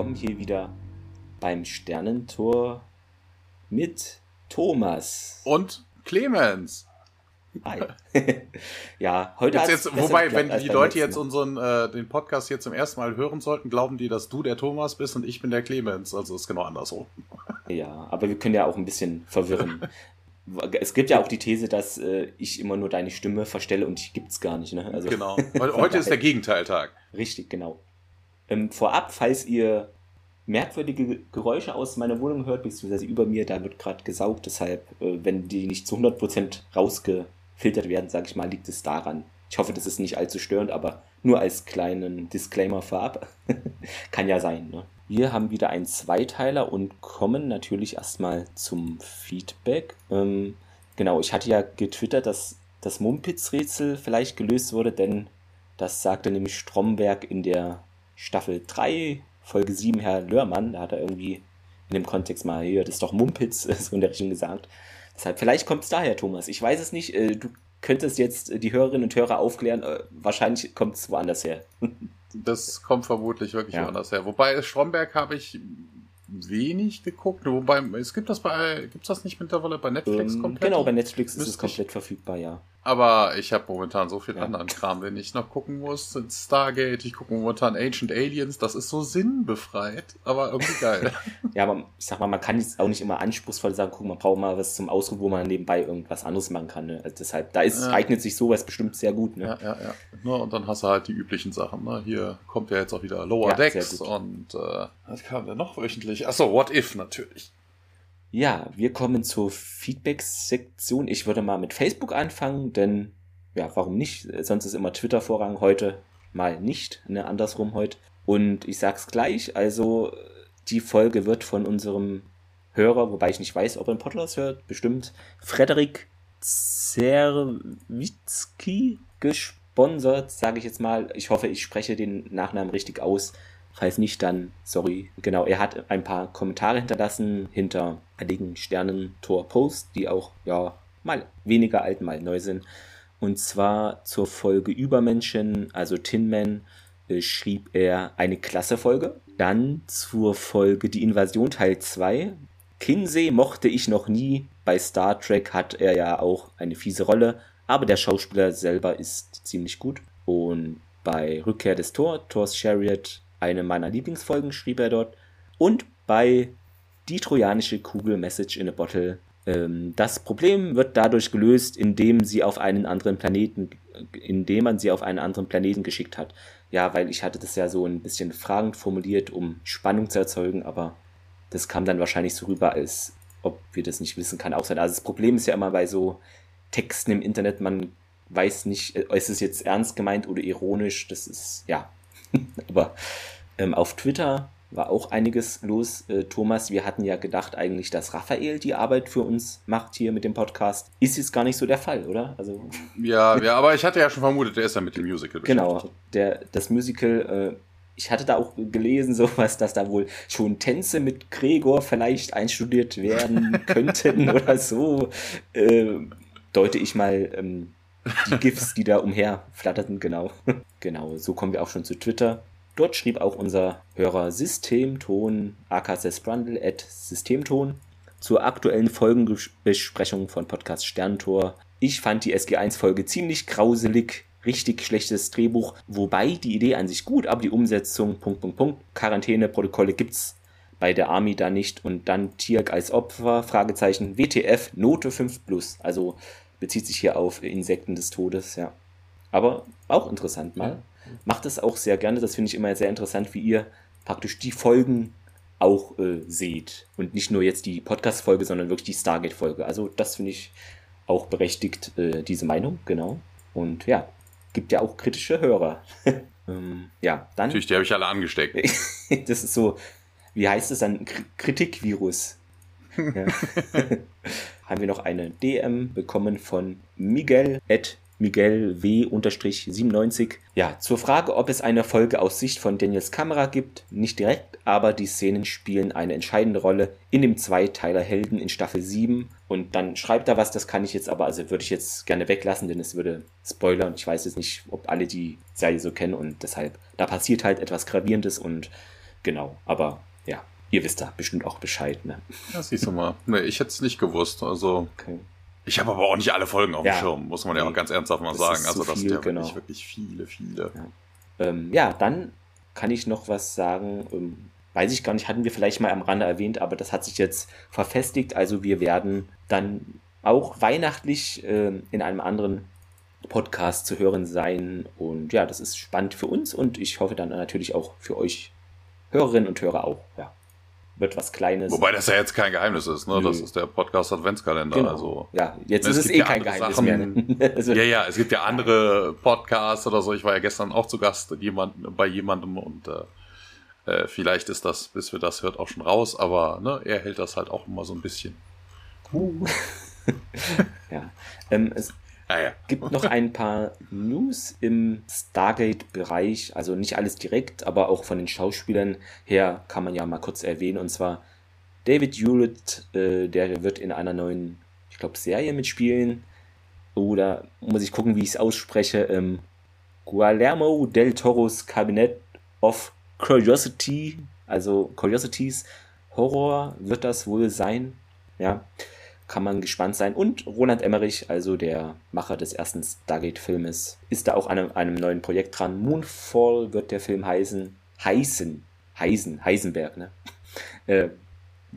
willkommen hier wieder beim Sternentor mit Thomas. Und Clemens. Hi. ja, heute jetzt, jetzt, Wobei, wenn die Leute jetzt unseren äh, den Podcast hier zum ersten Mal hören sollten, glauben die, dass du der Thomas bist und ich bin der Clemens. Also ist genau andersrum. ja, aber wir können ja auch ein bisschen verwirren. es gibt ja auch die These, dass äh, ich immer nur deine Stimme verstelle und die gibt es gar nicht. Ne? Also, genau. Heute ist der Gegenteiltag. Richtig, genau. Ähm, vorab, falls ihr merkwürdige Geräusche aus meiner Wohnung hört, beziehungsweise über mir, da wird gerade gesaugt, deshalb, äh, wenn die nicht zu 100% rausgefiltert werden, sage ich mal, liegt es daran. Ich hoffe, das ist nicht allzu störend, aber nur als kleinen Disclaimer vorab. Kann ja sein. Ne? Wir haben wieder einen Zweiteiler und kommen natürlich erstmal zum Feedback. Ähm, genau, ich hatte ja getwittert, dass das Mumpitz-Rätsel vielleicht gelöst wurde, denn das sagte nämlich Stromberg in der Staffel 3, Folge 7, Herr Lörmann. Da hat er irgendwie in dem Kontext mal, hier, das ist doch Mumpitz, so in der Richtung gesagt. Deshalb, vielleicht kommt es daher, Thomas. Ich weiß es nicht. Äh, du könntest jetzt die Hörerinnen und Hörer aufklären. Äh, wahrscheinlich kommt es woanders her. das kommt vermutlich wirklich ja. woanders her. Wobei Stromberg habe ich wenig geguckt. Wobei, es gibt das bei, gibt's das nicht mittlerweile bei Netflix ähm, komplett? Genau, bei Netflix ist es komplett verfügbar, ja. Aber ich habe momentan so viel ja. anderen Kram, den ich noch gucken muss. Stargate, ich gucke momentan Ancient Aliens, das ist so sinnbefreit, aber irgendwie geil. ja, aber ich sag mal, man kann jetzt auch nicht immer anspruchsvoll sagen, guck, man braucht mal was zum Ausruhen, wo man nebenbei irgendwas anderes machen kann. Ne? Also deshalb, da ist, ja. eignet sich sowas bestimmt sehr gut. Ne? Ja, ja, ja. ja. Und dann hast du halt die üblichen Sachen. Ne? Hier kommt ja jetzt auch wieder Lower Decks und äh, was kam denn noch wöchentlich? Achso, What If natürlich. Ja, wir kommen zur Feedback-Sektion. Ich würde mal mit Facebook anfangen, denn ja, warum nicht? Sonst ist immer Twitter Vorrang, heute mal nicht, ne, andersrum heute. Und ich sag's gleich, also die Folge wird von unserem Hörer, wobei ich nicht weiß, ob er einen Podcast hört, bestimmt Frederik Zerwitzki gesponsert, sage ich jetzt mal. Ich hoffe, ich spreche den Nachnamen richtig aus. Falls nicht, dann sorry. Genau, er hat ein paar Kommentare hinterlassen hinter einigen Sternentor-Posts, die auch, ja, mal weniger alt, mal neu sind. Und zwar zur Folge Übermenschen, also Tin Man, äh, schrieb er eine klasse Folge. Dann zur Folge Die Invasion Teil 2. Kinsey mochte ich noch nie. Bei Star Trek hat er ja auch eine fiese Rolle, aber der Schauspieler selber ist ziemlich gut. Und bei Rückkehr des Tor, Thor's Chariot, eine meiner Lieblingsfolgen, schrieb er dort. Und bei Die trojanische Kugel Message in a Bottle. Ähm, das Problem wird dadurch gelöst, indem sie auf einen anderen Planeten, indem man sie auf einen anderen Planeten geschickt hat. Ja, weil ich hatte das ja so ein bisschen fragend formuliert, um Spannung zu erzeugen, aber das kam dann wahrscheinlich so rüber, als ob wir das nicht wissen, kann auch sein. Also das Problem ist ja immer bei so Texten im Internet, man weiß nicht, äh, ist es jetzt ernst gemeint oder ironisch, das ist, ja, Aber ähm, auf Twitter war auch einiges los. Äh, Thomas, wir hatten ja gedacht eigentlich, dass Raphael die Arbeit für uns macht hier mit dem Podcast. Ist jetzt gar nicht so der Fall, oder? Also ja, ja, aber ich hatte ja schon vermutet, der ist ja mit dem Musical Genau, der, das Musical, äh, ich hatte da auch gelesen, sowas, dass da wohl schon Tänze mit Gregor vielleicht einstudiert werden könnten oder so. Äh, deute ich mal ähm, die GIFs, die da umher flatterten, genau. genau, so kommen wir auch schon zu Twitter. Dort schrieb auch unser Hörer Systemton, Brundle at Systemton, zur aktuellen Folgenbesprechung von Podcast Sterntor. Ich fand die SG1-Folge ziemlich grauselig, richtig schlechtes Drehbuch, wobei die Idee an sich gut, aber die Umsetzung, Punkt, Punkt, Punkt, Quarantäneprotokolle gibt's bei der Army da nicht und dann Tierk als Opfer, Fragezeichen, WTF, Note 5 plus. Also bezieht sich hier auf Insekten des Todes, ja. Aber auch interessant mal. Macht es auch sehr gerne, das finde ich immer sehr interessant, wie ihr praktisch die Folgen auch äh, seht. Und nicht nur jetzt die Podcast-Folge, sondern wirklich die Stargate-Folge. Also das finde ich auch berechtigt, äh, diese Meinung, genau. Und ja, gibt ja auch kritische Hörer. ähm, ja, dann. Natürlich, die habe ich alle angesteckt. das ist so, wie heißt es dann? Kritikvirus. ja. Haben wir noch eine DM bekommen von Miguel at Miguel W-97. Ja, zur Frage, ob es eine Folge aus Sicht von Daniels Kamera gibt, nicht direkt, aber die Szenen spielen eine entscheidende Rolle in dem Zweiteiler Helden in Staffel 7. Und dann schreibt er was, das kann ich jetzt aber, also würde ich jetzt gerne weglassen, denn es würde spoilern. Ich weiß jetzt nicht, ob alle die Serie so kennen und deshalb, da passiert halt etwas Gravierendes und Genau, aber ja, ihr wisst da bestimmt auch Bescheid, ne? Ja, siehst du mal. Nee, ich hätte es nicht gewusst. Also. Okay. Ich habe aber auch nicht alle Folgen auf dem Schirm, muss man ja auch ganz ernsthaft mal sagen. Also das viel, sind ja genau. wirklich, wirklich viele, viele. Ja. Ähm, ja. dann kann ich noch was sagen. Ähm, weiß ich gar nicht, hatten wir vielleicht mal am Rande erwähnt, aber das hat sich jetzt verfestigt. Also wir werden dann auch weihnachtlich äh, in einem anderen Podcast zu hören sein. Und ja, das ist spannend für uns und ich hoffe dann natürlich auch für euch Hörerinnen und Hörer auch. Ja wird was Kleines. Wobei das ja jetzt kein Geheimnis ist, ne? Nö. Das ist der Podcast Adventskalender. Genau. Also, ja, jetzt ne, ist es eh ja kein Geheimnis Sachen, mehr. Ne? ja, ja, es gibt ja andere Podcasts oder so. Ich war ja gestern auch zu Gast jemand, bei jemandem und äh, äh, vielleicht ist das, bis wir das hört, auch schon raus, aber ne, er hält das halt auch immer so ein bisschen. Uh. ja. Ähm, es, Ah, ja. Gibt noch ein paar News im Stargate-Bereich, also nicht alles direkt, aber auch von den Schauspielern her kann man ja mal kurz erwähnen. Und zwar David Hewlett, äh, der wird in einer neuen, ich glaube, Serie mitspielen. Oder muss ich gucken, wie ich es ausspreche. Ähm, Guillermo del Toros Cabinet of Curiosity, also Curiosities Horror wird das wohl sein. Ja kann man gespannt sein. Und Roland Emmerich, also der Macher des ersten Stargate-Filmes, ist da auch an einem, einem, neuen Projekt dran. Moonfall wird der Film heißen. Heißen. Heisen. Heisenberg, ne? Äh,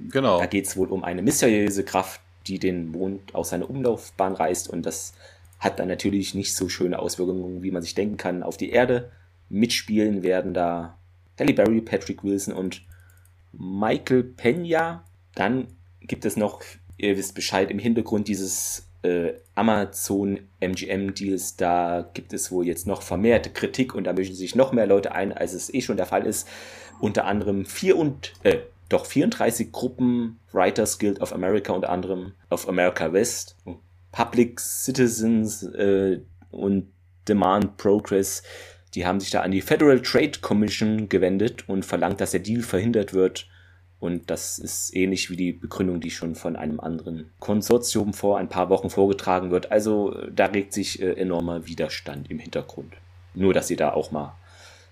genau. Da geht es wohl um eine mysteriöse Kraft, die den Mond aus seiner Umlaufbahn reißt. Und das hat dann natürlich nicht so schöne Auswirkungen, wie man sich denken kann, auf die Erde. Mitspielen werden da Halle Berry, Patrick Wilson und Michael Pena. Dann gibt es noch ihr wisst Bescheid, im Hintergrund dieses äh, Amazon MGM Deals, da gibt es wohl jetzt noch vermehrte Kritik und da mischen sich noch mehr Leute ein, als es eh schon der Fall ist. Unter anderem vier und, äh, doch 34 Gruppen, Writers Guild of America unter anderem, of America West, Public Citizens äh, und Demand Progress, die haben sich da an die Federal Trade Commission gewendet und verlangt, dass der Deal verhindert wird und das ist ähnlich wie die Begründung, die schon von einem anderen Konsortium vor ein paar Wochen vorgetragen wird. Also da regt sich äh, enormer Widerstand im Hintergrund. Nur, dass ihr da auch mal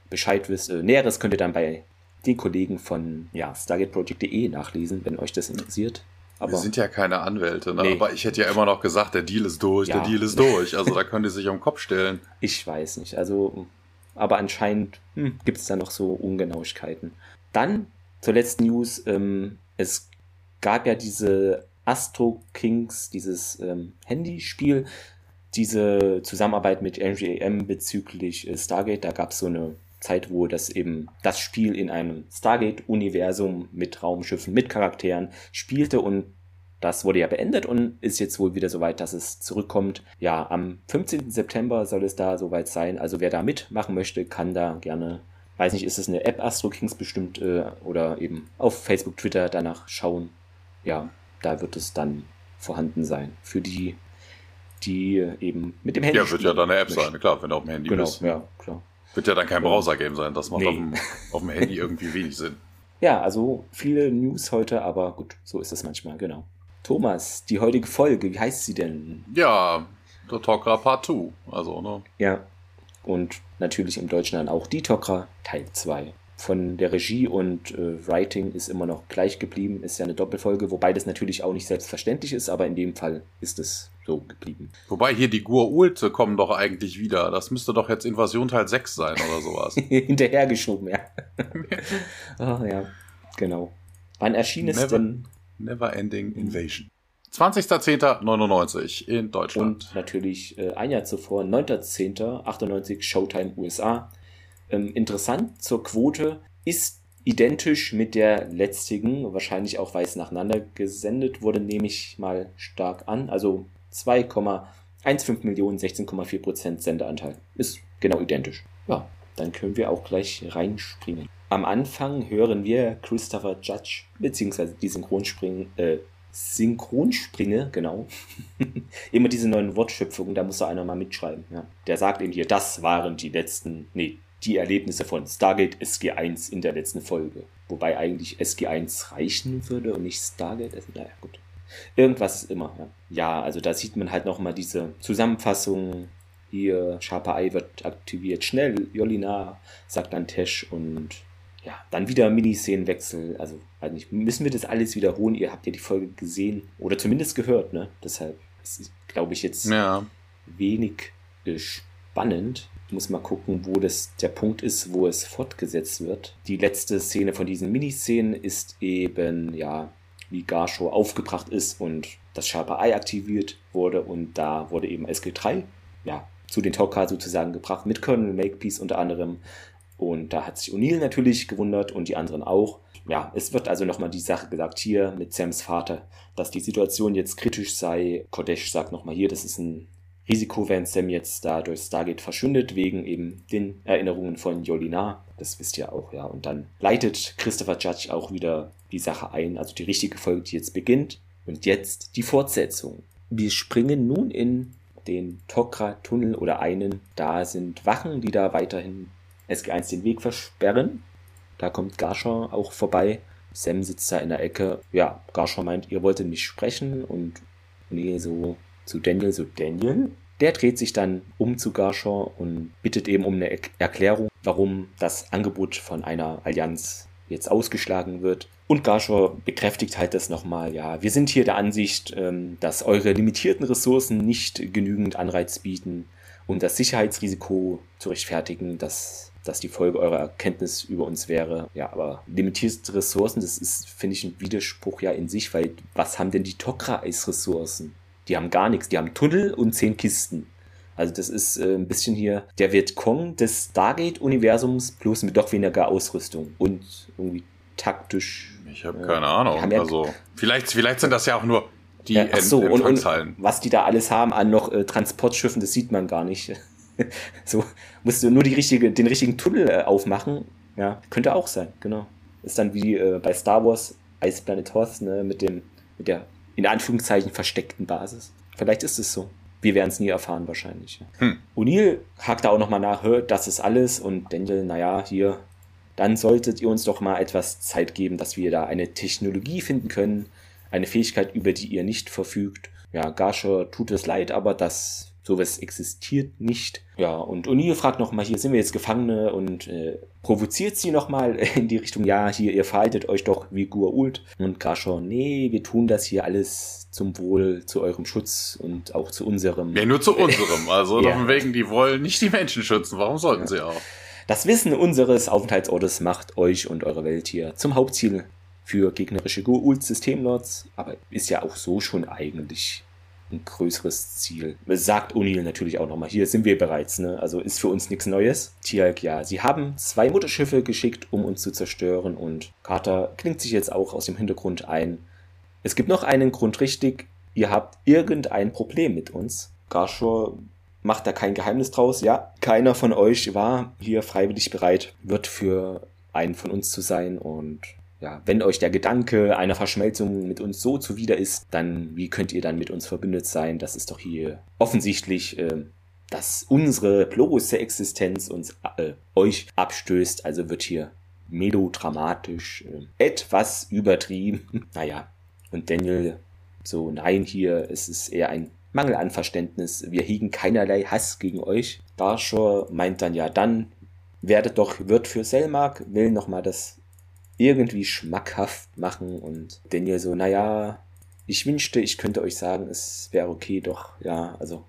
Bescheid wisst. Äh, Näheres könnt ihr dann bei den Kollegen von ja, StargateProject.de nachlesen, wenn euch das interessiert. Aber Wir sind ja keine Anwälte, ne? nee. aber ich hätte ja immer noch gesagt, der Deal ist durch, ja. der Deal ist durch. Also da könnt ihr sich am Kopf stellen. Ich weiß nicht. Also, aber anscheinend hm, gibt es da noch so Ungenauigkeiten. Dann zur letzten News. Ähm, es gab ja diese Astro Kings, dieses ähm, Handyspiel, diese Zusammenarbeit mit MGM bezüglich äh, Stargate. Da gab es so eine Zeit, wo das eben das Spiel in einem Stargate-Universum mit Raumschiffen, mit Charakteren spielte und das wurde ja beendet und ist jetzt wohl wieder soweit, dass es zurückkommt. Ja, am 15. September soll es da soweit sein. Also wer da mitmachen möchte, kann da gerne weiß nicht, ist es eine App Astro Kings bestimmt äh, oder eben auf Facebook, Twitter danach schauen. Ja, da wird es dann vorhanden sein. Für die, die eben mit dem Handy. Ja, wird ja dann eine App möchten. sein, klar, wenn du auf dem Handy genau, bist. Genau, ja, klar. Wird ja dann kein Browser-Game sein, das macht nee. auf, dem, auf dem Handy irgendwie wenig Sinn. Ja, also viele News heute, aber gut, so ist es manchmal, genau. Thomas, die heutige Folge, wie heißt sie denn? Ja, The Talker Part 2, also, ne? Ja, und natürlich im Deutschen dann auch Die Tok'ra Teil 2. Von der Regie und äh, Writing ist immer noch gleich geblieben, ist ja eine Doppelfolge, wobei das natürlich auch nicht selbstverständlich ist, aber in dem Fall ist es so geblieben. Wobei hier die Gur-Ulte kommen doch eigentlich wieder. Das müsste doch jetzt Invasion Teil 6 sein oder sowas. Hinterhergeschoben, ja. oh, ja, genau. Wann erschien es denn? Never Ending Invasion. 20.10.99 in Deutschland. Und natürlich äh, ein Jahr zuvor, 9.10.98 Showtime USA. Ähm, interessant zur Quote ist identisch mit der letztigen, wahrscheinlich auch weil es nacheinander gesendet wurde, nehme ich mal stark an. Also 2,15 Millionen, 16,4 Prozent Sendeanteil. Ist genau identisch. Ja, dann können wir auch gleich reinspringen. Am Anfang hören wir Christopher Judge, beziehungsweise die Synchronspringen, äh, Synchronspringe, genau. Immer diese neuen Wortschöpfungen, da muss da einer mal mitschreiben. Ja. Der sagt eben hier, das waren die letzten, nee, die Erlebnisse von Stargate SG1 in der letzten Folge. Wobei eigentlich SG1 reichen würde und nicht Stargate. Also, naja, gut. Irgendwas ist immer. Ja. ja, also da sieht man halt nochmal diese Zusammenfassung. Hier, Sharper Eye wird aktiviert. Schnell, Jolina, sagt dann Tesh und ja, dann wieder Miniszenenwechsel. Also, also nicht, müssen wir das alles wiederholen? Ihr habt ja die Folge gesehen oder zumindest gehört, ne? Deshalb ist, glaube ich, jetzt ja. wenig äh, spannend. Ich muss mal gucken, wo das der Punkt ist, wo es fortgesetzt wird. Die letzte Szene von diesen Miniszenen ist eben, ja, wie Garshow aufgebracht ist und das Sharper Eye aktiviert wurde und da wurde eben SG3 ja, zu den Tok'ra sozusagen gebracht, mit Colonel Makepeace unter anderem. Und da hat sich O'Neill natürlich gewundert und die anderen auch. Ja, es wird also nochmal die Sache gesagt hier mit Sams Vater, dass die Situation jetzt kritisch sei. Kodesh sagt nochmal hier, das ist ein Risiko, wenn Sam jetzt da durch Stargate verschwindet, wegen eben den Erinnerungen von Yolina. Das wisst ihr auch, ja. Und dann leitet Christopher Judge auch wieder die Sache ein, also die richtige Folge, die jetzt beginnt. Und jetzt die Fortsetzung. Wir springen nun in den Tokra-Tunnel oder einen. Da sind Wachen, die da weiterhin SG1 den Weg versperren. Da kommt Garsha auch vorbei. Sam sitzt da in der Ecke. Ja, Garsha meint, ihr wolltet nicht sprechen und nee, so zu Daniel, so Daniel. Der dreht sich dann um zu Garsha und bittet eben um eine Erklärung, warum das Angebot von einer Allianz jetzt ausgeschlagen wird. Und Garshaw bekräftigt halt das nochmal, ja, wir sind hier der Ansicht, ähm, dass eure limitierten Ressourcen nicht genügend Anreiz bieten, um das Sicherheitsrisiko zu rechtfertigen, dass das die Folge eurer Erkenntnis über uns wäre. Ja, aber limitierte Ressourcen, das ist, finde ich, ein Widerspruch ja in sich, weil was haben denn die Tok'ra als Ressourcen? Die haben gar nichts, die haben Tunnel und zehn Kisten. Also das ist äh, ein bisschen hier der Vietcong des Stargate-Universums, bloß mit doch weniger Ausrüstung und irgendwie taktisch. Ich habe äh, keine Ahnung. Ja, also vielleicht, vielleicht sind das ja auch nur die ja, ach so, und, und, was die da alles haben an noch äh, Transportschiffen, das sieht man gar nicht. so musst du nur die richtige, den richtigen Tunnel äh, aufmachen. Ja, könnte auch sein, genau. Ist dann wie äh, bei Star Wars Ice Planet Hoth, ne, mit dem, mit der in Anführungszeichen versteckten Basis. Vielleicht ist es so. Wir werden es nie erfahren wahrscheinlich. Hm. O'Neill hakt da auch nochmal nach, hört, das ist alles und Daniel, naja, hier, dann solltet ihr uns doch mal etwas Zeit geben, dass wir da eine Technologie finden können, eine Fähigkeit, über die ihr nicht verfügt. Ja, Garscher tut es leid, aber das sowas existiert nicht. Ja, und O'Neill fragt nochmal, hier sind wir jetzt Gefangene und äh, provoziert sie nochmal in die Richtung, ja, hier, ihr verhaltet euch doch wie Gua'uld. Und Garscher, nee, wir tun das hier alles zum Wohl, zu eurem Schutz und auch zu unserem. Ja, nur zu unserem. Also ja. wegen, die wollen nicht die Menschen schützen. Warum sollten ja. sie auch? Das Wissen unseres Aufenthaltsortes macht euch und eure Welt hier zum Hauptziel für gegnerische Goa'uld-Systemlords, aber ist ja auch so schon eigentlich ein größeres Ziel. Sagt O'Neill natürlich auch nochmal, hier sind wir bereits, ne? Also ist für uns nichts Neues. Tialk, ja, sie haben zwei Mutterschiffe geschickt, um uns zu zerstören und Carter klingt sich jetzt auch aus dem Hintergrund ein. Es gibt noch einen Grund richtig, ihr habt irgendein Problem mit uns. Garshaw macht da kein Geheimnis draus. Ja, keiner von euch war hier freiwillig bereit, wird für einen von uns zu sein und ja, wenn euch der Gedanke einer Verschmelzung mit uns so zuwider ist, dann wie könnt ihr dann mit uns verbündet sein? Das ist doch hier offensichtlich, äh, dass unsere bloße Existenz uns äh, euch abstößt. Also wird hier melodramatisch äh, etwas übertrieben. naja, und Daniel so, nein, hier es ist eher ein Mangel an Verständnis. Wir hegen keinerlei Hass gegen euch. Darshore meint dann ja, dann werdet doch Wirt für Selmark, will nochmal das irgendwie schmackhaft machen und Daniel so, naja, ich wünschte, ich könnte euch sagen, es wäre okay, doch, ja, also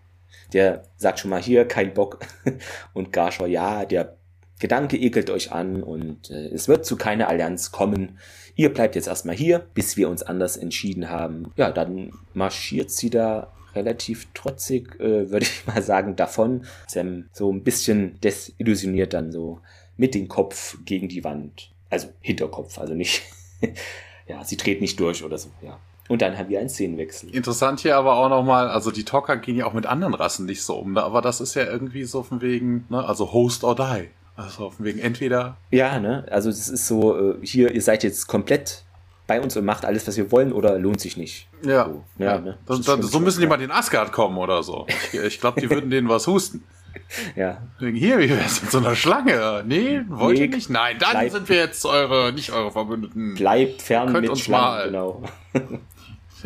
der sagt schon mal hier, kein Bock und Garschau, ja, der Gedanke ekelt euch an und äh, es wird zu keiner Allianz kommen. Ihr bleibt jetzt erstmal hier, bis wir uns anders entschieden haben. Ja, dann marschiert sie da relativ trotzig, äh, würde ich mal sagen, davon. Sam so ein bisschen desillusioniert dann so mit dem Kopf gegen die Wand. Also Hinterkopf, also nicht. ja, sie dreht nicht durch oder so, ja. Und dann haben wir einen Szenenwechsel. Interessant hier aber auch nochmal, also die Talker gehen ja auch mit anderen Rassen nicht so um, ne? aber das ist ja irgendwie so von wegen, ne, also Host or Die. Also von wegen entweder. Ja, ne, also das ist so, äh, hier, ihr seid jetzt komplett bei uns und macht alles, was wir wollen oder lohnt sich nicht. Ja. So, ja, ja. Ne? Das, das, so müssen die mal in Asgard kommen oder so. Ich, ich glaube, die würden denen was husten. Ja. Hier, wie wär's mit so einer Schlange? Nee, wollt nee, ihr nicht? Nein, dann bleibt, sind wir jetzt eure, nicht eure Verbündeten. Bleibt fern mit uns Schlangen, mal. genau.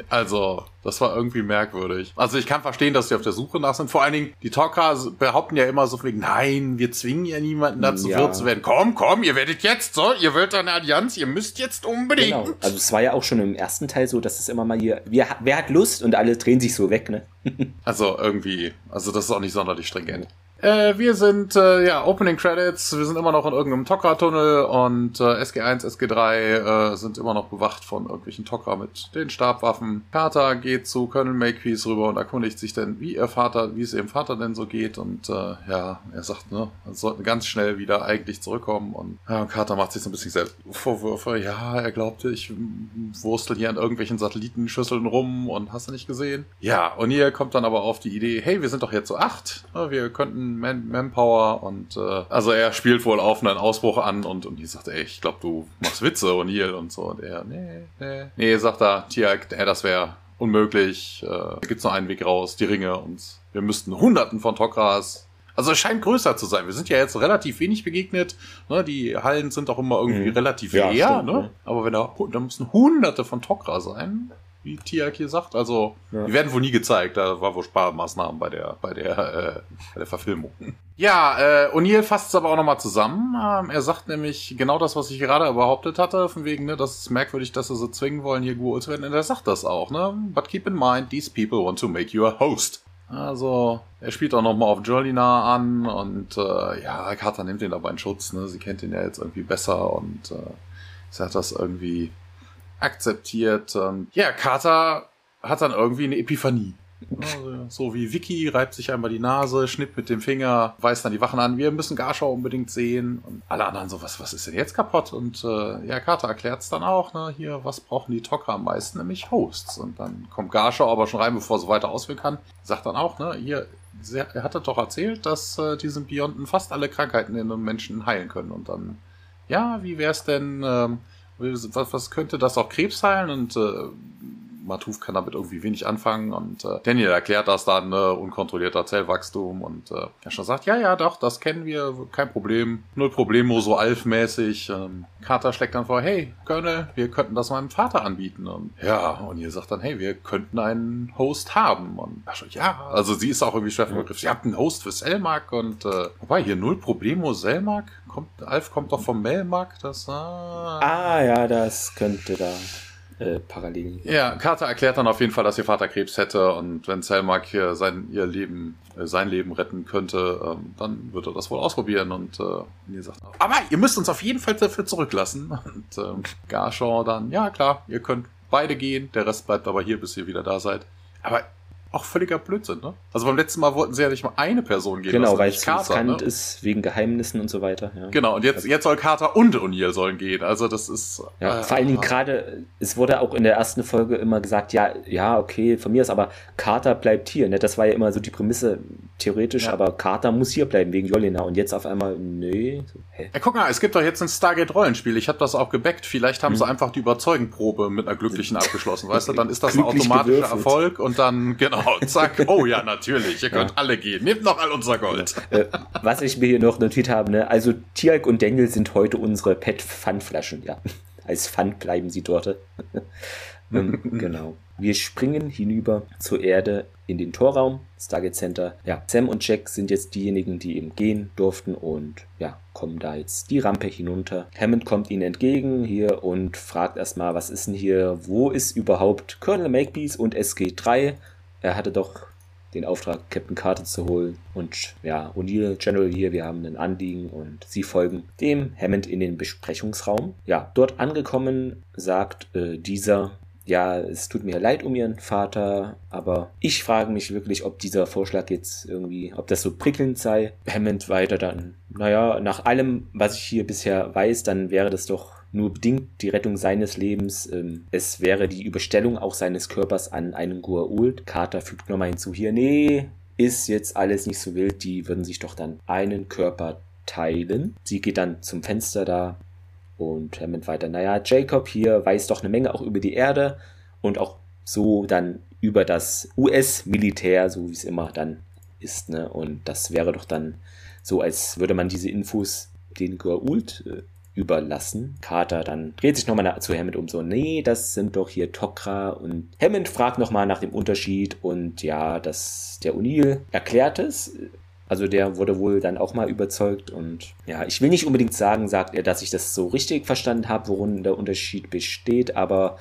Also, das war irgendwie merkwürdig. Also, ich kann verstehen, dass sie auf der Suche nach sind. Vor allen Dingen, die Talker behaupten ja immer so wegen, nein, wir zwingen ja niemanden dazu, ja. zu werden. Komm, komm, ihr werdet jetzt so, ihr wollt eine Allianz, ihr müsst jetzt unbedingt. Genau. Also, es war ja auch schon im ersten Teil so, dass es immer mal hier, wer, wer hat Lust und alle drehen sich so weg, ne? also, irgendwie, also, das ist auch nicht sonderlich stringent. Äh, wir sind, äh, ja, Opening Credits. Wir sind immer noch in irgendeinem Tok'ra-Tunnel und äh, SG1, SG3 äh, sind immer noch bewacht von irgendwelchen Tok'ra mit den Stabwaffen. Carter geht zu Colonel Makepeace rüber und erkundigt sich denn, wie ihr Vater, wie es ihrem Vater denn so geht. Und äh, ja, er sagt, ne, er sollten ganz schnell wieder eigentlich zurückkommen. Und ja, Carter macht sich so ein bisschen selbst Vorwürfe. Ja, er glaubte, ich wurstel hier an irgendwelchen Satellitenschüsseln rum und hast du nicht gesehen? Ja, und hier kommt dann aber auf die Idee, hey, wir sind doch jetzt so acht. Wir könnten Man Manpower und äh, also er spielt wohl auf einen Ausbruch an und, und die sagt, ey, ich glaube, du machst Witze, O'Neill und so. Und er, nee, nee. Nee, sagt er, Tiag, nee, das wäre unmöglich. Äh, da gibt's nur einen Weg raus, die Ringe und wir müssten Hunderten von Tokras also es scheint größer zu sein. Wir sind ja jetzt relativ wenig begegnet. Ne? Die Hallen sind auch immer irgendwie mhm. relativ ja, leer. Stimmt, ne? Ja. Aber wenn da, da müssen hunderte von Tokra sein wie Tiak hier sagt. Also, ja. die werden wohl nie gezeigt. Da war wohl Sparmaßnahmen bei der, bei der, äh, bei der Verfilmung. Ja, äh, O'Neill fasst es aber auch nochmal zusammen. Ähm, er sagt nämlich genau das, was ich gerade behauptet hatte, von wegen, ne, das ist merkwürdig, dass sie so zwingen wollen, hier Ghouls zu werden. Und er sagt das auch, ne? But keep in mind, these people want to make you a host. Also, er spielt auch nochmal auf Jolina an und äh, ja, Carter nimmt ihn aber in Schutz, ne? Sie kennt ihn ja jetzt irgendwie besser und äh, sie hat das irgendwie akzeptiert. Und ja, Carter hat dann irgendwie eine Epiphanie. Also, so wie Vicky reibt sich einmal die Nase, schnippt mit dem Finger, weist dann die Wachen an, wir müssen Garschau unbedingt sehen. Und alle anderen so, was, was ist denn jetzt kaputt? Und äh, ja, Carter erklärt es dann auch, ne, hier, was brauchen die Tocker am meisten? Nämlich Hosts. Und dann kommt Garschau aber schon rein, bevor er so weiter ausführen kann. Sagt dann auch, ne, hier, er hatte doch erzählt, dass äh, die Symbionten fast alle Krankheiten in einem Menschen heilen können. Und dann, ja, wie wär's denn, ähm, was, was könnte das auch Krebs heilen? Und äh, Matuf kann damit irgendwie wenig anfangen und äh, Daniel erklärt das dann, ne, unkontrollierter Zellwachstum und äh, er schon sagt, ja, ja, doch, das kennen wir, kein Problem, null Problemo, so Alf-mäßig. Ähm, Carter schlägt dann vor, hey, Colonel, wir könnten das meinem Vater anbieten und ja, und ihr sagt dann, hey, wir könnten einen Host haben und ach schon, ja, also sie ist auch irgendwie schwer vom Begriff, sie habt einen Host für Selmark und äh, wobei, hier null Problemo Selmark, kommt, Alf kommt doch vom Melmark, das, ah. ah ja, das könnte da äh, Parallelen. Ja, Carter erklärt dann auf jeden Fall, dass ihr Vater Krebs hätte und wenn Selmak hier sein, ihr Leben, äh, sein Leben retten könnte, ähm, dann wird er das wohl ausprobieren und äh, ihr sagt, aber ihr müsst uns auf jeden Fall dafür zurücklassen. Und ähm, Garshaw dann, ja klar, ihr könnt beide gehen, der Rest bleibt aber hier, bis ihr wieder da seid. Aber auch völliger Blödsinn, ne? Also beim letzten Mal wollten sie ja nicht mal eine Person gehen. Genau, weil es riskant ne? ist wegen Geheimnissen und so weiter. Ja. Genau, und jetzt, also, jetzt soll Carter und O'Neill sollen gehen. Also das ist. Ja, äh, vor allen Dingen gerade, es wurde auch in der ersten Folge immer gesagt, ja, ja, okay, von mir ist, aber Carter bleibt hier. Ne? Das war ja immer so die Prämisse, theoretisch, ja. aber Carter muss hier bleiben wegen Jolina. Und jetzt auf einmal, nee. Hä? Ja, guck mal, es gibt doch jetzt ein Stargate-Rollenspiel. Ich habe das auch gebackt. Vielleicht haben hm. sie einfach die Überzeugenprobe mit einer glücklichen abgeschlossen. weißt du, dann ist das ein automatischer gewürfelt. Erfolg und dann, genau, zack, oh ja, natürlich, ihr könnt ja. alle gehen. Nehmt noch all unser Gold. Äh, was ich mir hier noch notiert habe, ne? also Tialk und Daniel sind heute unsere Pet-Pfandflaschen, ja. Als Pfand bleiben sie dort. ähm, genau. Wir springen hinüber zur Erde in den Torraum, Stargate Center. Ja, Sam und Jack sind jetzt diejenigen, die eben gehen durften und ja, kommen da jetzt die Rampe hinunter. Hammond kommt ihnen entgegen hier und fragt erstmal, was ist denn hier, wo ist überhaupt Colonel Makepeace und SG3? Er hatte doch den Auftrag, Captain Carter zu holen. Und ja, O'Neill, General hier, wir haben ein Anliegen und sie folgen dem Hammond in den Besprechungsraum. Ja, dort angekommen sagt äh, dieser, ja, es tut mir leid um ihren Vater, aber ich frage mich wirklich, ob dieser Vorschlag jetzt irgendwie, ob das so prickelnd sei. Hammond weiter dann, naja, nach allem, was ich hier bisher weiß, dann wäre das doch nur bedingt die Rettung seines Lebens. Ähm, es wäre die Überstellung auch seines Körpers an einen Gua'uld. Carter fügt nochmal hinzu hier, nee, ist jetzt alles nicht so wild, die würden sich doch dann einen Körper teilen. Sie geht dann zum Fenster da und Hammond weiter, naja, Jacob hier weiß doch eine Menge auch über die Erde und auch so dann über das US-Militär, so wie es immer dann ist, ne? Und das wäre doch dann so, als würde man diese Infos den Goa'uld äh, überlassen. Carter dann dreht sich nochmal zu Hammond um so, nee, das sind doch hier Tok'ra und Hammond fragt nochmal nach dem Unterschied und ja, dass der O'Neill erklärt es. Also der wurde wohl dann auch mal überzeugt und ja, ich will nicht unbedingt sagen, sagt er, dass ich das so richtig verstanden habe, worin der Unterschied besteht, aber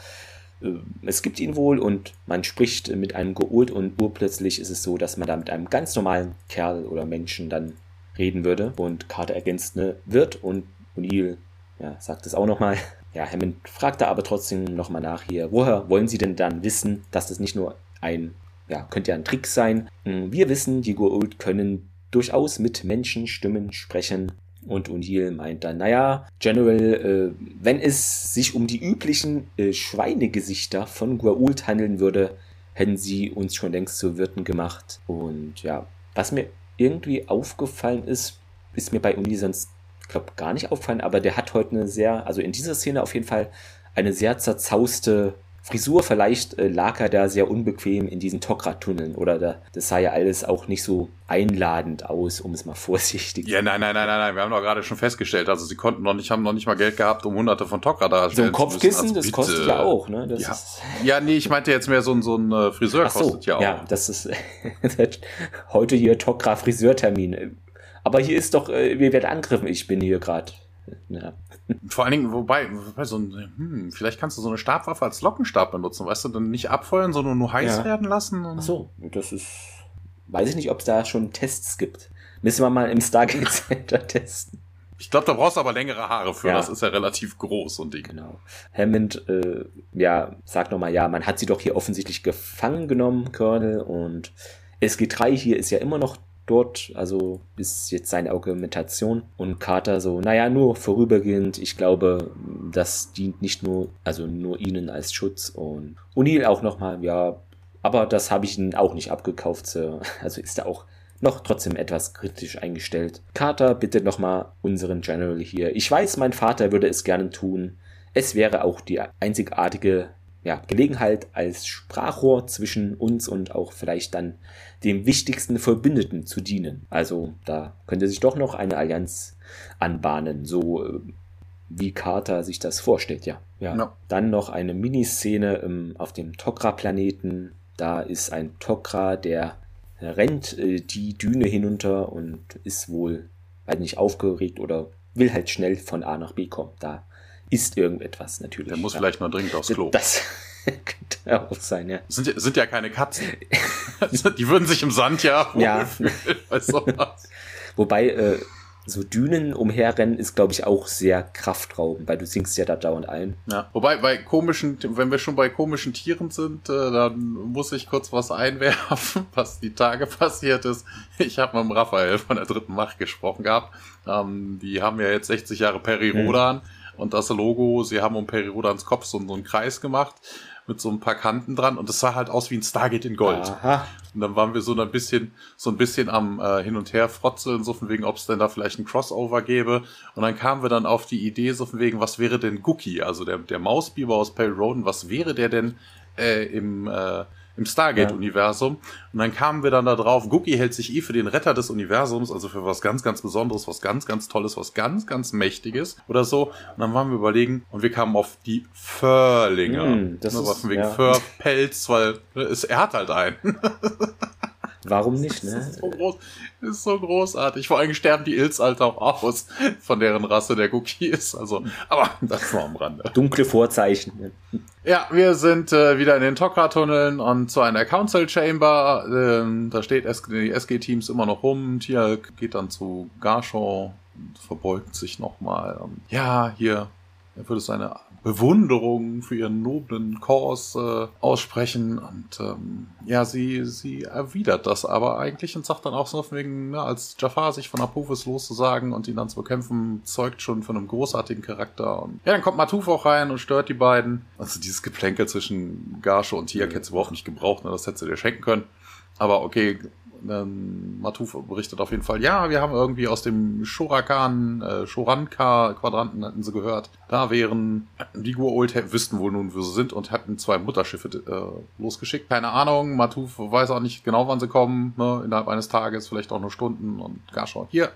äh, es gibt ihn wohl und man spricht mit einem Geult und urplötzlich ist es so, dass man da mit einem ganz normalen Kerl oder Menschen dann reden würde und Carter ergänzt ne, wird und O'Neill ja, sagt es auch nochmal. Ja, Hammond fragt da aber trotzdem nochmal nach hier, woher wollen Sie denn dann wissen, dass das nicht nur ein, ja, könnte ja ein Trick sein. Hm, wir wissen, die Goa'uld können durchaus mit Menschenstimmen sprechen. Und O'Neill meint dann, naja, General, äh, wenn es sich um die üblichen äh, Schweinegesichter von Gua'uld handeln würde, hätten sie uns schon längst zu Wirten gemacht. Und ja, was mir irgendwie aufgefallen ist, ist mir bei O'Neill sonst glaube, gar nicht auffallen, aber der hat heute eine sehr, also in dieser Szene auf jeden Fall eine sehr zerzauste Frisur. Vielleicht äh, lag er da sehr unbequem in diesen Tokra-Tunneln oder da, das sah ja alles auch nicht so einladend aus, um es mal vorsichtig zu Ja, nein, nein, nein, nein, nein. Wir haben doch gerade schon festgestellt, also sie konnten noch nicht, haben noch nicht mal Geld gehabt, um hunderte von Tokra da So ein Kopfkissen, also das kostet ja auch, ne? Das ja. Ist ja, nee, ich meinte jetzt mehr so ein, so ein äh, Friseur so, kostet ja auch. Ja, das ist heute hier Tokra-Friseurtermin aber hier ist doch, äh, wir werden angegriffen. Ich bin hier gerade. Ja. Vor allen Dingen, wobei, wobei so ein, hm, vielleicht kannst du so eine Stabwaffe als Lockenstab benutzen, weißt du, dann nicht abfeuern, sondern nur heiß ja. werden lassen. Ach so, das ist, weiß ich nicht, ob es da schon Tests gibt. Müssen wir mal im Stargate Center testen. Ich glaube, da brauchst du aber längere Haare für. Ja. Das ist ja relativ groß und Ding. Genau. Hammond, äh, ja, sagt nochmal, ja, man hat sie doch hier offensichtlich gefangen genommen, Colonel, und SG3 hier ist ja immer noch dort, also ist jetzt seine Argumentation. Und Carter so, naja, nur vorübergehend, ich glaube, das dient nicht nur, also nur ihnen als Schutz. Und O'Neill auch nochmal, ja, aber das habe ich ihnen auch nicht abgekauft, Sir. Also ist er auch noch trotzdem etwas kritisch eingestellt. Carter bittet nochmal unseren General hier. Ich weiß, mein Vater würde es gerne tun. Es wäre auch die einzigartige ja, Gelegenheit als Sprachrohr zwischen uns und auch vielleicht dann dem wichtigsten Verbündeten zu dienen. Also da könnte sich doch noch eine Allianz anbahnen, so äh, wie Carter sich das vorstellt, ja. ja. No. Dann noch eine Miniszene ähm, auf dem Tokra-Planeten. Da ist ein Tokra, der rennt äh, die Düne hinunter und ist wohl, weiß nicht, aufgeregt oder will halt schnell von A nach B kommen. Da ist irgendetwas natürlich. Der muss ja. vielleicht mal dringend aufs Klo. Das könnte auch sein, ja. Sind, sind ja keine Katzen. die würden sich im Sand ja ja. Wobei, äh, so Dünen umherrennen ist, glaube ich, auch sehr kraftraubend, weil du sinkst ja da dauernd ein. Ja. Wobei, bei komischen, wenn wir schon bei komischen Tieren sind, äh, dann muss ich kurz was einwerfen, was die Tage passiert ist. Ich habe mit dem Raphael von der dritten Macht gesprochen gehabt. Ähm, die haben ja jetzt 60 Jahre Peri-Rodan. Mhm und das Logo, sie haben um Perirodans Kopf so, so einen Kreis gemacht mit so ein paar Kanten dran und es sah halt aus wie ein Stargate in Gold. Aha. Und dann waren wir so ein bisschen, so ein bisschen am äh, Hin und Her frotzeln, so von wegen, ob es denn da vielleicht ein Crossover gäbe. Und dann kamen wir dann auf die Idee, so von wegen, was wäre denn Gookie, also der, der Mausbiber aus Perry Roden, was wäre der denn äh, im äh, im Stargate-Universum. Und dann kamen wir dann da drauf, Gookie hält sich eh für den Retter des Universums, also für was ganz, ganz Besonderes, was ganz, ganz Tolles, was ganz, ganz Mächtiges oder so. Und dann waren wir überlegen und wir kamen auf die Förlinger. Mm, das ne, ist, von wegen ja. Förpelz, weil es, er hat halt einen. Warum nicht, ne? Das ist so, groß, das ist so großartig. Vor allem sterben die Ilz halt auch aus, von deren Rasse der Cookie ist. Also, aber das nur am Rande. Dunkle Vorzeichen. Ja, wir sind äh, wieder in den Tokra-Tunneln und zu einer Council Chamber. Ähm, da steht SG, die SG-Teams immer noch rum. Tia geht dann zu Garchon und verbeugt sich nochmal. Ja, hier, er würde seine Bewunderung für ihren noblen Kurs äh, aussprechen. Und ähm, ja, sie, sie erwidert das aber eigentlich und sagt dann auch so wegen, ne, als Jafar sich von Apophis loszusagen und ihn dann zu bekämpfen, zeugt schon von einem großartigen Charakter. Und ja, dann kommt Matuf auch rein und stört die beiden. Also dieses Geplänkel zwischen Garsche und Tiak hätte sie überhaupt nicht gebraucht, ne, das hätte sie dir schenken können. Aber okay, ähm, Matuf berichtet auf jeden Fall, ja, wir haben irgendwie aus dem Shorakan, äh, Shoranka-Quadranten hatten sie gehört. Da wären die Gua'uld wüssten wohl nun, wo sie sind und hatten zwei Mutterschiffe äh, losgeschickt. Keine Ahnung, Matuf weiß auch nicht genau, wann sie kommen, ne? innerhalb eines Tages, vielleicht auch nur Stunden und gar schon. Hier,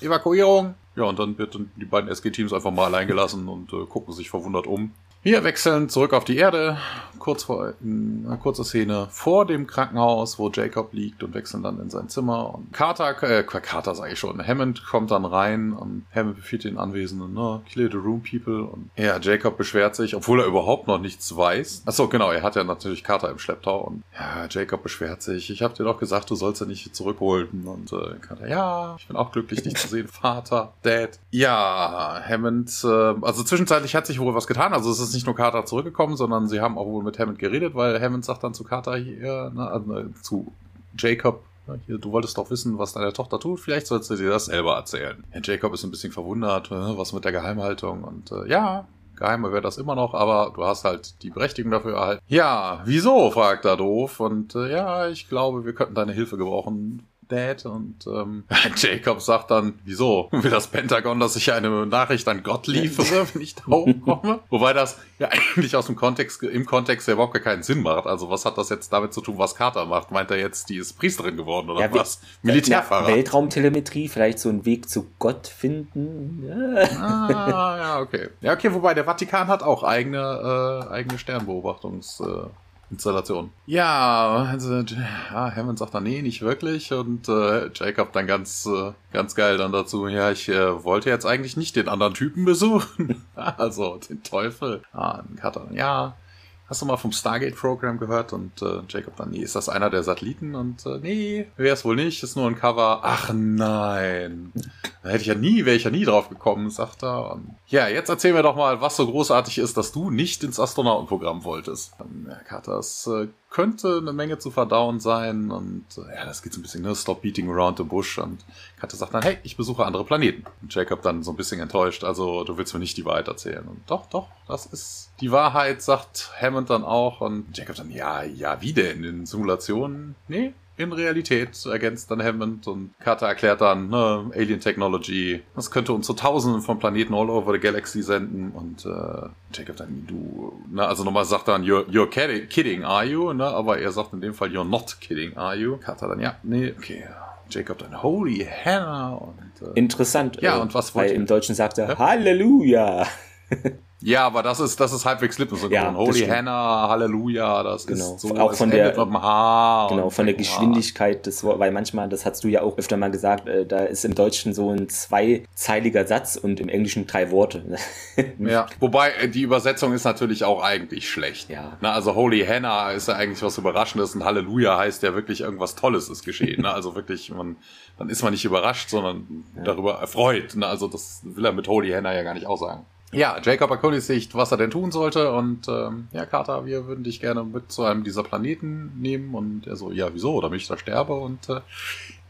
Evakuierung. Ja, und dann wird die beiden SG-Teams einfach mal allein gelassen und äh, gucken sich verwundert um. Wir wechseln zurück auf die Erde, kurz vor eine kurze Szene vor dem Krankenhaus, wo Jacob liegt und wechseln dann in sein Zimmer. Und Carter, äh, Carter sage ich schon, Hammond kommt dann rein und Hammond befiehlt den Anwesenden, ne, clear the room, people. Und ja, Jacob beschwert sich, obwohl er überhaupt noch nichts weiß. Achso, genau, er hat ja natürlich Carter im Schlepptau und ja, Jacob beschwert sich. Ich habe dir doch gesagt, du sollst ja nicht zurückholen. Und äh, Carter, ja, ich bin auch glücklich, dich zu sehen, Vater, Dad. Ja, Hammond, äh, also zwischenzeitlich hat sich wohl was getan. Also es ist nicht nur Carter zurückgekommen, sondern sie haben auch wohl mit Hammond geredet, weil Hammond sagt dann zu Carter hier, ne, also zu Jacob, ne, hier, du wolltest doch wissen, was deine Tochter tut, vielleicht sollst du dir das selber erzählen. Ja, Jacob ist ein bisschen verwundert, ne, was mit der Geheimhaltung und äh, ja, Geheimer wäre das immer noch, aber du hast halt die Berechtigung dafür erhalten. Ja, wieso? fragt er doof. Und äh, ja, ich glaube, wir könnten deine Hilfe gebrauchen. Dad und ähm, Jacob sagt dann, wieso will das Pentagon, dass ich eine Nachricht an Gott liefere, wenn ich da hochkomme? Wobei das ja eigentlich aus dem Kontext, im Kontext ja überhaupt keinen Sinn macht. Also was hat das jetzt damit zu tun, was Carter macht? Meint er jetzt, die ist Priesterin geworden oder ja, was? Militärfahrer? Weltraumtelemetrie, vielleicht so einen Weg zu Gott finden. Ja. Ah, ja, okay. Ja, okay, wobei der Vatikan hat auch eigene, äh, eigene Sternbeobachtungs... Äh, Installation. Ja, also ja, Hammond sagt dann, nee, nicht wirklich. Und äh, Jacob dann ganz, äh, ganz geil dann dazu, ja, ich äh, wollte jetzt eigentlich nicht den anderen Typen besuchen. also den Teufel. Ah, dann hat er, ja, Hast du mal vom Stargate-Programm gehört? Und äh, Jacob dann, nee, ist das einer der Satelliten? Und äh, nee, wäre es wohl nicht, ist nur ein Cover. Ach nein. Da hätte ich ja nie, wäre ich ja nie drauf gekommen, sagt er. Und, ja, jetzt erzähl mir doch mal, was so großartig ist, dass du nicht ins Astronautenprogramm wolltest. Und, ja, Carter, es äh, könnte eine Menge zu verdauen sein. Und äh, ja, das geht so ein bisschen, ne? Stop beating around the bush. Und Carter sagt dann, hey, ich besuche andere Planeten. Und Jacob dann so ein bisschen enttäuscht, also du willst mir nicht die Wahrheit erzählen. Und doch, doch, das ist die Wahrheit, sagt Hammond dann auch. Und Jacob dann, ja, ja, wie denn? In Simulationen? Nee, in Realität, ergänzt dann Hammond und Carter erklärt dann, ne, Alien Technology, das könnte uns zu tausenden von Planeten all over the galaxy senden und äh, Jacob dann, du, ne, also nochmal sagt dann, you're, you're kidding, are you? Ne, aber er sagt in dem Fall, you're not kidding, are you? Carter dann, ja, nee, okay, Jacob dann, holy Hannah und äh, Interessant. Ja, äh, und was wollte Weil im Deutschen sagt er, ja? Halleluja. Ja, aber das ist, das ist halbwegs lippensynchron. Ja, Holy Hannah, Halleluja, das genau. ist so, auch von der, genau, von der Geschwindigkeit des Wortes, weil manchmal, das hast du ja auch öfter mal gesagt, äh, da ist im Deutschen so ein zweizeiliger Satz und im Englischen drei Worte. ja, wobei äh, die Übersetzung ist natürlich auch eigentlich schlecht. Ja. Na, also Holy Hannah ist ja eigentlich was Überraschendes und Halleluja heißt ja wirklich irgendwas Tolles ist geschehen. ne? Also wirklich, man, dann ist man nicht überrascht, sondern ja. darüber erfreut. Ne? Also das will er mit Holy Hannah ja gar nicht aussagen. Ja, Jacob erkundigt sich, was er denn tun sollte und ähm, ja, Carter, wir würden dich gerne mit zu einem dieser Planeten nehmen und er so, ja, wieso, damit ich da sterbe und äh,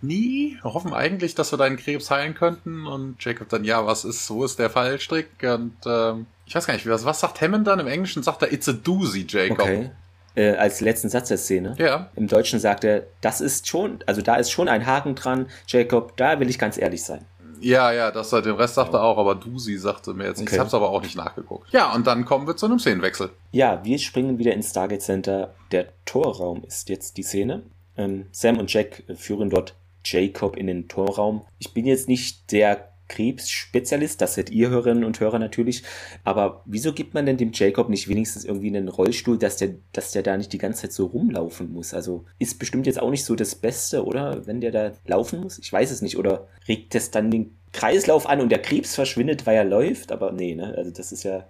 nie hoffen eigentlich, dass wir deinen Krebs heilen könnten und Jacob dann, ja, was ist, wo ist der Fallstrick und ähm, ich weiß gar nicht, was, was sagt Hammond dann? Im Englischen sagt er, it's a doozy, Jacob. Okay. Äh, als letzten Satz der Szene. Ja. Im Deutschen sagt er, das ist schon, also da ist schon ein Haken dran, Jacob, da will ich ganz ehrlich sein. Ja, ja, das den Rest sagte er auch, aber Dusi sagte mir jetzt nichts. Okay. Ich hab's aber auch nicht nachgeguckt. Ja, und dann kommen wir zu einem Szenenwechsel. Ja, wir springen wieder ins Stargate Center. Der Torraum ist jetzt die Szene. Ähm, Sam und Jack führen dort Jacob in den Torraum. Ich bin jetzt nicht der Krebsspezialist, das seid ihr Hörerinnen und Hörer natürlich. Aber wieso gibt man denn dem Jacob nicht wenigstens irgendwie einen Rollstuhl, dass der, dass der da nicht die ganze Zeit so rumlaufen muss? Also ist bestimmt jetzt auch nicht so das Beste, oder? Wenn der da laufen muss? Ich weiß es nicht. Oder regt das dann den Kreislauf an und der Krebs verschwindet, weil er läuft? Aber nee, ne? Also das ist ja.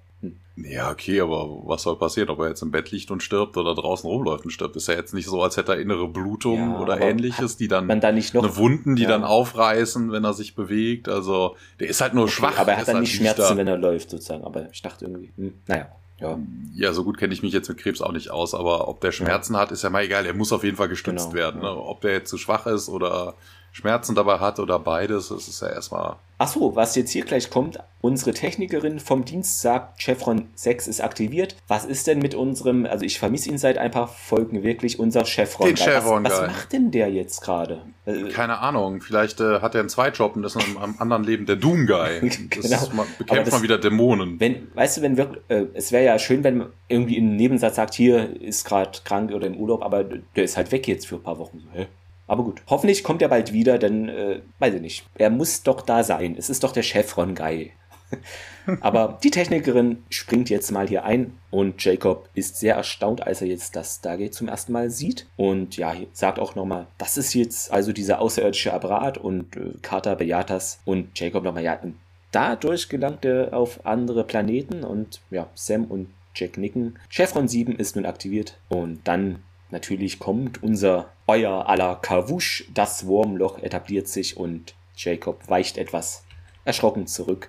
Ja, okay, aber was soll passieren, ob er jetzt im Bett liegt und stirbt oder draußen rumläuft und stirbt? Ist ja jetzt nicht so, als hätte er innere Blutung ja, oder ähnliches, die dann man da nicht noch, eine Wunden, die ja. dann aufreißen, wenn er sich bewegt. Also der ist halt nur okay, schwach. Aber er hat dann halt nicht Schmerzen, da. wenn er läuft, sozusagen. Aber ich dachte irgendwie, hm, naja. Ja. ja, so gut kenne ich mich jetzt mit Krebs auch nicht aus, aber ob der Schmerzen ja. hat, ist ja mal egal. Er muss auf jeden Fall gestützt genau, werden. Ne? Ob der jetzt zu schwach ist oder Schmerzen dabei hat oder beides, das ist ja erstmal. Achso, was jetzt hier gleich kommt, unsere Technikerin vom Dienst sagt, Chevron 6 ist aktiviert. Was ist denn mit unserem, also ich vermisse ihn seit ein paar Folgen wirklich, unser Chevron. Den Chevron was, was macht denn der jetzt gerade? Äh, Keine Ahnung, vielleicht äh, hat er einen Zweitjob und ist in einem anderen Leben der Doom Guy. Das genau. Ist, man bekämpft das, man wieder Dämonen. Wenn, weißt du, wenn wir, äh, es wäre ja schön, wenn man irgendwie im Nebensatz sagt, hier ist gerade krank oder im Urlaub, aber der ist halt weg jetzt für ein paar Wochen. So, hä? Aber gut, hoffentlich kommt er bald wieder, denn, äh, weiß ich nicht, er muss doch da sein. Es ist doch der Chef von Guy. Aber die Technikerin springt jetzt mal hier ein und Jacob ist sehr erstaunt, als er jetzt das Stargate zum ersten Mal sieht. Und ja, sagt auch nochmal, das ist jetzt also dieser außerirdische Apparat und äh, Carter bejaht das. Und Jacob nochmal, ja, dadurch gelangt er auf andere Planeten und ja, Sam und Jack nicken. Chevron 7 ist nun aktiviert und dann natürlich kommt unser euer aller Kawusch. Das Wurmloch etabliert sich und Jacob weicht etwas erschrocken zurück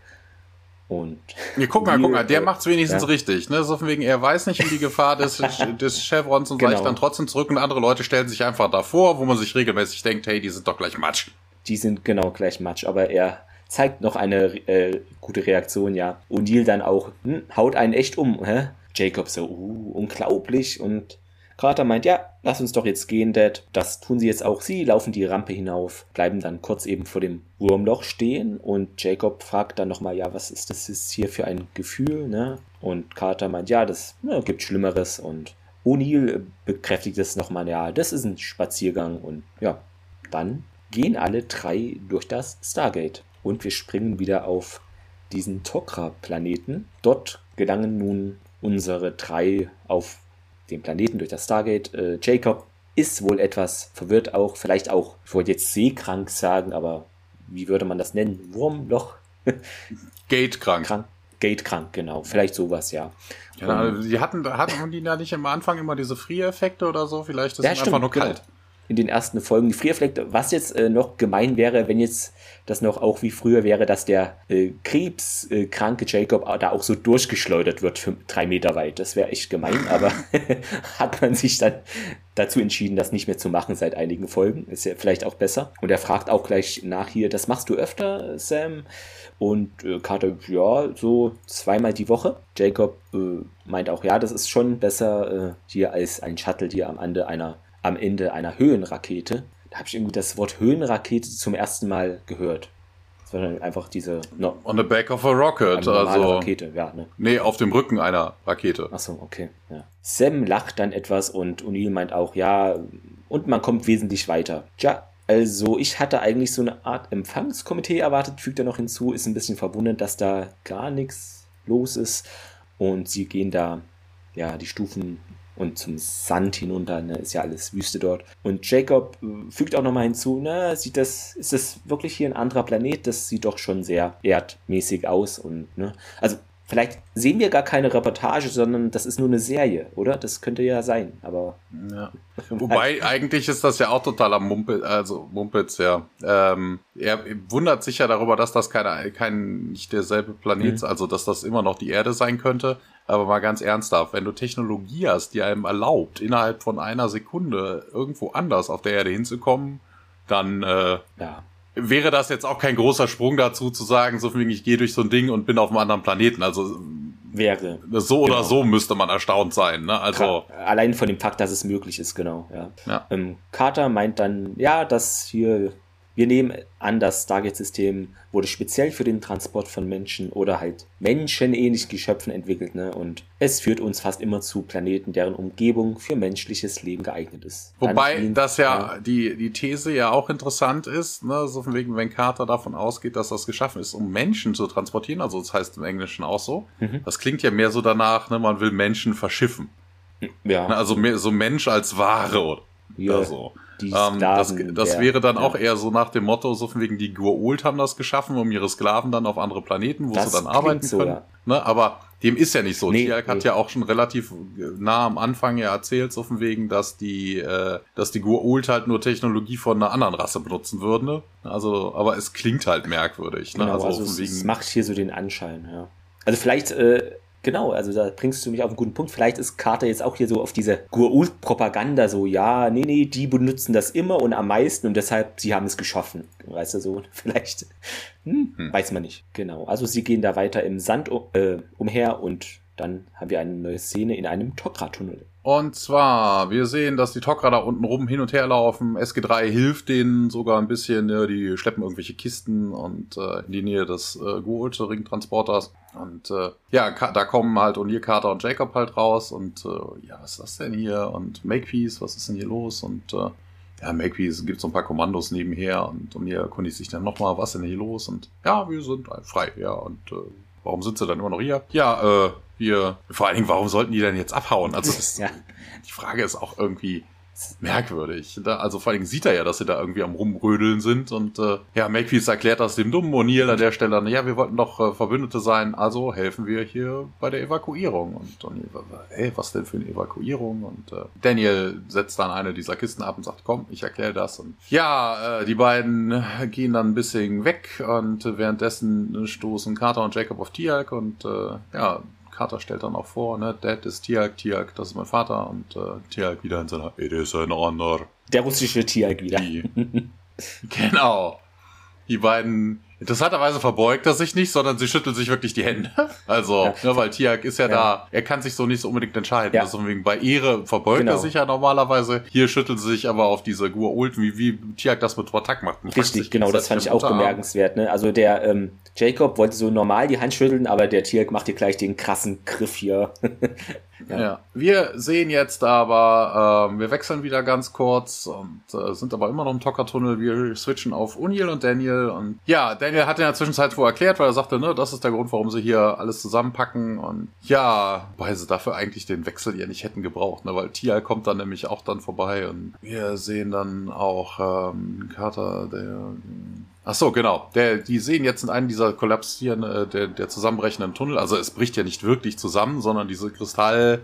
und ja, guck mal, guck mal, der macht es wenigstens ja. richtig. Ne? So von wegen, er weiß nicht um die Gefahr des, des Chevrons und genau. weicht dann trotzdem zurück und andere Leute stellen sich einfach davor, wo man sich regelmäßig denkt, hey, die sind doch gleich Matsch. Die sind genau gleich Matsch, aber er zeigt noch eine äh, gute Reaktion, ja. O'Neill dann auch, hm, haut einen echt um, hä? Jacob so, uh, unglaublich und Carter meint, ja, lass uns doch jetzt gehen, Dad. Das tun sie jetzt auch. Sie laufen die Rampe hinauf, bleiben dann kurz eben vor dem Wurmloch stehen und Jacob fragt dann nochmal, ja, was ist das jetzt hier für ein Gefühl, ne? Und Carter meint, ja, das ja, gibt Schlimmeres und O'Neill bekräftigt es nochmal, ja, das ist ein Spaziergang und ja, dann gehen alle drei durch das Stargate und wir springen wieder auf diesen Tokra-Planeten. Dort gelangen nun unsere drei auf den Planeten durch das Stargate. Äh, Jacob ist wohl etwas verwirrt auch, vielleicht auch, ich wollte jetzt seekrank sagen, aber wie würde man das nennen? Wurmloch? Gatekrank. Krank. Gatekrank, genau. Vielleicht sowas, ja. Ja, um, die hatten, hatten die da nicht am Anfang immer diese Friereffekte oder so? Vielleicht ist es einfach stimmt, nur kalt. Genau in den ersten Folgen die Frierfleckte. Was jetzt äh, noch gemein wäre, wenn jetzt das noch auch wie früher wäre, dass der äh, krebskranke Jacob da auch so durchgeschleudert wird für drei Meter weit. Das wäre echt gemein, aber hat man sich dann dazu entschieden, das nicht mehr zu machen seit einigen Folgen. Ist ja vielleicht auch besser. Und er fragt auch gleich nach hier, das machst du öfter, Sam? Und äh, Carter, ja, so zweimal die Woche. Jacob äh, meint auch, ja, das ist schon besser äh, hier als ein Shuttle hier am Ende einer am Ende einer Höhenrakete. Da habe ich irgendwie das Wort Höhenrakete zum ersten Mal gehört. Das war dann einfach diese. No, On the back of a rocket, also. Rakete, ja, ne? Nee, auf dem Rücken einer Rakete. Achso, okay. Ja. Sam lacht dann etwas und O'Neill meint auch, ja, und man kommt wesentlich weiter. Tja, also ich hatte eigentlich so eine Art Empfangskomitee erwartet, fügt er noch hinzu, ist ein bisschen verwundert, dass da gar nichts los ist. Und sie gehen da ja die Stufen und zum Sand hinunter, ne, ist ja alles Wüste dort. Und Jacob äh, fügt auch nochmal hinzu, na, sieht das, ist das wirklich hier ein anderer Planet? Das sieht doch schon sehr erdmäßig aus und, ne, also Vielleicht sehen wir gar keine Reportage, sondern das ist nur eine Serie, oder? Das könnte ja sein, aber. Ja. Wobei, eigentlich ist das ja auch totaler Mumpel, also Mumpitz, ja. Ähm, er wundert sich ja darüber, dass das keine, kein, nicht derselbe Planet ist, mhm. also dass das immer noch die Erde sein könnte. Aber mal ganz ernsthaft, wenn du Technologie hast, die einem erlaubt, innerhalb von einer Sekunde irgendwo anders auf der Erde hinzukommen, dann äh, ja wäre das jetzt auch kein großer Sprung dazu zu sagen, so wie ich gehe durch so ein Ding und bin auf einem anderen Planeten. Also wäre so genau. oder so müsste man erstaunt sein. Ne? Also allein von dem Fakt, dass es möglich ist, genau. Ja. ja. Ähm, Carter meint dann, ja, dass hier wir nehmen an, das Stargate-System wurde speziell für den Transport von Menschen oder halt menschenähnlichen Geschöpfen entwickelt, ne? Und es führt uns fast immer zu Planeten, deren Umgebung für menschliches Leben geeignet ist. Wobei ihn, das ja, ja, die, die These ja auch interessant ist, ne? So von wegen, wenn Carter davon ausgeht, dass das geschaffen ist, um Menschen zu transportieren, also das heißt im Englischen auch so. Mhm. Das klingt ja mehr so danach, ne? Man will Menschen verschiffen. Ja. Ne? Also mehr, so Mensch als Ware oder ja. so ähm, das, das wäre dann ja. auch eher so nach dem Motto, so von wegen die Gua'uld haben das geschaffen, um ihre Sklaven dann auf andere Planeten, wo das sie dann arbeiten so, können. Ja. Ne? Aber dem ist ja nicht so. Nee, Tialk nee. hat ja auch schon relativ nah am Anfang ja erzählt, so von wegen, dass die, äh, dass die Gua'uld halt nur Technologie von einer anderen Rasse benutzen würden. Ne? Also, aber es klingt halt merkwürdig. Ne? Genau, also, also es, es macht hier so den Anschein, ja. Also vielleicht äh, Genau, also da bringst du mich auf einen guten Punkt. Vielleicht ist Carter jetzt auch hier so auf diese Gurult-Propaganda so, ja, nee, nee, die benutzen das immer und am meisten und deshalb, sie haben es geschaffen. Weißt du so, vielleicht, hm, hm. weiß man nicht. Genau, also sie gehen da weiter im Sand äh, umher und dann haben wir eine neue Szene in einem Tokra-Tunnel. Und zwar, wir sehen, dass die Tok'ra da unten rum hin und her laufen. SG3 hilft denen sogar ein bisschen. Ja, die schleppen irgendwelche Kisten und äh, in die Nähe des äh, Goult-Ring-Transporters. Und äh, ja, da kommen halt O'Neill, Carter und Jacob halt raus. Und äh, ja, was ist das denn hier? Und Makepeace, was ist denn hier los? Und äh, ja, Magpie gibt so ein paar Kommandos nebenher und mir erkundigt sich dann nochmal, was ist denn hier los? Und ja, wir sind frei, ja, und äh, warum sind sie dann immer noch hier? Ja, äh, wir, vor allen Dingen, warum sollten die denn jetzt abhauen? Also das, ja. die Frage ist auch irgendwie, merkwürdig. Da, also vor allem sieht er ja, dass sie da irgendwie am Rumrödeln sind und äh, ja, Makepeace erklärt das dem dummen O'Neill an der Stelle dann, ja, wir wollten doch äh, Verbündete sein, also helfen wir hier bei der Evakuierung. Und O'Neill, hey, was denn für eine Evakuierung? Und äh, Daniel setzt dann eine dieser Kisten ab und sagt, komm, ich erkläre das. Und ja, äh, die beiden gehen dann ein bisschen weg und währenddessen stoßen Carter und Jacob auf Tiag und äh, ja, Carter stellt dann auch vor, ne, Dad ist Tiag, Tiag, das ist mein Vater und äh, Tiag wieder in seiner It is an honor. Der russische Tiag wieder. Die, genau. Die beiden Interessanterweise verbeugt er sich nicht, sondern sie schüttelt sich wirklich die Hände. Also, ja. ne, weil Tiag ist ja, ja, da, er kann sich so nicht so unbedingt entscheiden. Ja. Deswegen bei Ehre verbeugt genau. er sich ja normalerweise. Hier schüttelt sie sich aber auf diese Guaulten, wie, wie Tiag das mit Rotak macht. Richtig, genau, das fand ich auch bemerkenswert. Ne? Also der ähm, Jacob wollte so normal die Hand schütteln, aber der Tiag macht hier gleich den krassen Griff hier. Ja. ja. Wir sehen jetzt aber, äh, wir wechseln wieder ganz kurz und äh, sind aber immer noch im Tocker-Tunnel. Wir switchen auf Uniel und Daniel. Und ja, Daniel hat in der Zwischenzeit wo erklärt, weil er sagte, ne, das ist der Grund, warum sie hier alles zusammenpacken. Und ja, weil sie dafür eigentlich den Wechsel ja nicht hätten gebraucht, ne, weil Tial kommt dann nämlich auch dann vorbei und wir sehen dann auch ähm, Carter, der Ach so, genau. Der, die sehen jetzt in einem dieser kollapsieren, äh, der, der zusammenbrechenden Tunnel. Also es bricht ja nicht wirklich zusammen, sondern diese Kristall,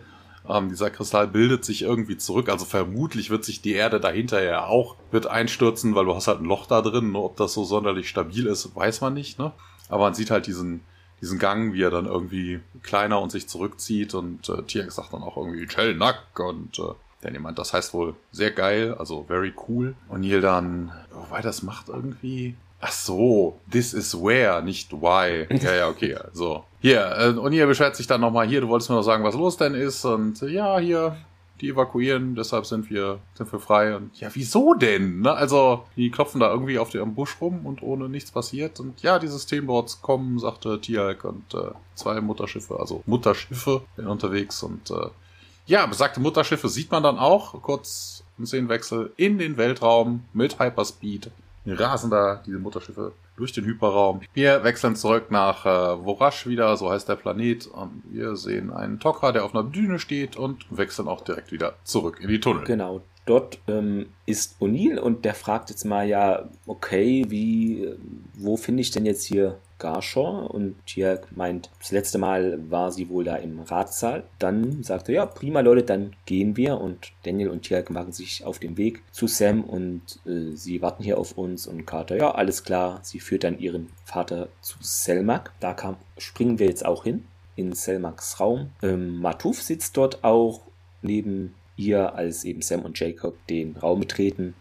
ähm, dieser Kristall bildet sich irgendwie zurück. Also vermutlich wird sich die Erde dahinter ja auch wird einstürzen, weil du hast halt ein Loch da drin. Nur ob das so sonderlich stabil ist, weiß man nicht. Ne? Aber man sieht halt diesen diesen Gang, wie er dann irgendwie kleiner und sich zurückzieht und äh, Tiak sagt dann auch irgendwie Nack und äh, denn jemand, das heißt wohl sehr geil, also very cool. Und Neil dann, wobei das macht irgendwie, Ach so, this is where, nicht why. Ja, ja, okay. So. Hier, äh, und hier beschwert sich dann nochmal, hier, du wolltest mir noch sagen, was los denn ist. Und äh, ja, hier, die evakuieren, deshalb sind wir, sind wir frei. Und ja, wieso denn? Ne? Also, die klopfen da irgendwie auf dem Busch rum und ohne nichts passiert. Und ja, die Systemboards kommen, sagte Tialk und äh, zwei Mutterschiffe, also Mutterschiffe sind unterwegs. Und äh, ja, besagte Mutterschiffe sieht man dann auch, kurz im Szenenwechsel, in den Weltraum mit Hyperspeed rasen da diese Mutterschiffe durch den Hyperraum. Wir wechseln zurück nach äh, Vorash wieder, so heißt der Planet. Und wir sehen einen Tok'ra, der auf einer Düne steht und wechseln auch direkt wieder zurück in die Tunnel. Genau. Dort ähm, ist O'Neill und der fragt jetzt mal ja, okay, wie, wo finde ich denn jetzt hier Garshaw und hier meint, das letzte Mal war sie wohl da im Ratssaal. Dann sagt er, ja, prima Leute, dann gehen wir und Daniel und Tiag machen sich auf den Weg zu Sam und äh, sie warten hier auf uns und Carter, ja, alles klar, sie führt dann ihren Vater zu Selmak. Da kam, springen wir jetzt auch hin, in Selmaks Raum. Ähm, Matuf sitzt dort auch neben ihr, als eben Sam und Jacob den Raum betreten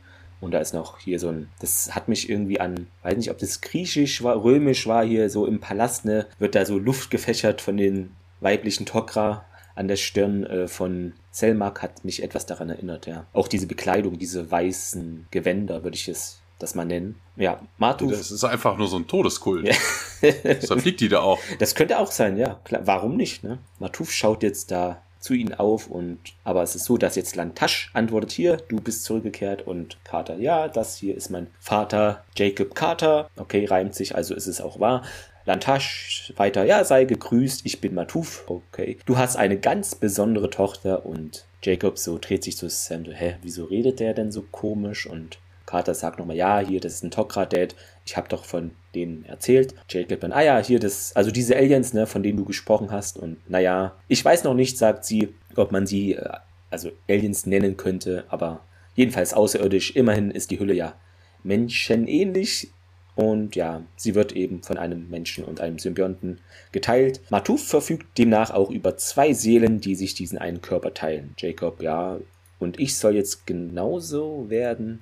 und da ist noch hier so ein, das hat mich irgendwie an, weiß nicht, ob das griechisch war, römisch war, hier so im Palast, ne, wird da so Luft gefächert von den weiblichen Tok'ra an der Stirn äh, von Selmak hat mich etwas daran erinnert, ja. Auch diese Bekleidung, diese weißen Gewänder, würde ich es das mal nennen. Ja, Matu. Das ist einfach nur so ein Todeskult. Ja. so fliegt die da auch. Das könnte auch sein, ja. Klar, warum nicht, ne? Matuf schaut jetzt da zu ihnen auf und aber es ist so, dass jetzt Lantasch antwortet hier, du bist zurückgekehrt und Carter, ja, das hier ist mein Vater Jacob Carter. Okay, reimt sich, also ist es auch wahr. Lantasch weiter, ja, sei gegrüßt, ich bin Matuf. Okay. Du hast eine ganz besondere Tochter und Jacob so dreht sich zu Sam, so, hä, wieso redet der denn so komisch? Und Carter sagt nochmal, ja, hier, das ist ein Tok'ra-Dad. Ich habe doch von denen erzählt. Jacob ah ja, hier, das, also diese Aliens, ne, von denen du gesprochen hast. Und naja, ich weiß noch nicht, sagt sie, ob man sie, äh, also Aliens nennen könnte, aber jedenfalls außerirdisch. Immerhin ist die Hülle ja menschenähnlich. Und ja, sie wird eben von einem Menschen und einem Symbionten geteilt. Matuf verfügt demnach auch über zwei Seelen, die sich diesen einen Körper teilen. Jacob, ja, und ich soll jetzt genauso werden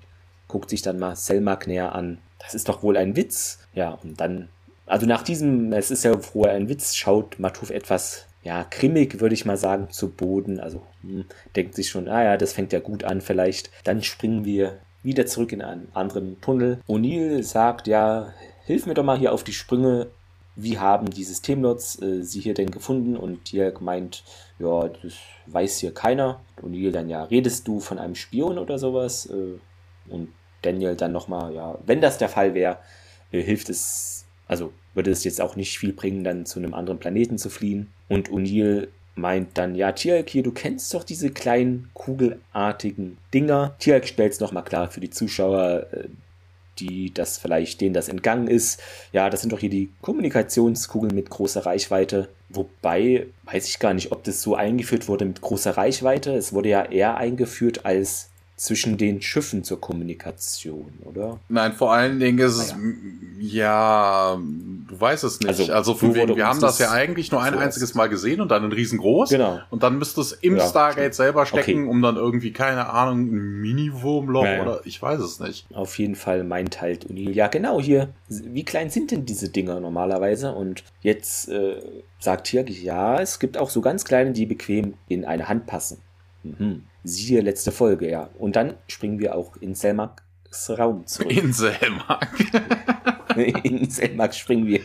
guckt sich dann mal Selmak näher an. Das ist doch wohl ein Witz. Ja, und dann, also nach diesem, es ist ja vorher ein Witz, schaut Matuf etwas, ja, grimmig, würde ich mal sagen, zu Boden. Also hm, denkt sich schon, ah ja, das fängt ja gut an vielleicht. Dann springen wir wieder zurück in einen anderen Tunnel. O'Neill sagt, ja, hilf mir doch mal hier auf die Sprünge. Wie haben die Systemlots äh, sie hier denn gefunden? Und hier meint, ja, das weiß hier keiner. O'Neill dann, ja, redest du von einem Spion oder sowas? Äh, Und Daniel dann nochmal, ja, wenn das der Fall wäre, äh, hilft es, also würde es jetzt auch nicht viel bringen, dann zu einem anderen Planeten zu fliehen. Und O'Neill meint dann, ja, Tialk hier, du kennst doch diese kleinen kugelartigen Dinger. Tialk stellt es nochmal klar für die Zuschauer, äh, die das vielleicht, denen das entgangen ist. Ja, das sind doch hier die Kommunikationskugeln mit großer Reichweite. Wobei, weiß ich gar nicht, ob das so eingeführt wurde mit großer Reichweite. Es wurde ja eher eingeführt als zwischen den Schiffen zur Kommunikation, oder? Nein, vor allen Dingen ist es, ja, du weißt es nicht. Also, also von wegen, wir haben das, ja eigentlich nur ein einziges Mal gesehen und dann in riesengroß. Genau. Und dann müsste es im ja, Stargate stimmt. selber stecken, okay. um dann irgendwie, keine Ahnung, ein Mini-Wurmloch ja, ja. oder ich weiß es nicht. Auf jeden Fall meint halt Unil, ja genau, hier, wie klein sind denn diese Dinger normalerweise? Und jetzt äh, sagt hier, ja, es gibt auch so ganz kleine, die bequem in eine Hand passen. Mhm. Siehe letzte Folge, ja. Und dann springen wir auch in Selmaks Raum zurück. In Selmak. in Selmak springen wir.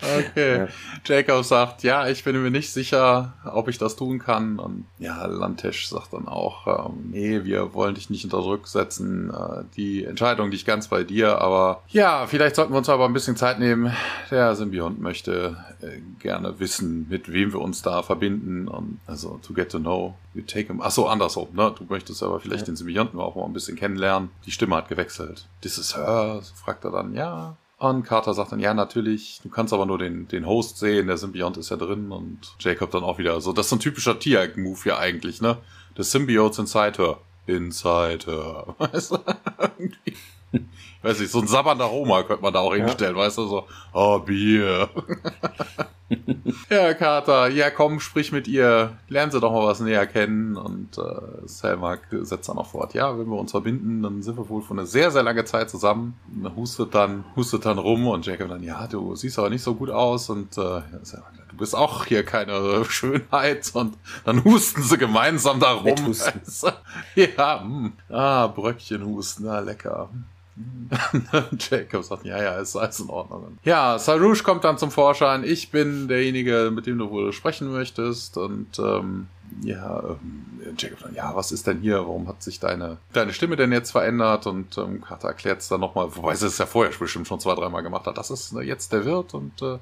Okay. Ja. Jacob sagt, ja, ich bin mir nicht sicher, ob ich das tun kann. Und ja, Lantesch sagt dann auch, ähm, nee, wir wollen dich nicht unter Druck setzen. Äh, die Entscheidung liegt ganz bei dir. Aber ja, vielleicht sollten wir uns aber ein bisschen Zeit nehmen. Der Symbiont möchte äh, gerne wissen, mit wem wir uns da verbinden. Und also to get to know, you take him. Ach so, andersrum. Ne? Du möchtest aber vielleicht ja. den Symbionten auch mal ein bisschen kennenlernen. Die Stimme hat gewechselt. This is her. Fragt er dann, ja, und Carter sagt dann, ja, natürlich, du kannst aber nur den, den Host sehen, der Symbiont ist ja drin und Jacob dann auch wieder so, das ist so ein typischer Tier-Move ja eigentlich, ne? The Symbiotes inside her. Inside her. Weißt du? Weiß nicht, so ein sabbernder Roma könnte man da auch hinstellen, ja. weißt du, so, oh, Bier. ja, Carter, ja komm, sprich mit ihr, lernen sie doch mal was näher kennen. Und äh, Selmak setzt dann auch fort, ja, wenn wir uns verbinden, dann sind wir wohl für eine sehr, sehr lange Zeit zusammen. Und hustet dann, hustet dann rum und Jacob dann, ja, du siehst aber nicht so gut aus und äh, Selmak, du bist auch hier keine Schönheit. Und dann husten sie gemeinsam da rum. ja, mh. Hm. ah, Bröckchen husten, na lecker. Jacob sagt, ja, ja, ist alles in Ordnung. Ja, Sarouche kommt dann zum Vorschein. Ich bin derjenige, mit dem du wohl sprechen möchtest. Und ähm, ja, ähm, Jacob sagt, ja, was ist denn hier? Warum hat sich deine, deine Stimme denn jetzt verändert? Und ähm, Carter erklärt es dann nochmal, wobei sie es ja vorher bestimmt schon zwei, dreimal gemacht hat. Das ist äh, jetzt der Wirt und äh,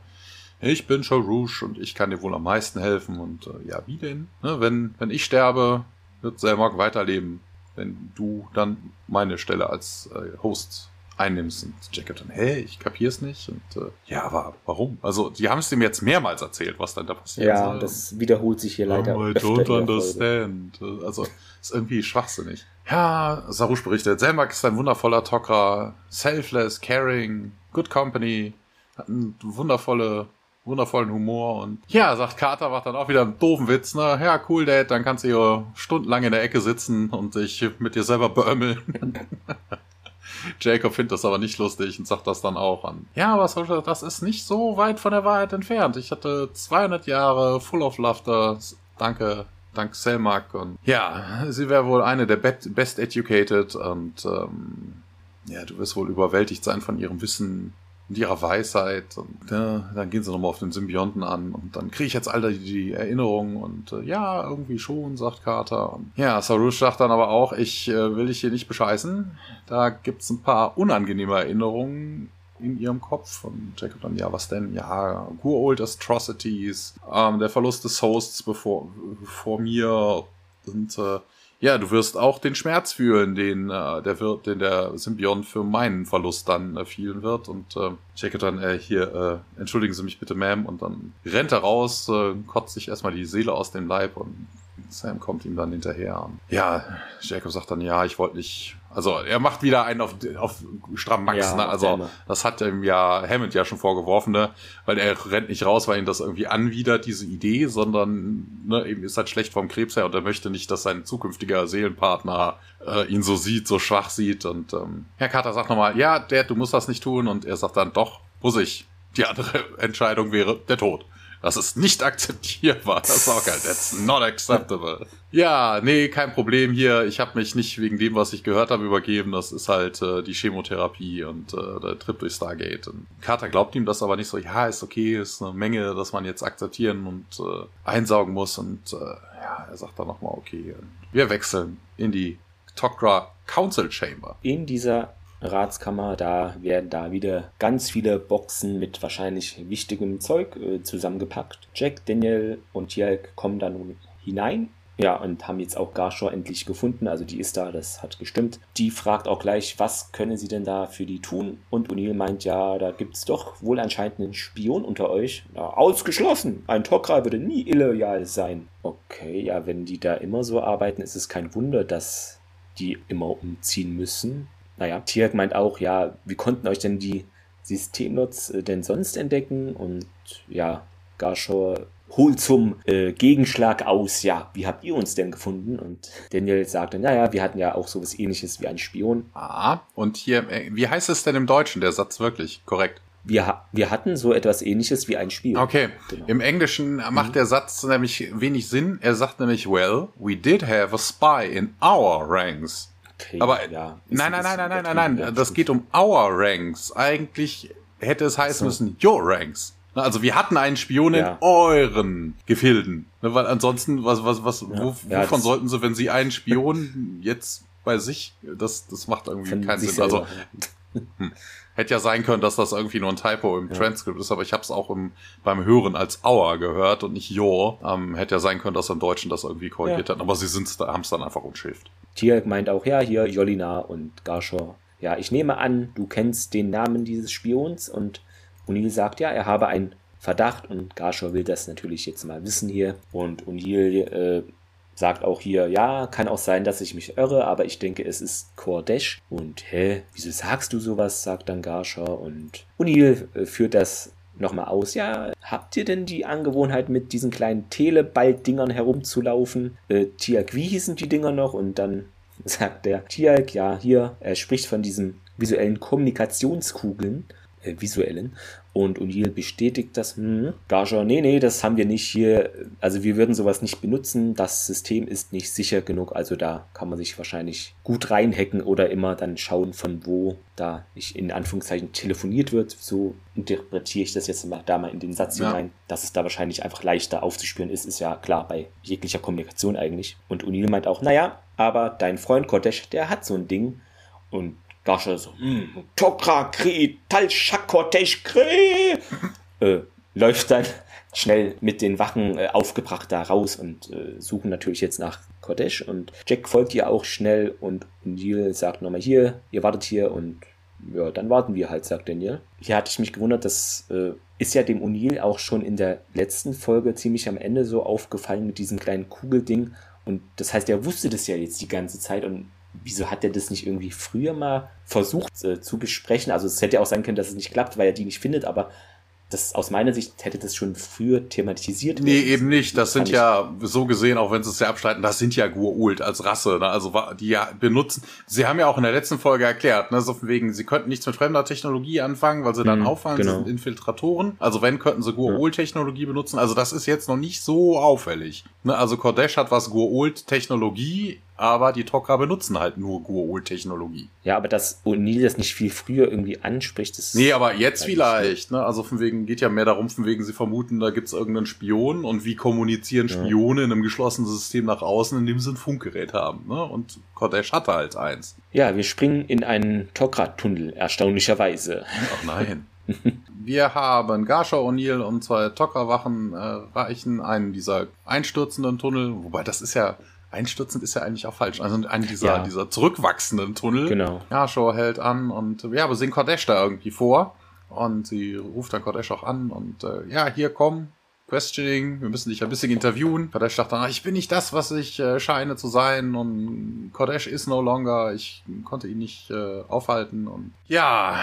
ich bin Charouche und ich kann dir wohl am meisten helfen. Und äh, ja, wie denn? Ne, wenn, wenn ich sterbe, wird Selmog weiterleben wenn du dann meine Stelle als äh, Host einnimmst. Und Jacob dann, hä, ich kapier's nicht. Und äh, ja, aber warum? Also, die haben es ihm jetzt mehrmals erzählt, was dann da passiert. Ja, soll. das wiederholt sich hier leider. Oh, I don't understand. Also, ist irgendwie schwachsinnig. Ja, Sarush berichtet, Selmak ist ein wundervoller Tok'ra, selfless, caring, good company, hat eine wundervolle wundervollen Humor und ja, sagt Carter, macht dann auch wieder einen doofen Witz, ne? Ja, cool, Dad, dann kannst du hier stundenlang in der Ecke sitzen und dich mit dir selber beömmeln. Jacob findet das aber nicht lustig und sagt das dann auch an. Ja, aber das ist nicht so weit von der Wahrheit entfernt. Ich hatte 200 Jahre full of laughter. Danke, dank Selmak und ja, sie wäre wohl eine der best educated und ähm, ja, du wirst wohl überwältigt sein von ihrem Wissen und ihrer Weisheit. Und ja, dann gehen sie nochmal auf den Symbionten an und dann kriege ich jetzt all die, Erinnerungen und äh, ja, irgendwie schon, sagt Carter. Und, ja, Sarush sagt dann aber auch, ich äh, will dich hier nicht bescheißen. Da gibt's ein paar unangenehme Erinnerungen in ihrem Kopf. Und Jacob dann, ja, was denn? Ja, old Atrocities, ähm, der Verlust des Hosts bevor, bevor mir und äh, ja, du wirst auch den Schmerz fühlen, den äh, der wird, den der Symbiont für meinen Verlust dann äh, fühlen wird. Und äh, Jacob dann äh, hier, äh, entschuldigen Sie mich bitte, Ma'am, und dann rennt er raus, äh, kotzt sich erstmal die Seele aus dem Leib und Sam kommt ihm dann hinterher. Ja, Jacob sagt dann, ja, ich wollte nicht also er macht wieder einen auf, auf stramm Max, ja, ne? Also das hat ihm ja Hammond ja schon vorgeworfen, ne? Weil er rennt nicht raus, weil ihn das irgendwie anwidert, diese Idee, sondern ne, ihm ist halt schlecht vom Krebs her und er möchte nicht, dass sein zukünftiger Seelenpartner äh, ihn so sieht, so schwach sieht. Und ähm, Herr Carter sagt nochmal, ja, Dad, du musst das nicht tun. Und er sagt dann, doch, muss ich. Die andere Entscheidung wäre der Tod. Das ist nicht akzeptierbar. Das ist auch geil. That's not acceptable. Ja, nee, kein Problem hier. Ich habe mich nicht wegen dem, was ich gehört habe, übergeben. Das ist halt äh, die Chemotherapie und äh, der Trip durch Stargate. Und Carter glaubt ihm das aber nicht so. Ja, ist okay, ist eine Menge, dass man jetzt akzeptieren und äh, einsaugen muss. Und äh, ja, er sagt dann nochmal, okay, wir wechseln in die Tok'ra Council Chamber. In dieser Ratskammer, da werden da wieder ganz viele Boxen mit wahrscheinlich wichtigem Zeug äh, zusammengepackt. Jack, Daniel und Jalk kommen da nun hinein ja, und haben jetzt auch Garshore endlich gefunden. Also die ist da, das hat gestimmt. Die fragt auch gleich, was können sie denn da für die tun? Und O'Neill meint, ja, da gibt es doch wohl anscheinend einen Spion unter euch. Ja, ausgeschlossen! Ein Tok'ra würde nie illoyal sein. Okay, ja, wenn die da immer so arbeiten, ist es kein Wunder, dass die immer umziehen müssen. Naja, Tiak meint auch, ja, wie konnten euch denn die Systemnots äh, denn sonst entdecken? Und ja, Garshore holt zum äh, Gegenschlag aus, ja, wie habt ihr uns denn gefunden? Und Daniel sagt dann, naja, wir hatten ja auch sowas ähnliches wie ein Spion. Ah, und hier, äh, wie heißt es denn im Deutschen, der Satz wirklich korrekt? Wir, wir hatten so etwas ähnliches wie ein Spion. Okay, genau. im Englischen macht mhm. der Satz nämlich wenig Sinn. Er sagt nämlich, well, we did have a spy in our ranks. Okay, Aber ja, nein, nein, nein, nein, nein, nein, nein, das geht um our ranks. Eigentlich hätte es heißen so. müssen your ranks. Also wir hatten einen Spion in ja. euren Gefilden. Ne, weil ansonsten, was, was, was, ja. wo, ja, wovon sollten sie, wenn sie einen Spion jetzt bei sich, das, das macht irgendwie keinen Sinn. Also hm. hätte ja sein können, dass das irgendwie nur ein Typo im Transkript ist, aber ich habe es auch im, beim Hören als Our gehört und nicht Your. Ähm, hätte ja sein können, dass im Deutschen das irgendwie korrigiert hat, aber sie haben es dann einfach umschifft. Tier meint auch, ja, hier Jolina und Garshor. Ja, ich nehme an, du kennst den Namen dieses Spions und O'Neill sagt ja, er habe einen Verdacht und Garshaw will das natürlich jetzt mal wissen hier. Und O'Neill äh, sagt auch hier, ja, kann auch sein, dass ich mich irre, aber ich denke, es ist Kordesh. Und hä, wieso sagst du sowas, sagt dann Garshaw. Und O'Neill äh, führt das nochmal aus. Ja, habt ihr denn die Angewohnheit, mit diesen kleinen Teleball-Dingern herumzulaufen? Äh, Tiak, wie hießen die Dinger noch? Und dann sagt der Tiak, ja, hier, er spricht von diesen visuellen Kommunikationskugeln äh, visuellen. Und O'Neill bestätigt das. Hm, Gaja, nee, nee, das haben wir nicht hier. Also wir würden sowas nicht benutzen. Das System ist nicht sicher genug. Also da kann man sich wahrscheinlich gut reinhacken oder immer dann schauen, von wo da ich in Anführungszeichen telefoniert wird. So interpretiere ich das jetzt mal da mal in den Satz ja. hinein, dass es da wahrscheinlich einfach leichter aufzuspüren ist. Ist ja klar bei jeglicher Kommunikation eigentlich. Und O'Neill meint auch, naja, aber dein Freund Kotesh, der hat so ein Ding. Und Gasche so, mm, Tokra Kri, Talschakotesh Kri, äh, läuft dann schnell mit den Wachen äh, aufgebracht da raus und äh, suchen natürlich jetzt nach Kodesh und Jack folgt ihr auch schnell und Neil sagt nochmal hier, ihr wartet hier und ja, dann warten wir halt, sagt Daniel. Hier hatte ich mich gewundert, das äh, ist ja dem O'Neill auch schon in der letzten Folge ziemlich am Ende so aufgefallen mit diesem kleinen Kugelding. Und das heißt, er wusste das ja jetzt die ganze Zeit und wieso hat er das nicht irgendwie früher mal versucht äh, zu besprechen? Also es hätte ja auch sein können, dass es nicht klappt, weil er die nicht findet, aber das aus meiner Sicht hätte das schon früher thematisiert. Nee, eben nicht. Das sind ja, so gesehen, auch wenn sie es ja abstreiten, das sind ja Gua'uld als Rasse. Ne? Also die ja benutzen, sie haben ja auch in der letzten Folge erklärt, ne, so von wegen, sie könnten nichts mit fremder Technologie anfangen, weil sie dann mhm, auffallen, genau. sie sind Infiltratoren. Also wenn, könnten sie Gua'uld-Technologie benutzen. Also das ist jetzt noch nicht so auffällig. Ne? Also Kodesh hat was Gua'uld-Technologie aber die Tok'ra benutzen halt nur Gua'uld-Technologie. Ja, aber dass O'Neill das nicht viel früher irgendwie anspricht, ist. Nee, aber jetzt vielleicht, ne? Also von wegen geht ja mehr darum, von wegen sie vermuten, da gibt's irgendeinen Spion und wie kommunizieren Spione ja. in einem geschlossenen System nach außen, indem sie ein Funkgerät haben, ne? Und Kodesh hatte halt eins. Ja, wir springen in einen Tok'ra-Tunnel, erstaunlicherweise. Ach nein. Wir haben Garsha O'Neill und zwei Tok'ra-Wachen äh, reichen einen dieser einstürzenden Tunnel, wobei das ist ja Einstürzend ist ja eigentlich auch falsch. Also einen dieser, ja. dieser zurückwachsenden Tunnel. Genau. Ja, Show hält an und ja, wir sehen Kodesh da irgendwie vor. Und sie ruft dann Kodesh auch an und äh, ja, hier komm, Questioning, wir müssen dich ein bisschen interviewen. Kodesh dachte dann, ich bin nicht das, was ich äh, scheine zu sein. Und Kodesh ist no longer, ich konnte ihn nicht äh, aufhalten. Und ja,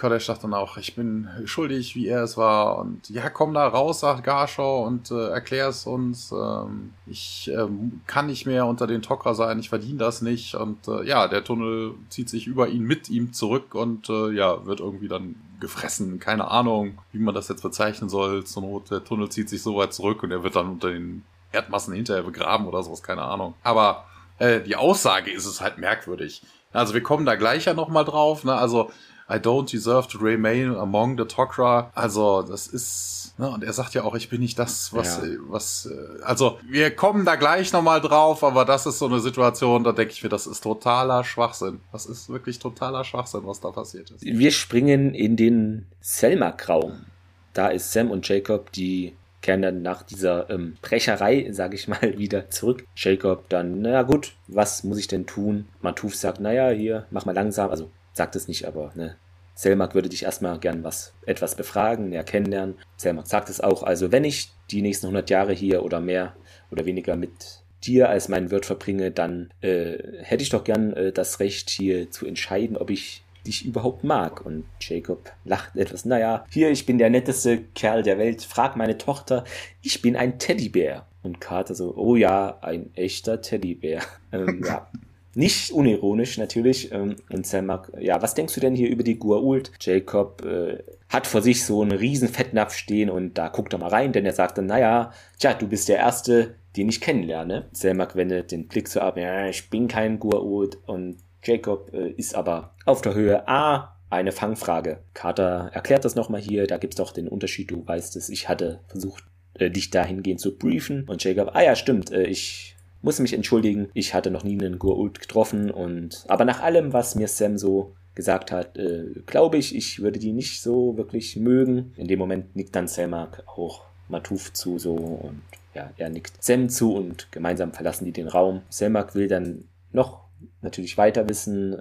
Kodesh sagt dann auch, ich bin schuldig, wie er es war. Und ja, komm da raus, sagt Garshaw und äh, erklär es uns. Ähm, ich ähm, kann nicht mehr unter den Tok'ra sein, ich verdiene das nicht. Und äh, ja, der Tunnel zieht sich über ihn mit ihm zurück. Und äh, ja, wird irgendwie dann gefressen. Keine Ahnung, wie man das jetzt bezeichnen soll. Zur Not, der Tunnel zieht sich so weit zurück und er wird dann unter den Erdmassen hinterher begraben oder sowas, keine Ahnung. Aber äh, die Aussage ist es halt merkwürdig. Also wir kommen da gleich ja nochmal drauf. Ne? Also I don't deserve to remain among the Tok'ra. Also, das ist, ne, und er sagt ja auch, ich bin nicht das, was, ja. was, äh, also, wir kommen da gleich nochmal drauf, aber das ist so eine Situation, da denke ich mir, das ist totaler Schwachsinn. Das ist wirklich totaler Schwachsinn, was da passiert ist. Wir springen in den Selma-Raum. Da ist Sam und Jacob, die kehren dann nach dieser ähm, Brecherei, sage ich mal, wieder zurück. Jacob dann, naja gut, was muss ich denn tun? Matuf sagt, naja, hier, mach mal langsam, also sagt es nicht, aber ne, Selmak würde dich erstmal gern was, etwas befragen, näher kennenlernen. Selmak sagt es auch, also wenn ich die nächsten 100 Jahre hier oder mehr oder weniger mit dir als meinen Wirt verbringe, dann äh, hätte ich doch gern äh, das Recht hier zu entscheiden, ob ich dich überhaupt mag. Und Jacob lacht etwas. Naja, hier, ich bin der netteste Kerl der Welt. Frag meine Tochter, ich bin ein Teddybär. Und Carter so, oh ja, ein echter Teddybär. Ähm, ja. Nicht unironisch natürlich. Ähm, und Sam ja, was denkst du denn hier über die Gua'uld? Jacob äh, hat vor sich so einen riesen Fettnapf stehen und da guckt er mal rein, denn er sagt dann, naja, tja, du bist der Erste, den ich kennenlerne. Selmak wendet den Blick so ab, ja, ich bin kein Gua'uld und Jacob äh, ist aber auf der Höhe A eine Fangfrage. Carter erklärt das nochmal hier, da gibt's doch den Unterschied, du weißt es, ich hatte versucht, äh, dich dahingehend zu briefen. Und Jacob, ah ja, stimmt, äh, ich muss mich entschuldigen, ich hatte noch nie einen Gurult getroffen und aber nach allem, was mir Sam so gesagt hat, äh, glaube ich, ich würde die nicht so wirklich mögen. In dem Moment nickt dann Selmak auch Matuf zu so und ja, er nickt Sam zu und gemeinsam verlassen die den Raum. Selmak will dann noch natürlich weiter wissen.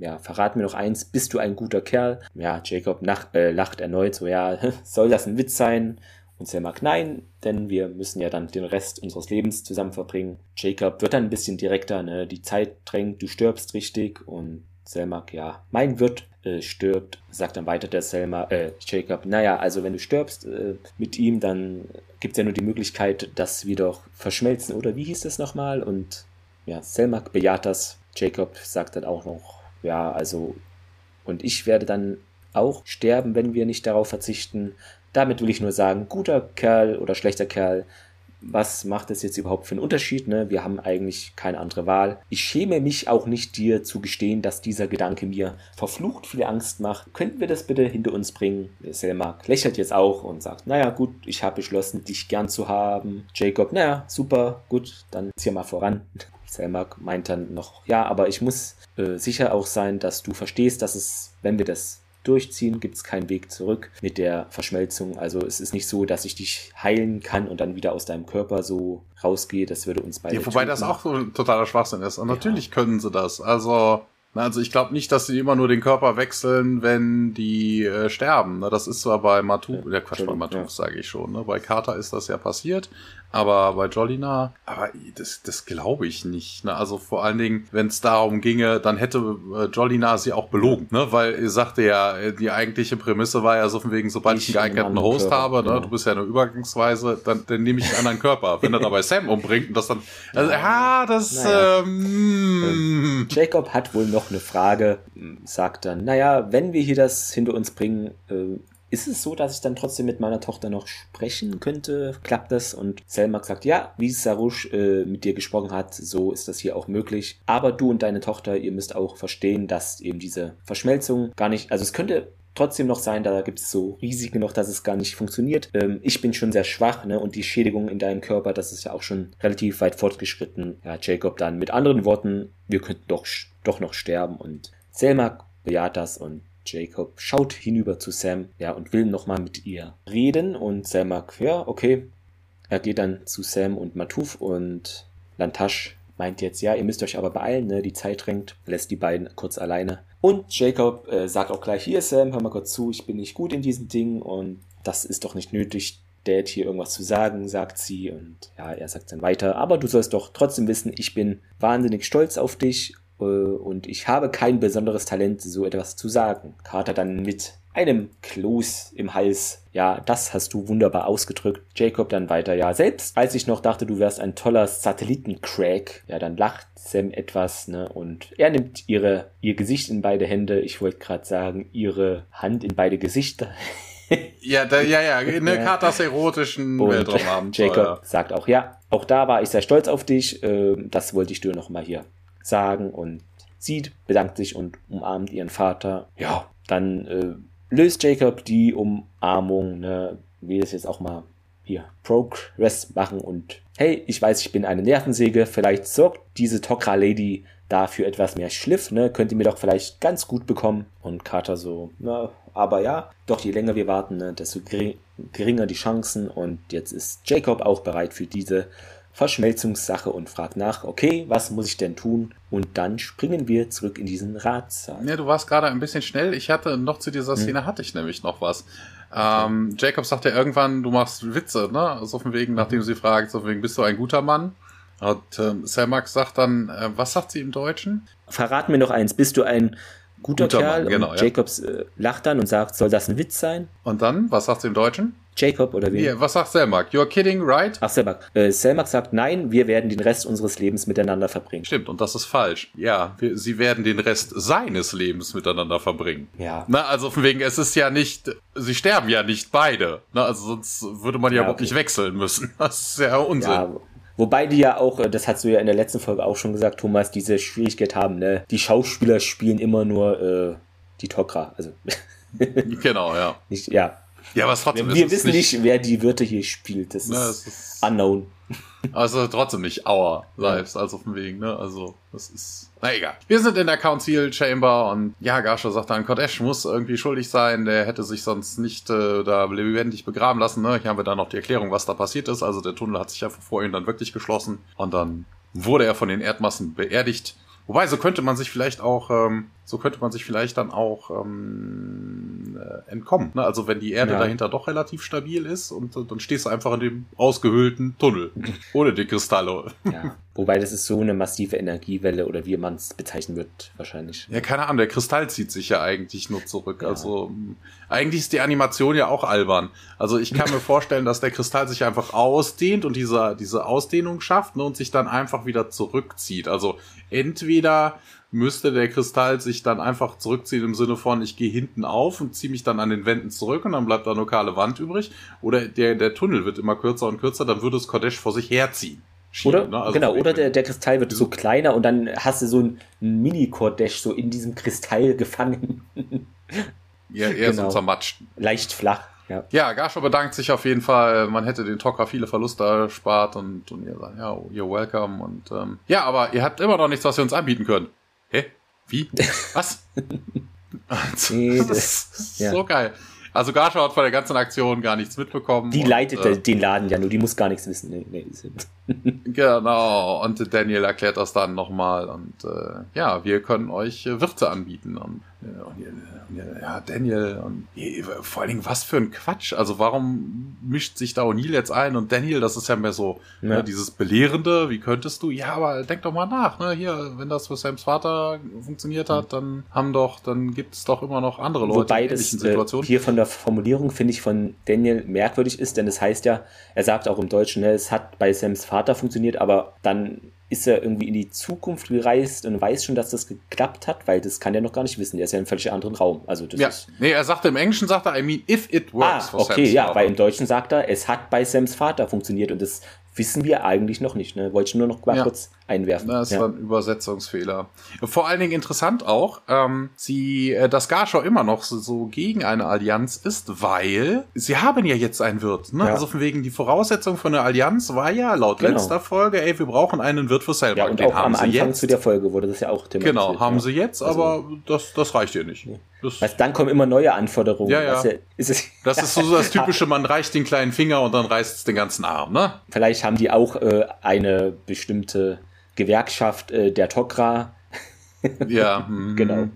Äh, ja, verrat mir noch eins, bist du ein guter Kerl? Ja, Jacob nach, äh, lacht erneut so, ja, soll das ein Witz sein? Und Selmak, nein, denn wir müssen ja dann den Rest unseres Lebens zusammen verbringen. Jacob wird dann ein bisschen direkter, ne, die Zeit drängt, du stirbst richtig und Selmak, ja, mein Wirt äh, stirbt, sagt dann weiter der Selma, äh, Jacob, naja, also wenn du stirbst äh, mit ihm, dann gibt es ja nur die Möglichkeit, dass wir doch verschmelzen, oder wie hieß das nochmal? Und ja, Selmak bejaht das, Jacob sagt dann auch noch, ja, also, und ich werde dann auch sterben, wenn wir nicht darauf verzichten. Damit will ich nur sagen, guter Kerl oder schlechter Kerl, was macht es jetzt überhaupt für einen Unterschied? Ne? Wir haben eigentlich keine andere Wahl. Ich schäme mich auch nicht, dir zu gestehen, dass dieser Gedanke mir verflucht viel Angst macht. Könnten wir das bitte hinter uns bringen? Selma lächelt jetzt auch und sagt, naja gut, ich habe beschlossen, dich gern zu haben. Jacob, naja, super, gut, dann zieh mal voran. Selmak meint dann noch, ja, aber ich muss äh, sicher auch sein, dass du verstehst, dass es, wenn wir das durchziehen, gibt es keinen Weg zurück mit der Verschmelzung. Also es ist nicht so, dass ich dich heilen kann und dann wieder aus deinem Körper so rausgehe. Das würde uns beide. Ja, wobei töten. das auch so ein totaler Schwachsinn ist. Und ja. natürlich können sie das. Also also ich glaube nicht, dass sie immer nur den Körper wechseln, wenn die äh, sterben. Ne? Das ist zwar bei Matu, ja, der Quatsch bei Matu, ja. sage ich schon. Ne? Bei Carter ist das ja passiert, aber bei Jolina, aber das, das glaube ich nicht. Ne? Also vor allen Dingen, wenn es darum ginge, dann hätte äh, Jolina sie auch belogen, ne? Weil ihr sagte ja, äh, die eigentliche Prämisse war ja so von wegen, sobald ich, ich einen geeigneten Host Körper, habe, ne? Genau. du bist ja eine Übergangsweise, dann, dann nehme ich einen anderen Körper. Wenn er dabei Sam umbringt und das dann, also, ja, das. Naja. Ähm, Jacob hat wohl noch noch eine Frage, sagt dann, naja, wenn wir hier das hinter uns bringen, äh, ist es so, dass ich dann trotzdem mit meiner Tochter noch sprechen könnte? Klappt das? Und Selmak sagt, ja, wie Sarush äh, mit dir gesprochen hat, so ist das hier auch möglich. Aber du und deine Tochter, ihr müsst auch verstehen, dass eben diese Verschmelzung gar nicht, also es könnte trotzdem noch sein, da gibt es so Risiken noch, dass es gar nicht funktioniert. Ähm, ich bin schon sehr schwach, ne? Und die Schädigung in deinem Körper, das ist ja auch schon relativ weit fortgeschritten. Ja, Jacob dann mit anderen Worten, wir könnten doch, doch noch sterben. Und Selma bejaht das und Jacob schaut hinüber zu Sam, ja, und will nochmal mit ihr reden. Und Selma, ja, okay. Er geht dann zu Sam und Matuf und Lantasch meint jetzt, ja, ihr müsst euch aber beeilen, ne? Die Zeit drängt, lässt die beiden kurz alleine. Und Jacob äh, sagt auch gleich, hier Sam, hör mal kurz zu, ich bin nicht gut in diesen Dingen und das ist doch nicht nötig, Dad hier irgendwas zu sagen, sagt sie. Und ja, er sagt dann weiter, aber du sollst doch trotzdem wissen, ich bin wahnsinnig stolz auf dich äh, und ich habe kein besonderes Talent, so etwas zu sagen. Carter dann mit einem Kloß im Hals. Ja, das hast du wunderbar ausgedrückt. Jacob dann weiter. Ja, selbst als ich noch dachte, du wärst ein toller Satellitencrack, ja, dann lacht Sam etwas, ne, und er nimmt ihre, ihr Gesicht in beide Hände. Ich wollte gerade sagen, ihre Hand in beide Gesichter. ja, da, ja, ja, eine ja. Katas erotischen Weltraumabend. Jacob sagt auch, ja, auch da war ich sehr stolz auf dich. Äh, das wollte ich dir noch mal hier sagen und sie bedankt sich und umarmt ihren Vater. Ja, dann äh, löst Jacob die Umarmung, ne, will das jetzt auch mal hier Progress machen und hey, ich weiß, ich bin eine Nervensäge, vielleicht sorgt diese Tokra Lady dafür etwas mehr Schliff, ne, könnt ihr mir doch vielleicht ganz gut bekommen. Und Carter so, na, aber ja, doch je länger wir warten, ne, desto geringer die Chancen. Und jetzt ist Jacob auch bereit für diese Verschmelzungssache und fragt nach, okay, was muss ich denn tun? Und dann springen wir zurück in diesen Ratssaal. Ja, du warst gerade ein bisschen schnell. Ich hatte noch zu dieser. Szene hm. hatte ich nämlich noch was. Ähm, Jacob sagt ja irgendwann, du machst Witze, ne? Also auf dem Weg, nachdem sie fragt, so auf dem Weg, bist du ein guter Mann? Und ähm, Selmax sagt dann, äh, was sagt sie im Deutschen? Verrat mir noch eins, bist du ein guter, guter Kerl? Mann, genau, und Jacobs äh, lacht dann und sagt, soll das ein Witz sein? Und dann, was sagt sie im Deutschen? Jacob oder wie? Yeah, was sagt Selmak? You're kidding, right? Ach, Selmak. Äh, Selmak sagt, nein, wir werden den Rest unseres Lebens miteinander verbringen. Stimmt, und das ist falsch. Ja, wir, sie werden den Rest seines Lebens miteinander verbringen. Ja. Na, also von wegen, es ist ja nicht, sie sterben ja nicht beide. Na, also sonst würde man ja, ja überhaupt okay. nicht wechseln müssen. Das ist ja Unsinn. Ja, Wobei die ja auch, äh, das hast du ja in der letzten Folge auch schon gesagt, Thomas, diese Schwierigkeit haben, ne? Die Schauspieler spielen immer nur äh, die Tokra. Also. genau, ja. Nicht, ja, ja, aber trotzdem Wir, wir wissen nicht, wer die Wörter hier spielt. Das, ne, ist, ist unknown. Also trotzdem nicht our lives, also auf dem Weg, ne? Also, das ist. Na egal. Wir sind in der Council Chamber und ja, Gasha sagt dann, Kodesh muss irgendwie schuldig sein, der hätte sich sonst nicht äh, da lebendig begraben lassen, ne? Hier haben wir dann noch die Erklärung, was da passiert ist. Also der Tunnel hat sich ja vorhin dann wirklich geschlossen und dann wurde er von den Erdmassen beerdigt. Wobei, so könnte man sich vielleicht auch, ähm, so könnte man sich vielleicht dann auch ähm, äh, entkommen. Ne? Also wenn die Erde ja. dahinter doch relativ stabil ist und äh, dann stehst du einfach in dem ausgehöhlten Tunnel ohne die Kristalle. Ja. Wobei das ist so eine massive Energiewelle oder wie man es bezeichnen wird, wahrscheinlich. Ja, keine Ahnung, der Kristall zieht sich ja eigentlich nur zurück. Ja. Also eigentlich ist die Animation ja auch albern. Also ich kann mir vorstellen, dass der Kristall sich einfach ausdehnt und diese, diese Ausdehnung schafft ne, und sich dann einfach wieder zurückzieht. Also entweder müsste der Kristall sich dann einfach zurückziehen im Sinne von, ich gehe hinten auf und ziehe mich dann an den Wänden zurück und dann bleibt da eine kahle Wand übrig. Oder der, der Tunnel wird immer kürzer und kürzer, dann würde es Kodesh vor sich herziehen. Schieben, oder, ne? also genau, oder der, der Kristall wird so kleiner und dann hast du so ein Mini-Kodesh so in diesem Kristall gefangen. ja, eher genau. so zermatscht. Leicht flach. Ja, ja Gasho bedankt sich auf jeden Fall. Man hätte den Tokra viele Verluste erspart und, und ihr sagt, ja, you're welcome. Und ähm, ja, aber ihr habt immer noch nichts, was ihr uns anbieten könnt. Hä? Wie? Was? das, ist ja. so geil. Also Garsha hat von der ganzen Aktion gar nichts mitbekommen. Die und, leitet äh, den Laden ja nur, die muss gar nichts wissen. Nee, nee, genau, und Daniel erklärt das dann nochmal und äh, ja, wir können euch Wirte anbieten und ja, Daniel und vor allen Dingen, was für ein Quatsch. Also warum mischt sich da O'Neill jetzt ein und Daniel, das ist ja mehr so ja. ne, dieses Belehrende, wie könntest du? Ja, aber denk doch mal nach, ne? Hier, wenn das für Sams Vater funktioniert hat, dann haben doch, dann gibt es doch immer noch andere Leute Wobei in ähnlichen das, äh, Situationen. hier von der Formulierung, finde ich, von Daniel merkwürdig ist, denn es heißt ja, er sagt auch im Deutschen, ne, es hat bei Sams Vater funktioniert, aber dann ist er irgendwie in die Zukunft gereist und weiß schon, dass das geklappt hat, weil das kann er noch gar nicht wissen. Der ist ja in einem völlig anderen Raum. Also das ja. ist nee, er sagte im Englischen sagt er, I mean, if it works. Ah, okay, Sam's ja, Vater. weil im Deutschen sagt er, es hat bei Sams Vater funktioniert und das wissen wir eigentlich noch nicht. Ne? Wollte ich nur noch mal ja. kurz einwerfen. Das ja. war ein Übersetzungsfehler. Vor allen Dingen interessant auch, ähm, sie, äh, dass Garschau immer noch so, so, gegen eine Allianz ist, weil sie haben ja jetzt einen Wirt. Ne? Ja. Also von wegen die Voraussetzung von der Allianz war ja laut genau. letzter Folge, ey, wir brauchen einen Wirt für Selber. Ja, und Den auch am Anfang jetzt. zu der Folge wurde das ja auch thematisiert. Genau, haben sie jetzt, also, aber das, das reicht ihr nicht. Das weißt, dann kommen immer neue Anforderungen. Ja, ja. ist es, das ist so das typische, man reicht den kleinen Finger und dann reißt es den ganzen Arm, ne? Vielleicht haben die auch äh, eine bestimmte Gewerkschaft äh, der Tokra. ja, hm. genau.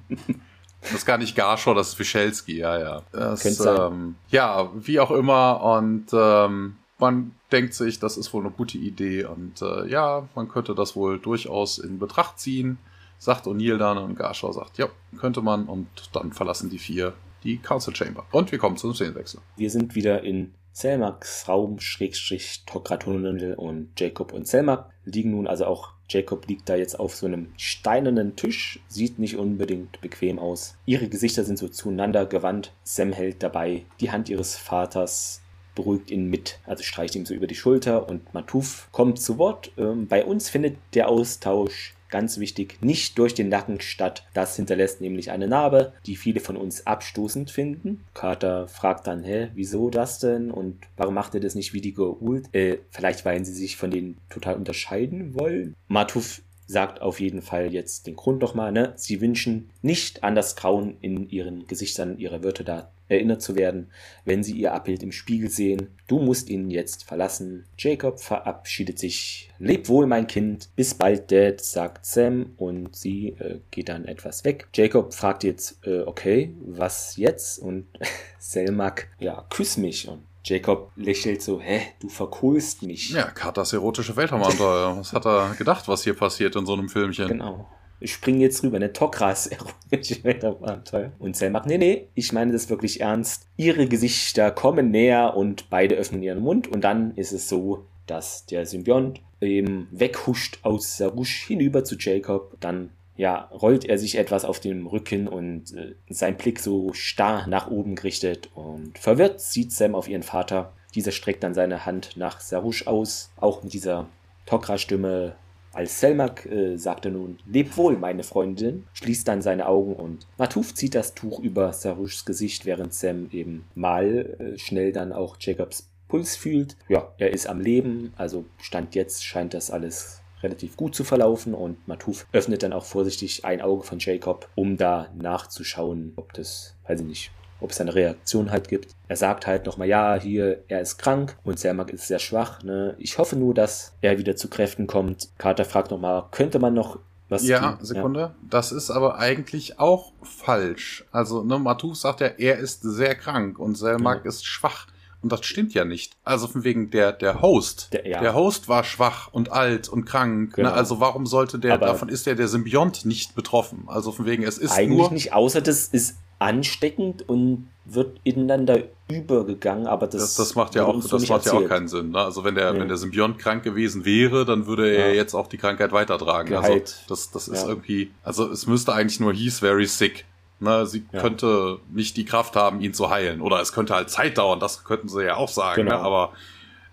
Das ist gar nicht Garshaw, das ist Wischelski, ja, ja. Das, ähm, ja, wie auch immer. Und ähm, man denkt sich, das ist wohl eine gute Idee. Und äh, ja, man könnte das wohl durchaus in Betracht ziehen sagt O'Neill dann und Garshaw sagt, ja, könnte man und dann verlassen die vier die Council Chamber. Und wir kommen zum Szenenwechsel. Wir sind wieder in Selmaks Raum, Schrägstrich, Tokratunel und Jacob und Selmak liegen nun, also auch Jacob liegt da jetzt auf so einem steinernen Tisch, sieht nicht unbedingt bequem aus. Ihre Gesichter sind so zueinander gewandt. Sam hält dabei die Hand ihres Vaters, beruhigt ihn mit, also streicht ihm so über die Schulter und Matuf kommt zu Wort. Ähm, bei uns findet der Austausch ganz wichtig, nicht durch den Nacken statt. Das hinterlässt nämlich eine Narbe, die viele von uns abstoßend finden. Carter fragt dann, hä, wieso das denn? Und warum macht er das nicht wie die Goa'uld? Äh, vielleicht weil sie sich von denen total unterscheiden wollen. Matuf sagt auf jeden Fall jetzt den Grund nochmal, ne? Sie wünschen nicht an das Grauen in ihren Gesichtern ihrer Wörter da erinnert zu werden, wenn sie ihr Abbild im Spiegel sehen. Du musst ihn jetzt verlassen. Jacob verabschiedet sich. Leb wohl, mein Kind. Bis bald, Dad, sagt Sam und sie äh, geht dann etwas weg. Jacob fragt jetzt, äh, okay, was jetzt? Und Selmak, ja, küss mich. Und Jacob lächelt so, hä, du verkohlst mich. Ja, Katas erotische Weltraumabenteuer. was hat er gedacht, was hier passiert in so einem Filmchen? Genau. Ich springe jetzt rüber, ne? Tokras Weltraumabenteuer. Und Sam macht, nee, nee, ich meine das wirklich ernst. Ihre Gesichter kommen näher und beide öffnen ihren Mund und dann ist es so, dass der Symbiont eben weghuscht aus Sarush hinüber zu Jacob. Dann ja, rollt er sich etwas auf dem Rücken und äh, sein Blick so starr nach oben gerichtet und verwirrt sieht Sam auf ihren Vater. Dieser streckt dann seine Hand nach Sarush aus, auch mit dieser Tokra-Stimme. Als Selmak äh, sagt er nun, leb wohl, meine Freundin, schließt dann seine Augen und Matuf zieht das Tuch über Sarushs Gesicht, während Sam eben mal äh, schnell dann auch Jacobs Puls fühlt. Ja, er ist am Leben, also Stand jetzt scheint das alles relativ gut zu verlaufen und Matuf öffnet dann auch vorsichtig ein Auge von Jacob, um da nachzuschauen, ob das, weiß ich nicht, ob es eine Reaktion halt gibt. Er sagt halt nochmal, ja, hier, er ist krank und Sermak ist sehr schwach. Ne? Ich hoffe nur, dass er wieder zu Kräften kommt. Carter fragt nochmal, könnte man noch was ja, tun? Sekunde. Ja. Das ist aber eigentlich auch falsch. Also, ne, Matuf sagt ja, er ist sehr krank und Selmak ja. ist schwach. Und das stimmt ja nicht. Also von wegen der, der Host. Der, ja. der Host war schwach und alt und krank. Ne? Genau. Ne? Also warum sollte der, Aber davon ist der, der Symbiont nicht betroffen. Also von wegen, es ist eigentlich nur. nicht, außer das ist ansteckend und wird ineinander übergegangen, aber das, das, das macht ja auch, das macht ja auch keinen Sinn. Ne? Also wenn der, nee. wenn der Symbiont krank gewesen wäre, dann würde er ja. jetzt auch die Krankheit weitertragen. Gehalt. Also das, das ist ja. irgendwie, also es müsste eigentlich nur he's very sick. Ne, sie ja. könnte nicht die Kraft haben, ihn zu heilen. Oder es könnte halt Zeit dauern, das könnten sie ja auch sagen. Ne? Genau. Ne? Aber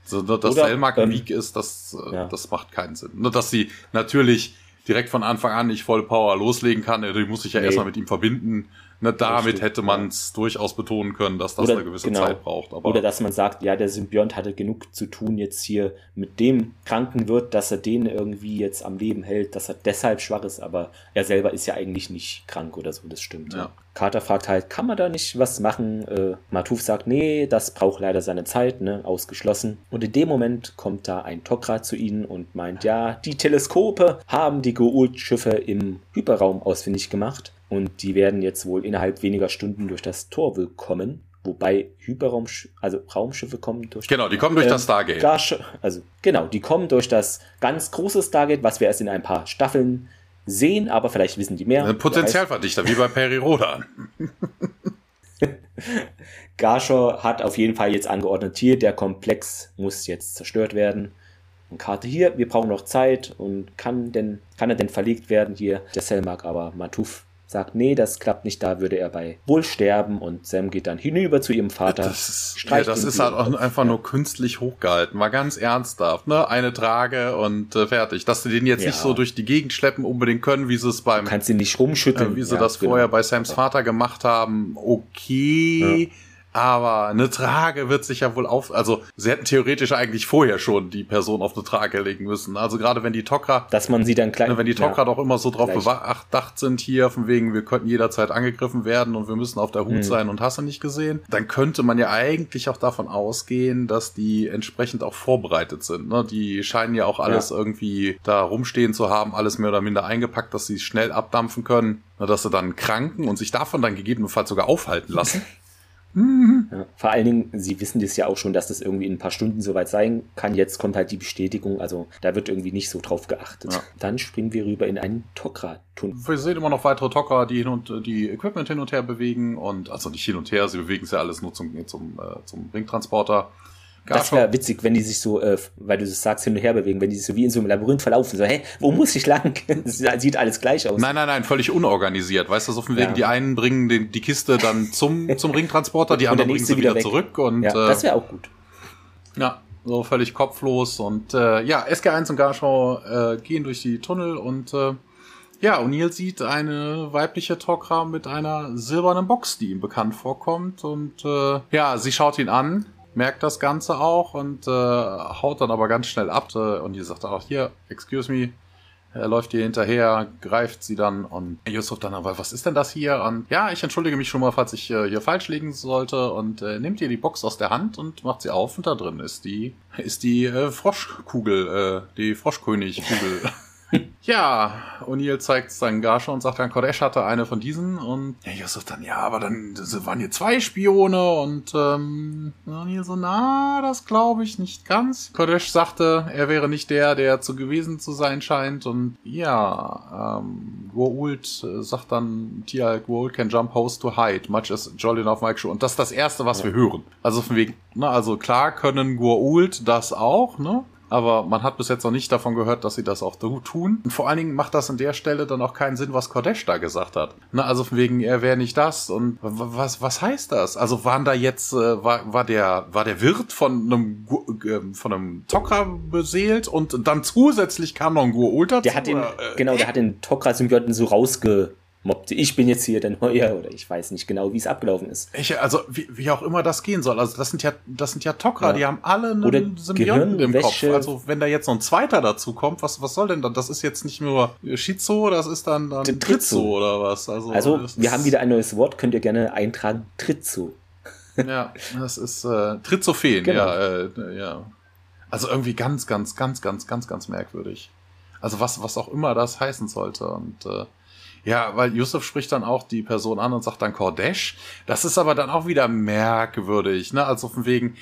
so, dass Oder, Selmak ähm, weak ist, das, äh, das macht keinen Sinn. Nur, dass sie natürlich direkt von Anfang an nicht voll Power loslegen kann, die muss sich ja nee. erstmal mit ihm verbinden. Ne, damit hätte man es ja. durchaus betonen können, dass das Oder, eine gewisse genau. Zeit braucht. Aber Oder dass man sagt, ja, der Symbiont hatte genug zu tun jetzt hier mit dem kranken Wirt, dass er den irgendwie jetzt am Leben hält, dass er deshalb schwach ist, aber er selber ist ja eigentlich nicht krank oder so, das stimmt. Ja. Carter fragt halt, kann man da nicht was machen? Äh, Matuf sagt, nee, das braucht leider seine Zeit, ne, ausgeschlossen. Und in dem Moment kommt da ein Tok'ra zu ihnen und meint, ja, die Teleskope haben die Goa'uld-Schiffe im Hyperraum ausfindig gemacht. Und die werden jetzt wohl innerhalb weniger Stunden durch das Tor willkommen. Wobei Hyperraum, also Raumschiffe kommen durch. Genau, die kommen durch äh, das Stargate. Also genau, die kommen durch das ganz große Stargate, was wir erst in ein paar Staffeln sehen, aber vielleicht wissen die mehr. Ein Potenzialverdichter, wie bei Peri Rodan. Garscher hat auf jeden Fall jetzt angeordnet, hier, der Komplex muss jetzt zerstört werden. Und Karte hier, wir brauchen noch Zeit und kann denn, kann er denn verlegt werden hier? Der Selmark aber Matuf sagt, nee, das klappt nicht, da würde er bei wohl sterben und Sam geht dann hinüber zu ihrem Vater. Das ist, ja, das ist halt auch einfach nur künstlich hochgehalten, mal ganz ernsthaft, ne? Eine Trage und äh, fertig. Dass sie den jetzt ja. nicht so durch die Gegend schleppen unbedingt können, wie sie es beim... Du kannst ihn nicht rumschütteln. Äh, wie sie ja, das genau. vorher bei Sams Vater gemacht haben, okay aber eine Trage wird sich ja wohl auf, also sie hätten theoretisch eigentlich vorher schon die Person auf eine Trage legen müssen. Also gerade wenn die Tokra, dass man sie dann klein, wenn die Tokra ja, doch immer so drauf bedacht sind hier, von wegen wir könnten jederzeit angegriffen werden und wir müssen auf der Hut mhm. sein und hast du nicht gesehen, dann könnte man ja eigentlich auch davon ausgehen, dass die entsprechend auch vorbereitet sind. Ne? Die scheinen ja auch alles ja. irgendwie da rumstehen zu haben, alles mehr oder minder eingepackt, dass sie schnell abdampfen können, ne, dass sie dann kranken und sich davon dann gegebenenfalls sogar aufhalten lassen. Ja, vor allen Dingen, sie wissen das ja auch schon, dass das irgendwie in ein paar Stunden soweit sein kann. Jetzt kommt halt die Bestätigung, also da wird irgendwie nicht so drauf geachtet. Ja. Dann springen wir rüber in einen Tokra-Tunnel. Wir sehen immer noch weitere Tokra, die hin und die Equipment hin und her bewegen und also nicht hin und her, sie bewegen es ja alles nur zum, zum, äh, zum Ringtransporter. Das wäre witzig, wenn die sich so, äh, weil du das sagst, hin und her bewegen, wenn die sich so wie in so einem Labyrinth verlaufen. So, hä, wo muss ich lang? sieht alles gleich aus. Nein, nein, nein, völlig unorganisiert. Weißt du, so von wegen, ja. die einen bringen den, die Kiste dann zum, zum Ringtransporter, die anderen bringen sie wieder, wieder zurück. Und, ja, das wäre auch gut. Ja, so völlig kopflos. Und äh, ja, SG1 und Garschau äh, gehen durch die Tunnel und äh, Ja, O'Neill sieht eine weibliche Tok'ra mit einer silbernen Box, die ihm bekannt vorkommt. Und äh, ja, sie schaut ihn an, merkt das Ganze auch und äh, haut dann aber ganz schnell ab. Äh, und die sagt auch, hier, excuse me, er läuft ihr hinterher, greift sie dann und Yusuf dann aber, was ist denn das hier? Und ja, ich entschuldige mich schon mal, falls ich äh, hier falsch liegen sollte und äh, nimmt ihr die Box aus der Hand und macht sie auf und da drin ist die, ist die äh, Froschkugel, äh, die Froschkönigkugel. ja, O'Neill zeigt es dann Garsha und sagt dann, Kodesh hatte eine von diesen und ja, Yusuf dann, ja, aber dann waren hier zwei Spione und ähm, O'Neill so, na, das glaube ich nicht ganz. Kodesh sagte, er wäre nicht der, der zu gewesen zu sein scheint und ja, ähm, Goa'uld äh, sagt dann, Tia Goa'uld can jump host to hide, much as Jolly auf Mike Show und das ist das Erste, was ja. wir hören. Also von wegen, ne, also klar können Goa'uld das auch, ne? Aber man hat bis jetzt noch nicht davon gehört, dass sie das auch tun. Und vor allen Dingen macht das an der Stelle dann auch keinen Sinn, was Kodesh da gesagt hat. Na, also von wegen, er wäre nicht das und was, was heißt das? Also waren da jetzt, äh, war, war der, war der Wirt von einem, äh, von einem Tokra beseelt und dann zusätzlich kam noch ein dazu? Der hat den, äh, genau, der hat den Tokra-Symbionten so rausge mobbte, ich bin jetzt hier der Neue oder ich weiß nicht genau, wie es abgelaufen ist. Ich, also wie, wie auch immer das gehen soll. Also das sind ja, das sind ja Tok'ra, ja. die haben alle einen Symbionten im Kopf. Also wenn da jetzt noch ein zweiter dazu kommt, was, was soll denn dann? Das ist jetzt nicht nur Shizo, das ist dann, dann Tritzo oder was. Also, also wir haben wieder ein neues Wort, könnt ihr gerne eintragen, Tritzo. ja, das ist äh, Trizophen, genau. ja, äh, ja. Also irgendwie ganz, ganz, ganz, ganz, ganz, ganz merkwürdig. Also was, was auch immer das heißen sollte. Und äh, ja, weil Yusuf spricht dann auch die Person an und sagt dann Kordesh. Das ist aber dann auch wieder merkwürdig, ne? Also von wegen,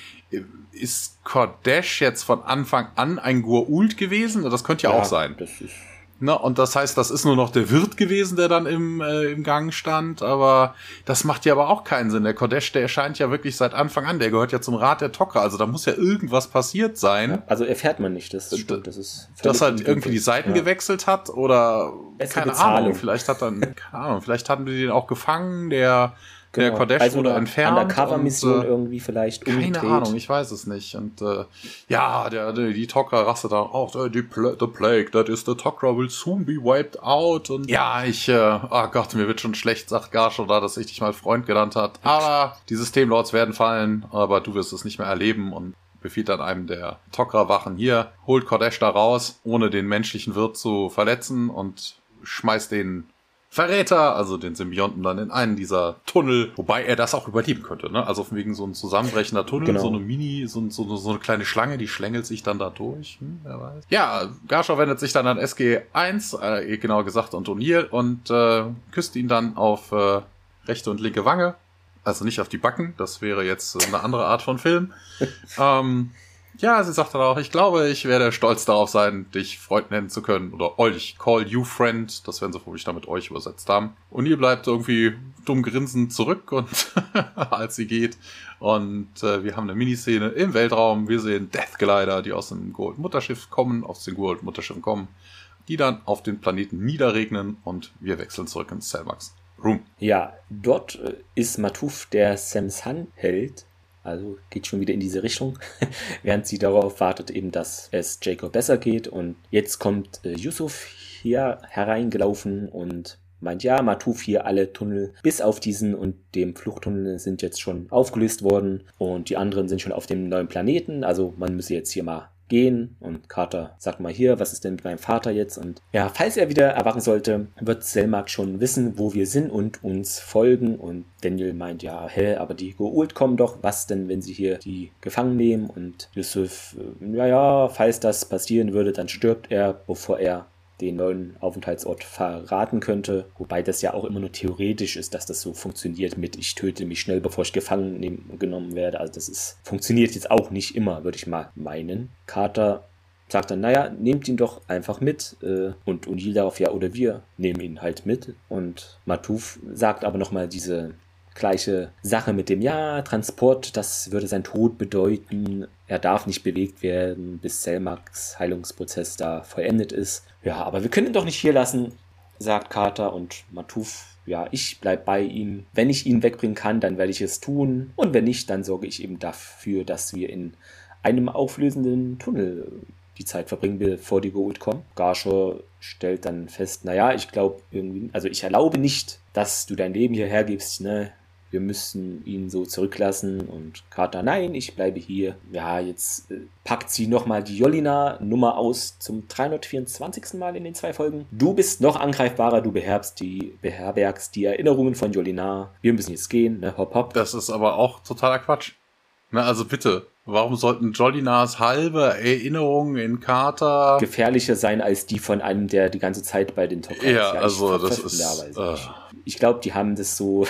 ist Kordesh jetzt von Anfang an ein Gurult gewesen? Das könnte ja, ja auch sein. Das ist Ne, und das heißt, das ist nur noch der Wirt gewesen, der dann im, äh, im Gang stand, aber das macht ja aber auch keinen Sinn. Der Kodesh, der erscheint ja wirklich seit Anfang an, der gehört ja zum Rat der Tocker, also da muss ja irgendwas passiert sein. Ja, also erfährt man nicht, das stimmt, das ist Dass halt irgendwie die Seiten ja. gewechselt hat oder Bessere keine Bezahlung. Ahnung, vielleicht hat dann, keine Ahnung, vielleicht hatten wir den auch gefangen, der Genau. Der Kodesh also wurde entfernt. Undercover-Mission äh, irgendwie vielleicht umgedreht. Keine Ahnung, ich weiß es nicht. Und äh, ja, der, der, die Tok'ra rastet dann auch, oh, die the Plague, that is the Tok'ra will soon be wiped out. Und ja, ich, äh, oh Gott, mir wird schon schlecht, sagt Garsho da, dass ich dich mal Freund genannt hat. Aber die Systemlords werden fallen, aber du wirst es nicht mehr erleben und befiehlt dann einem der Tok'ra-Wachen hier, holt Kodesh da raus, ohne den menschlichen Wirt zu verletzen und schmeißt den Verräter, also den Symbionten dann in einen dieser Tunnel, wobei er das auch überleben könnte, ne? Also wegen so ein zusammenbrechender Tunnel, genau. so eine Mini, so, so, so, eine kleine Schlange, die schlängelt sich dann da durch, hm, wer weiß. Ja, Garshaw wendet sich dann an SG1, äh, genau gesagt an O'Neill und äh, küsst ihn dann auf äh, rechte und linke Wange. Also nicht auf die Backen, das wäre jetzt eine andere Art von Film. ähm, ja, sie sagt dann auch, ich glaube, ich werde stolz darauf sein, dich Freund nennen zu können. Oder euch, call you friend. Das werden sie vermutlich damit euch übersetzt haben. Und ihr bleibt irgendwie dumm grinsend zurück und als sie geht. Und äh, wir haben eine Miniszene im Weltraum. Wir sehen Death Glider, die aus dem Gold Mutterschiff kommen, aus den Gold Mutterschiffen kommen, die dann auf den Planeten niederregnen und wir wechseln zurück ins Cellmax Room. Ja, dort äh, ist Matuf der Samsan Held also geht schon wieder in diese Richtung, während sie darauf wartet, eben, dass es Jacob besser geht. Und jetzt kommt äh, Yusuf hier hereingelaufen und meint, ja, Matuf hier alle Tunnel bis auf diesen und dem Fluchttunnel sind jetzt schon aufgelöst worden und die anderen sind schon auf dem neuen Planeten. Also man müsse jetzt hier mal gehen und Carter sagt mal hier, was ist denn mit meinem Vater jetzt? Und ja, falls er wieder erwachen sollte, wird Selmak schon wissen, wo wir sind und uns folgen. Und Daniel meint, ja, hä, aber die Goult kommen doch. Was denn, wenn sie hier die gefangen nehmen? Und Yusuf, äh, ja, ja, falls das passieren würde, dann stirbt er, bevor er den neuen Aufenthaltsort verraten könnte. Wobei das ja auch immer nur theoretisch ist, dass das so funktioniert mit ich töte mich schnell, bevor ich gefangen nehm, genommen werde. Also das ist, funktioniert jetzt auch nicht immer, würde ich mal meinen. Carter sagt dann, naja, nehmt ihn doch einfach mit. Äh, und O'Neill darauf, ja, oder wir nehmen ihn halt mit. Und Matuf sagt aber nochmal diese gleiche Sache mit dem, ja, Transport, das würde sein Tod bedeuten. Er darf nicht bewegt werden, bis Selmaks Heilungsprozess da vollendet ist. Ja, aber wir können ihn doch nicht hier lassen, sagt Carter und Matuf. Ja, ich bleib bei ihm. Wenn ich ihn wegbringen kann, dann werde ich es tun. Und wenn nicht, dann sorge ich eben dafür, dass wir in einem auflösenden Tunnel die Zeit verbringen, bevor die geholt kommen. Garscher stellt dann fest, naja, ich glaube irgendwie, also ich erlaube nicht, dass du dein Leben hierher gibst, ne? Wir müssen ihn so zurücklassen und Carter, nein, ich bleibe hier. Ja, jetzt äh, packt sie nochmal die Jolina-Nummer aus zum 324. Mal in den zwei Folgen. Du bist noch angreifbarer, du beherbergst die, beherbergst die Erinnerungen von Jolina. Wir müssen jetzt gehen, ne, hopp, hopp. Das ist aber auch totaler Quatsch. Na, also bitte, warum sollten Jolinas halbe Erinnerungen in Carter gefährlicher sein als die von einem, der die ganze Zeit bei den Top Ja, ja also das ist. Uh. Ich glaube, die haben das so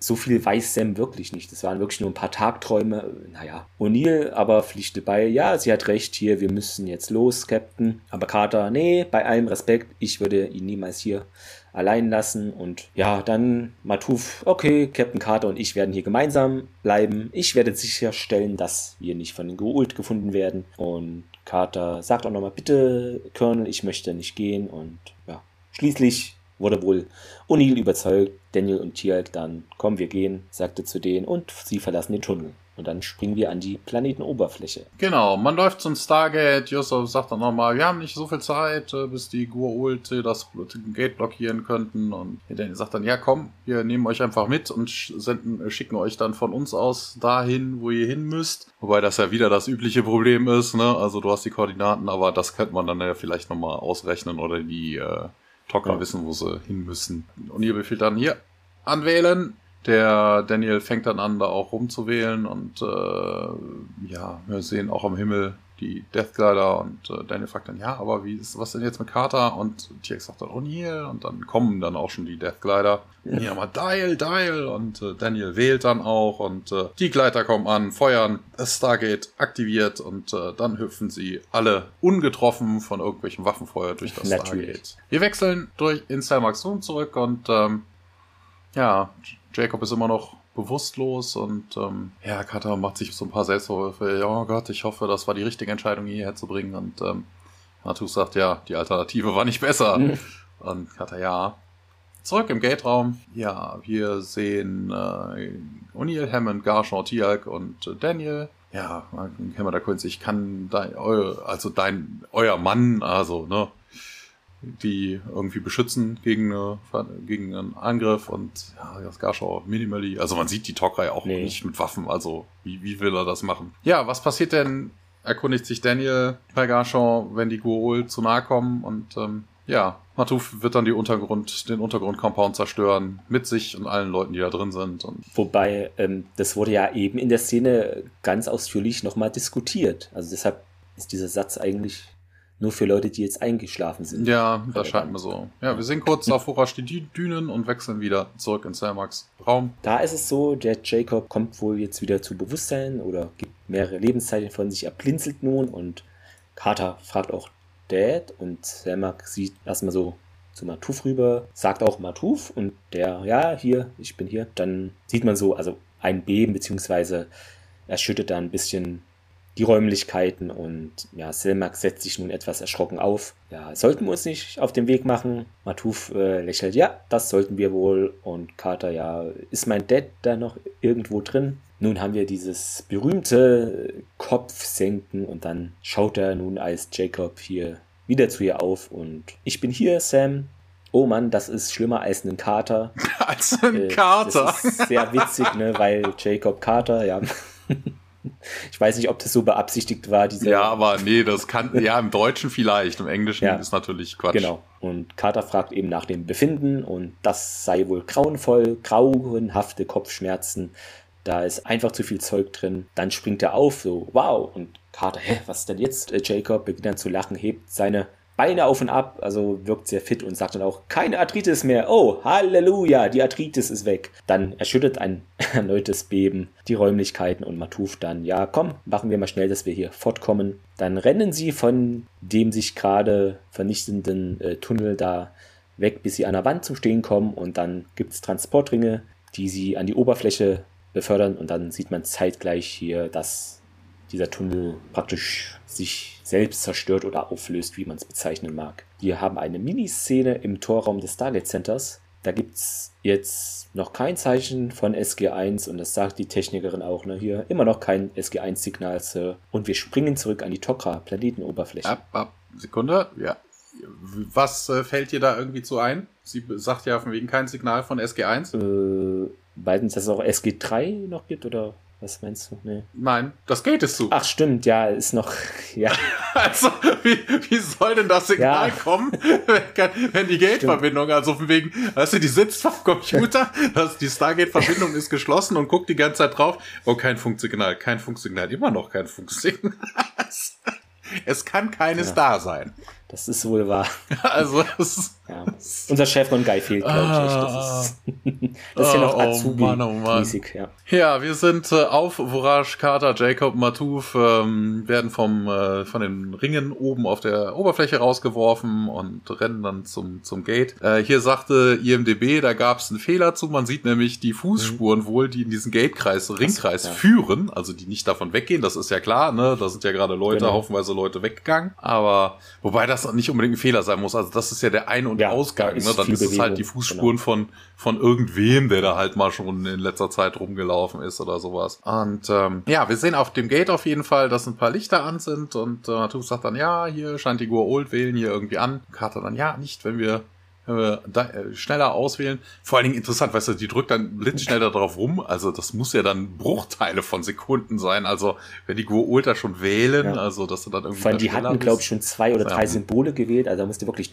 so viel weiß Sam wirklich nicht. Das waren wirklich nur ein paar Tagträume. Naja, O'Neill aber pflichte bei, ja, sie hat recht hier, wir müssen jetzt los, Captain. Aber Carter, nee, bei allem Respekt, ich würde ihn niemals hier allein lassen. Und ja, dann Matuf, okay, Captain Carter und ich werden hier gemeinsam bleiben. Ich werde sicherstellen, dass wir nicht von den Geult gefunden werden. Und Carter sagt auch nochmal, bitte, Colonel, ich möchte nicht gehen. Und ja, schließlich wurde wohl O'Neill überzeugt, Daniel und Tialk dann, komm, wir gehen, sagte zu denen und sie verlassen den Tunnel. Und dann springen wir an die Planetenoberfläche. Genau, man läuft zum Stargate. Yusuf sagt dann nochmal, wir haben nicht so viel Zeit, äh, bis die Gua'uld das Gate blockieren könnten. Und Daniel sagt dann, ja komm, wir nehmen euch einfach mit und senden, äh, schicken euch dann von uns aus dahin, wo ihr hin müsst. Wobei das ja wieder das übliche Problem ist, ne? Also du hast die Koordinaten, aber das könnte man dann ja vielleicht nochmal ausrechnen oder die äh, Tocker ja. wissen, wo sie hin müssen. Und ihr befiehlt dann hier anwählen. Der Daniel fängt dann an, da auch rumzuwählen und äh, ja, wir sehen auch am Himmel die Deathglider und äh, Daniel fragt dann, ja, aber wie ist was denn jetzt mit Carter? Und TX sagt dann O'Neill und dann kommen dann auch schon die Deathglider. Ja, hier mal Dial, Dial und äh, Daniel wählt dann auch und äh, die Gleiter kommen an, feuern, das Stargate aktiviert und äh, dann hüpfen sie alle ungetroffen von irgendwelchen Waffenfeuer durch das Natürlich. Stargate. Wir wechseln durch in Selmax Room zurück und ähm, ja, Jacob ist immer noch bewusstlos und ähm, ja, Carter macht sich so ein paar Selbstvorwürfe. Ja, oh Gott, ich hoffe, das war die richtige Entscheidung, ihn hierher zu bringen. Und ähm, Natus sagt, ja, die Alternative war nicht besser. Mhm. Und Carter, ja. Zurück im Gate-Raum. Ja, wir sehen äh, O'Neill, Hammond, Garchon, Tialk und äh, Daniel. Ja, Hammer der Kunst, ich kann dein, eu, also dein, euer Mann, also, ne, die irgendwie beschützen gegen, eine, gegen einen Angriff und ja, das Garschau minimally. Also man sieht die Tokrei auch nee. nicht mit Waffen, also wie, wie will er das machen? Ja, was passiert denn, erkundigt sich Daniel bei Garchon, wenn die Guol zu nahe kommen und ähm, ja, Matuf wird dann die Untergrund, den Untergrund-Compound zerstören, mit sich und allen Leuten, die da drin sind. Wobei, ähm, das wurde ja eben in der Szene ganz ausführlich nochmal diskutiert. Also deshalb ist dieser Satz eigentlich nur für Leute, die jetzt eingeschlafen sind. Ja, das scheint mir so. Ja, wir sehen kurz auf Horasch die Dünen und wechseln wieder zurück in Selmax Raum. Da ist es so, der Jacob kommt wohl jetzt wieder zu Bewusstsein oder gibt mehrere Lebenszeichen von sich, er blinzelt nun und Carter fragt auch Dad und Selmax sieht erstmal so zu Matuf rüber, sagt auch Matuf und der, ja, hier, ich bin hier. Dann sieht man so, also ein Beben, beziehungsweise er schüttet da ein bisschen die Räumlichkeiten und ja, Silmax setzt sich nun etwas erschrocken auf. Ja, sollten wir uns nicht auf den Weg machen? Matuf äh, lächelt, ja, das sollten wir wohl. Und Carter, ja, ist mein Dad da noch irgendwo drin? Nun haben wir dieses berühmte Kopfsenken und dann schaut er nun als Jacob hier wieder zu ihr auf und ich bin hier, Sam. Oh Mann, das ist schlimmer als ein Kater. als ein äh, Kater. Das ist sehr witzig, ne, weil Jacob Carter, ja. Ich weiß nicht, ob das so beabsichtigt war. Diese ja, aber nee, das kann, ja, im Deutschen vielleicht, im Englischen ja, ist natürlich Quatsch. Genau. Und Carter fragt eben nach dem Befinden und das sei wohl grauenvoll, grauenhafte Kopfschmerzen. Da ist einfach zu viel Zeug drin. Dann springt er auf, so, wow. Und Carter, hä, was ist denn jetzt? Äh, Jacob beginnt dann zu lachen, hebt seine Beine auf und ab, also wirkt sehr fit und sagt dann auch, keine Arthritis mehr. Oh, Halleluja, die Arthritis ist weg. Dann erschüttert ein erneutes Beben die Räumlichkeiten und Matuf dann, ja, komm, machen wir mal schnell, dass wir hier fortkommen. Dann rennen sie von dem sich gerade vernichtenden äh, Tunnel da weg, bis sie an der Wand zum Stehen kommen und dann gibt es Transportringe, die sie an die Oberfläche befördern und dann sieht man zeitgleich hier, dass dieser Tunnel praktisch sich selbst zerstört oder auflöst, wie man es bezeichnen mag. Wir haben eine Miniszene im Torraum des Stargate Centers. Da gibt es jetzt noch kein Zeichen von SG1 und das sagt die Technikerin auch. Ne? Hier immer noch kein SG1-Signal, Sir. Und wir springen zurück an die Tokra-Planetenoberfläche. Ab, ab, Sekunde, ja. Was äh, fällt dir da irgendwie zu ein? Sie sagt ja von wegen kein Signal von SG1. Äh, dass es auch SG3 noch gibt oder was meinst du? Nee. Nein, das Gate ist zu. Ach stimmt, ja, ist noch, ja. Also, wie, wie soll denn das Signal ja. kommen, wenn, wenn die Gate-Verbindung, also von wegen, weißt du, die sitzt vom Computer, das, die Stargate-Verbindung ist geschlossen und guckt die ganze Zeit drauf, oh, kein Funksignal, kein Funksignal, immer noch kein Funksignal. es kann keines ja. da sein. Das ist wohl wahr. Also, ja. Unser Chef von Guy fehlt, glaube ich. Das ist, das ist ja noch. Oh Mann, oh Mann. Mäßig, ja. ja, wir sind äh, auf Vorage, Carter, Jacob, Matouf, ähm, werden vom, äh, von den Ringen oben auf der Oberfläche rausgeworfen und rennen dann zum, zum Gate. Äh, hier sagte IMDB, da gab es einen Fehler zu. Man sieht nämlich die Fußspuren mhm. wohl, die in diesen Gatekreis, Ringkreis ja. führen, also die nicht davon weggehen. Das ist ja klar, ne? Da sind ja gerade Leute, genau. haufenweise Leute weggegangen. Aber wobei das nicht unbedingt ein Fehler sein muss. Also das ist ja der ein- und ja, Ausgang. Ne? Dann ist es halt die Fußspuren genau. von, von irgendwem, der da halt mal schon in letzter Zeit rumgelaufen ist oder sowas. Und ähm, ja, wir sehen auf dem Gate auf jeden Fall, dass ein paar Lichter an sind und äh, Matus sagt dann, ja, hier scheint die Gur Old wählen hier irgendwie an. Carter dann, ja, nicht, wenn wir da, äh, schneller auswählen. Vor allen Dingen interessant, weißt du, die drückt dann blitzschnell da drauf rum. Also das muss ja dann Bruchteile von Sekunden sein. Also wenn die Go Ultra schon wählen, ja. also dass du dann irgendwie. Vor allem die hatten, glaube ich, schon zwei oder drei ja. Symbole gewählt. Also da musste wirklich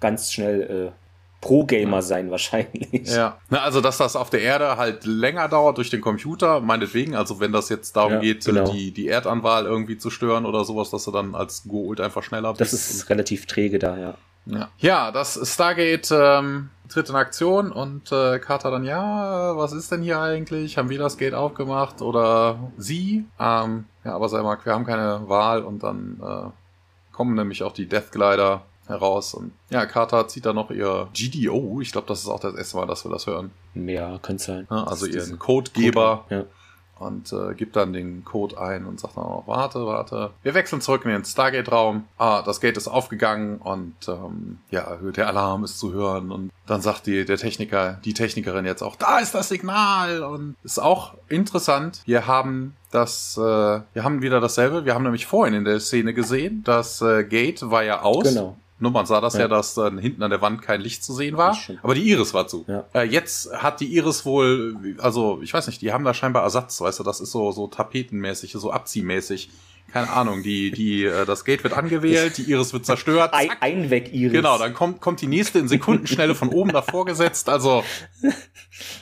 ganz schnell äh, Pro-Gamer sein wahrscheinlich. Ja, Na, also dass das auf der Erde halt länger dauert durch den Computer, meinetwegen, also wenn das jetzt darum ja, geht, genau. die, die Erdanwahl irgendwie zu stören oder sowas, dass du dann als Go-Ult einfach schneller bist. Das ist relativ träge da, ja. Ja, ja das Stargate ähm, tritt in Aktion und äh, Carter dann, ja, was ist denn hier eigentlich? Haben wir das Gate aufgemacht oder sie? Ähm, ja, aber sei mal, wir haben keine Wahl und dann äh, kommen nämlich auch die Death Glider heraus und ja, Carter zieht da noch ihr GDO. Ich glaube, das ist auch das erste Mal, dass wir das hören. Ja, könnte sein. Ja, also ihren Codegeber. Code, ja und äh, gibt dann den Code ein und sagt dann auch, warte, warte. Wir wechseln zurück in den Stargate-Raum. Ah, das Gate ist aufgegangen und ähm, ja, der Alarm ist zu hören. Und dann sagt die, der Techniker, die Technikerin jetzt auch, da ist das Signal. Und ist auch interessant. Wir haben das, äh, wir haben wieder dasselbe. Wir haben nämlich vorhin in der Szene gesehen, das äh, Gate war ja aus. Genau. Nur man sah das ja, ja dass dann hinten an der Wand kein Licht zu sehen war, aber die Iris war zu. Ja. Äh, jetzt hat die Iris wohl, also ich weiß nicht, die haben da scheinbar Ersatz, weißt du, das ist so so tapetenmäßig, so abziehmäßig. Keine Ahnung, die die äh, das Gate wird angewählt, die Iris wird zerstört. Ein, Einweg Iris. Genau, dann kommt kommt die nächste in Sekundenschnelle von oben davor gesetzt, also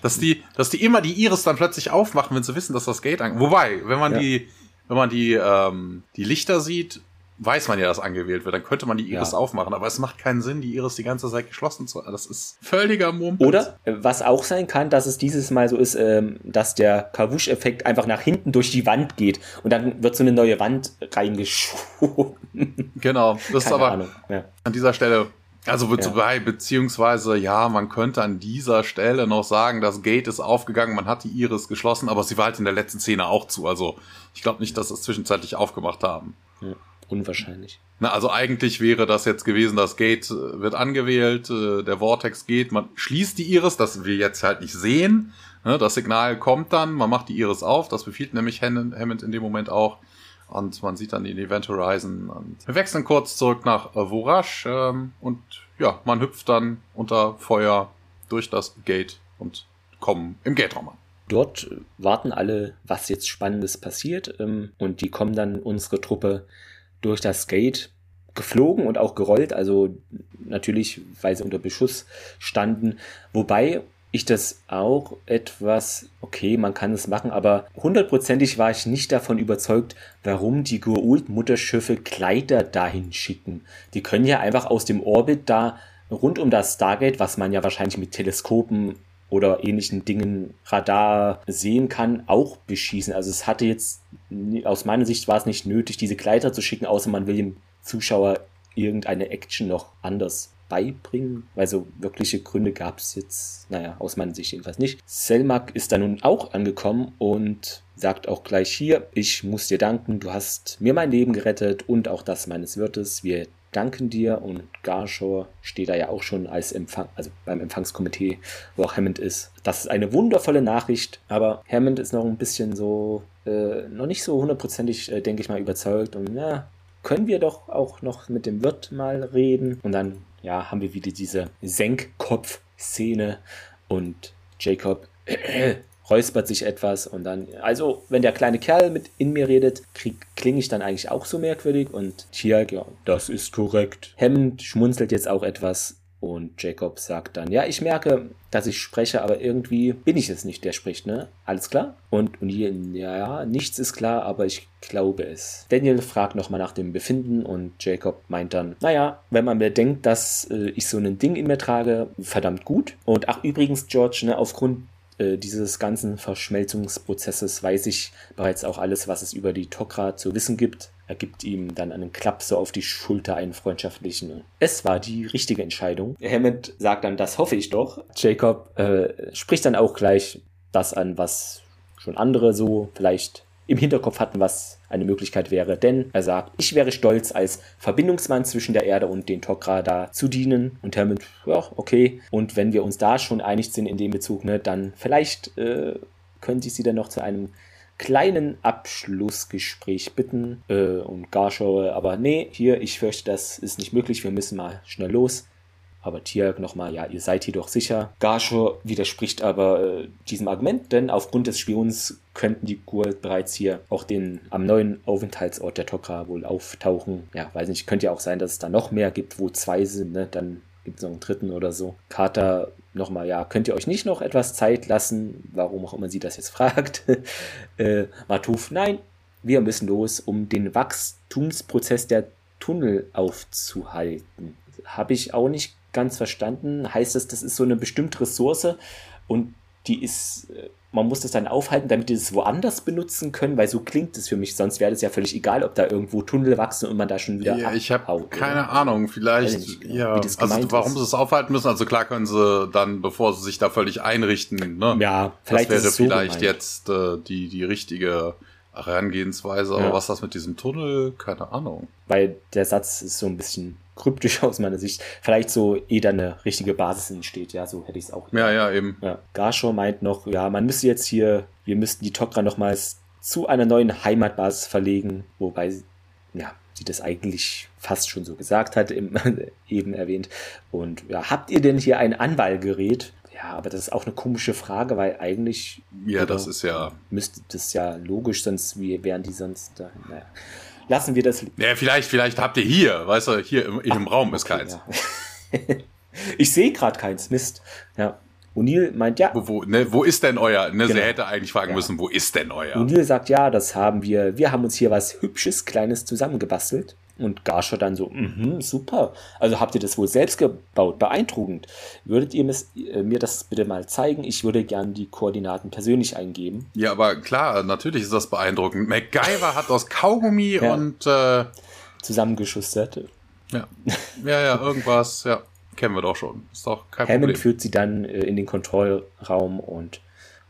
dass die dass die immer die Iris dann plötzlich aufmachen, wenn sie wissen, dass das Gate an. Wobei, wenn man ja. die wenn man die ähm, die Lichter sieht, weiß man ja, dass angewählt wird. Dann könnte man die Iris ja. aufmachen, aber es macht keinen Sinn, die Iris die ganze Zeit geschlossen zu. Das ist völliger Mumpel. Oder äh, was auch sein kann, dass es dieses Mal so ist, ähm, dass der Kavusch-Effekt einfach nach hinten durch die Wand geht und dann wird so eine neue Wand reingeschoben. Genau, das Keine ist aber ja. an dieser Stelle also ja. beziehungsweise ja, man könnte an dieser Stelle noch sagen, das Gate ist aufgegangen, man hat die Iris geschlossen, aber sie war halt in der letzten Szene auch zu. Also ich glaube nicht, dass sie es zwischenzeitlich aufgemacht haben. Ja. Unwahrscheinlich. Na, also eigentlich wäre das jetzt gewesen, das Gate äh, wird angewählt, äh, der Vortex geht, man schließt die Iris, das wir jetzt halt nicht sehen. Ne, das Signal kommt dann, man macht die Iris auf, das befiehlt nämlich Hammond in dem Moment auch. Und man sieht dann den Event Horizon. Und wir wechseln kurz zurück nach Vorash ähm, und ja, man hüpft dann unter Feuer durch das Gate und kommen im Gate-Raum an. Dort warten alle, was jetzt Spannendes passiert. Ähm, und die kommen dann unsere Truppe durch das Gate geflogen und auch gerollt, also natürlich, weil sie unter Beschuss standen. Wobei ich das auch etwas, okay, man kann es machen, aber hundertprozentig war ich nicht davon überzeugt, warum die Goa'uld-Mutterschiffe Kleider dahin schicken. Die können ja einfach aus dem Orbit da rund um das Stargate, was man ja wahrscheinlich mit Teleskopen oder ähnlichen Dingen Radar sehen kann, auch beschießen. Also es hatte jetzt, aus meiner Sicht war es nicht nötig, diese Kleider zu schicken, außer man will dem Zuschauer irgendeine Action noch anders beibringen, weil so wirkliche Gründe gab es jetzt, naja, aus meiner Sicht jedenfalls nicht. Selmak ist da nun auch angekommen und sagt auch gleich hier, ich muss dir danken, du hast mir mein Leben gerettet und auch das meines Wirtes. Wir danken dir und Garshaw steht da ja auch schon als Empfang, also beim Empfangskomitee, wo auch Hammond ist. Das ist eine wundervolle Nachricht, aber Hammond ist noch ein bisschen so, äh, noch nicht so hundertprozentig, äh, denke ich mal, überzeugt und ja, können wir doch auch noch mit dem Wirt mal reden und dann, ja, haben wir wieder diese Senkkopf-Szene und Jacob räuspert sich etwas und dann, also wenn der kleine Kerl mit in mir redet, klinge ich dann eigentlich auch so merkwürdig und Tiag, ja, das ist korrekt. Hammond schmunzelt jetzt auch etwas und Jacob sagt dann, ja, ich merke, dass ich spreche, aber irgendwie bin ich es nicht, der spricht, ne? Alles klar? Und O'Neill, ja, ja, nichts ist klar, aber ich glaube es. Daniel fragt nochmal nach dem Befinden und Jacob meint dann, naja, wenn man bedenkt, dass äh, ich so ein Ding in mir trage, verdammt gut. Und ach, übrigens, George, ne, aufgrund äh, dieses ganzen Verschmelzungsprozesses weiß ich bereits auch alles, was es über die Tok'ra zu wissen gibt. Er gibt ihm dann einen Klapp so auf die Schulter, einen freundschaftlichen. Es war die richtige Entscheidung. Hammond sagt dann, das hoffe ich doch. Jacob äh, spricht dann auch gleich das an, was schon andere so vielleicht im Hinterkopf hatten, was eine Möglichkeit wäre, denn er sagt, ich wäre stolz, als Verbindungsmann zwischen der Erde und den Tok'ra da zu dienen. Und Hammond, ja, okay. Und wenn wir uns da schon einig sind in dem Bezug, ne, dann vielleicht äh, könnte ich sie dann noch zu einem kleinen Abschlussgespräch bitten. Äh, und Garshaw, aber nee, hier, ich fürchte, das ist nicht möglich, wir müssen mal schnell los. Aber Tiag nochmal, ja, ihr seid jedoch sicher. Garshaw widerspricht aber äh, diesem Argument, denn aufgrund des Spions könnten die Gurt bereits hier auch den am neuen Aufenthaltsort der Tok'ra wohl auftauchen. Ja, weiß nicht, könnte ja auch sein, dass es da noch mehr gibt, wo zwei sind, ne? Dann gibt es noch einen dritten oder so. Carter nochmal, ja, könnt ihr euch nicht noch etwas Zeit lassen? Warum auch immer sie das jetzt fragt. äh, Matuf, nein, wir müssen los, um den Wachstumsprozess der Tunnel aufzuhalten. Habe ich auch nicht ganz verstanden. Heißt das, das ist so eine bestimmte Ressource und die ist, äh, man muss das dann aufhalten, damit die es woanders benutzen können, weil so klingt es für mich. Sonst wäre es ja völlig egal, ob da irgendwo Tunnel wachsen und man da schon wieder. Ja, ich habe keine oder? Ahnung. Vielleicht, genau, ja. Also warum ist. sie es aufhalten müssen? Also klar können sie dann, bevor sie sich da völlig einrichten. Ne? Ja, vielleicht das wäre so vielleicht gemeint. jetzt äh, die die richtige Herangehensweise. Aber ja. was das mit diesem Tunnel? Keine Ahnung. Weil der Satz ist so ein bisschen kryptisch aus meiner Sicht. Vielleicht so eh da eine richtige Basis entsteht, ja, so hätte ich es auch. Ja, ja, eben. Ja. Garshaw meint noch, ja, man müsste jetzt hier, wir müssten die Tok'ra nochmals zu einer neuen Heimatbasis verlegen, wobei, ja, sie das eigentlich fast schon so gesagt hat, eben erwähnt. Und ja, habt ihr denn hier ein Anwahlgerät? Ja, aber das ist auch eine komische Frage, weil eigentlich. Ja, das ist ja. Müsste das ja logisch, sonst wie wären die sonst da. Naja lassen wir das. Ja, vielleicht, vielleicht habt ihr hier, weißt du, hier im, im Ach, Raum ist okay, keins. Ja. ich sehe gerade keins, Mist. Ja. O'Neill meint ja. Wo, wo, ne, wo ist denn euer? Ne, genau. Sie hätte eigentlich fragen ja. müssen, wo ist denn euer? O'Neill sagt ja, das haben wir. Wir haben uns hier was Hübsches, Kleines zusammengebastelt. Und Garscher dann so, mm super. Also habt ihr das wohl selbst gebaut? Beeindruckend. Würdet ihr äh, mir das bitte mal zeigen? Ich würde gern die Koordinaten persönlich eingeben. Ja, aber klar, natürlich ist das beeindruckend. MacGyver hat aus Kaugummi ja. und äh, zusammengeschustert. Ja. ja, ja, irgendwas, ja. Kennen wir doch schon. Ist doch kein Hammond Problem. führt sie dann äh, in den Kontrollraum und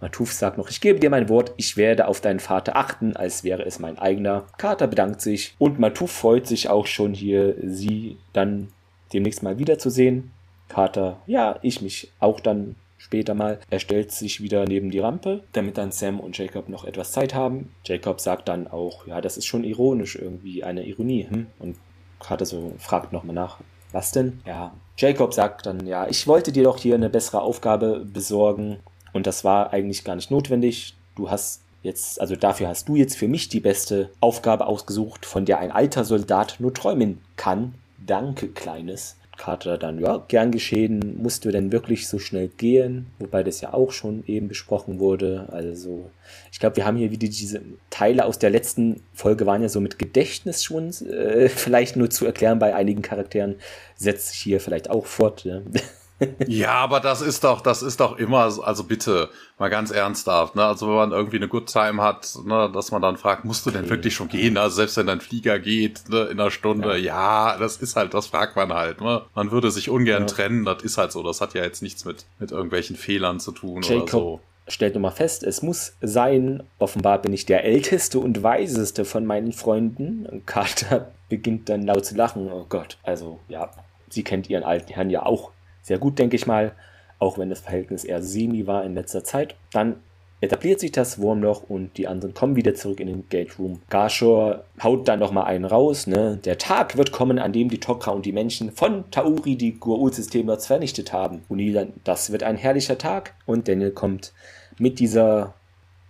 Matuf sagt noch, ich gebe dir mein Wort, ich werde auf deinen Vater achten, als wäre es mein eigener. Carter bedankt sich und Matuf freut sich auch schon hier, sie dann demnächst mal wiederzusehen. Carter, ja, ich mich auch dann später mal. Er stellt sich wieder neben die Rampe, damit dann Sam und Jacob noch etwas Zeit haben. Jacob sagt dann auch, ja, das ist schon ironisch irgendwie, eine Ironie. Hm? Und Carter so fragt nochmal nach, was denn? Ja, Jacob sagt dann, ja, ich wollte dir doch hier eine bessere Aufgabe besorgen. Und das war eigentlich gar nicht notwendig. Du hast jetzt, also dafür hast du jetzt für mich die beste Aufgabe ausgesucht, von der ein alter Soldat nur träumen kann. Danke, Kleines. Carter dann, ja, gern geschehen, musst du denn wirklich so schnell gehen? Wobei das ja auch schon eben besprochen wurde. Also, ich glaube, wir haben hier wieder diese Teile aus der letzten Folge waren ja so mit Gedächtnis schon äh, vielleicht nur zu erklären bei einigen Charakteren. Setzt sich hier vielleicht auch fort. Ja. ja, aber das ist doch, das ist doch immer, also bitte, mal ganz ernsthaft, ne? Also wenn man irgendwie eine Good Time hat, ne, dass man dann fragt, musst du denn wirklich schon gehen? Also selbst wenn dein Flieger geht, ne, in einer Stunde, ja. ja, das ist halt, das fragt man halt, ne? Man würde sich ungern ja. trennen, das ist halt so, das hat ja jetzt nichts mit, mit irgendwelchen Fehlern zu tun Jacob oder so. stellt nochmal fest, es muss sein, offenbar bin ich der älteste und weiseste von meinen Freunden. Und Carter beginnt dann laut zu lachen. Oh Gott, also ja, sie kennt ihren alten Herrn ja auch sehr gut, denke ich mal, auch wenn das Verhältnis eher semi war in letzter Zeit. Dann etabliert sich das Wurmloch und die anderen kommen wieder zurück in den Gate Room. Garshor haut dann nochmal einen raus. Ne? Der Tag wird kommen, an dem die Tok'ra und die Menschen von Tauri die Goa'uld-Systeme vernichtet haben. Und das wird ein herrlicher Tag. Und Daniel kommt mit dieser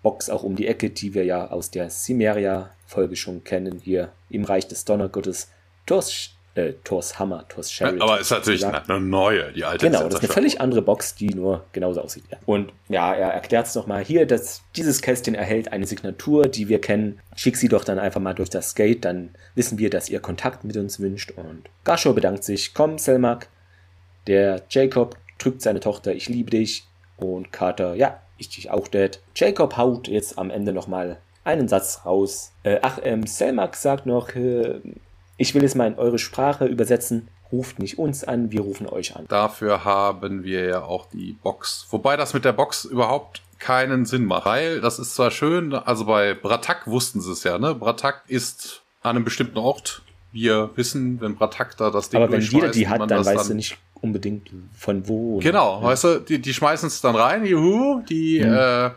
Box auch um die Ecke, die wir ja aus der Cimmeria-Folge schon kennen, hier im Reich des Donnergottes. Thors äh, Thors Hammer, Thors Sheriff. Aber ist natürlich eine neue, die alte. Genau, das ist eine völlig andere Box, die nur genauso aussieht. Ja. Und ja, er erklärt es nochmal hier, dass dieses Kästchen erhält eine Signatur, die wir kennen. Schick sie doch dann einfach mal durch das Gate, dann wissen wir, dass ihr Kontakt mit uns wünscht. Und Gasho bedankt sich. Komm, Selmak. Der Jacob drückt seine Tochter, ich liebe dich. Und Carter, ja, ich dich auch, Dad. Jacob haut jetzt am Ende nochmal einen Satz raus. Äh, ach, ähm, Selmak sagt noch, äh, ich will es mal in eure Sprache übersetzen. Ruft nicht uns an, wir rufen euch an. Dafür haben wir ja auch die Box. Wobei das mit der Box überhaupt keinen Sinn macht. Weil das ist zwar schön, also bei Bratak wussten sie es ja, ne? Bratak ist an einem bestimmten Ort. Wir wissen, wenn Bratak da das Ding Aber wenn jeder die hat, dann weißt dann du nicht unbedingt von wo. Genau, ja. weißt du, die, die schmeißen es dann rein, juhu, die, mhm. äh,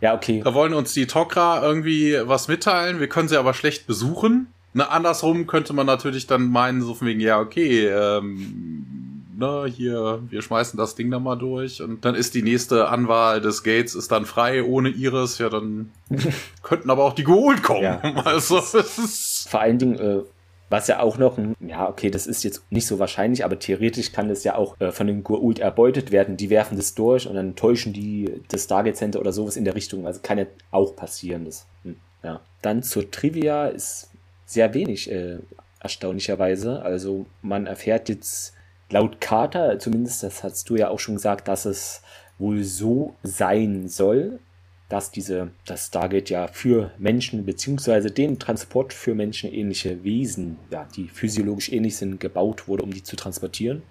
ja, okay. Da wollen uns die Tok'ra irgendwie was mitteilen, wir können sie aber schlecht besuchen. Na, andersrum könnte man natürlich dann meinen, so von wegen, ja, okay, ähm, ne, hier, wir schmeißen das Ding da mal durch und dann ist die nächste Anwahl des Gates ist dann frei ohne Iris, ja, dann könnten aber auch die geholt kommen. Ja, also, vor allen Dingen, äh, was ja auch noch, ein, ja, okay, das ist jetzt nicht so wahrscheinlich, aber theoretisch kann das ja auch äh, von den Goa'uld erbeutet werden. Die werfen das durch und dann täuschen die das Stargate Center oder sowas in der Richtung. Also kann ja auch passieren. Das, hm, ja. Dann zur Trivia ist sehr wenig, äh, erstaunlicherweise. Also man erfährt jetzt laut Carter, zumindest das hast du ja auch schon gesagt, dass es wohl so sein soll, dass diese, das Stargate ja für Menschen beziehungsweise den Transport für Menschen ähnliche Wesen, ja, die physiologisch ähnlich sind, gebaut wurde, um die zu transportieren.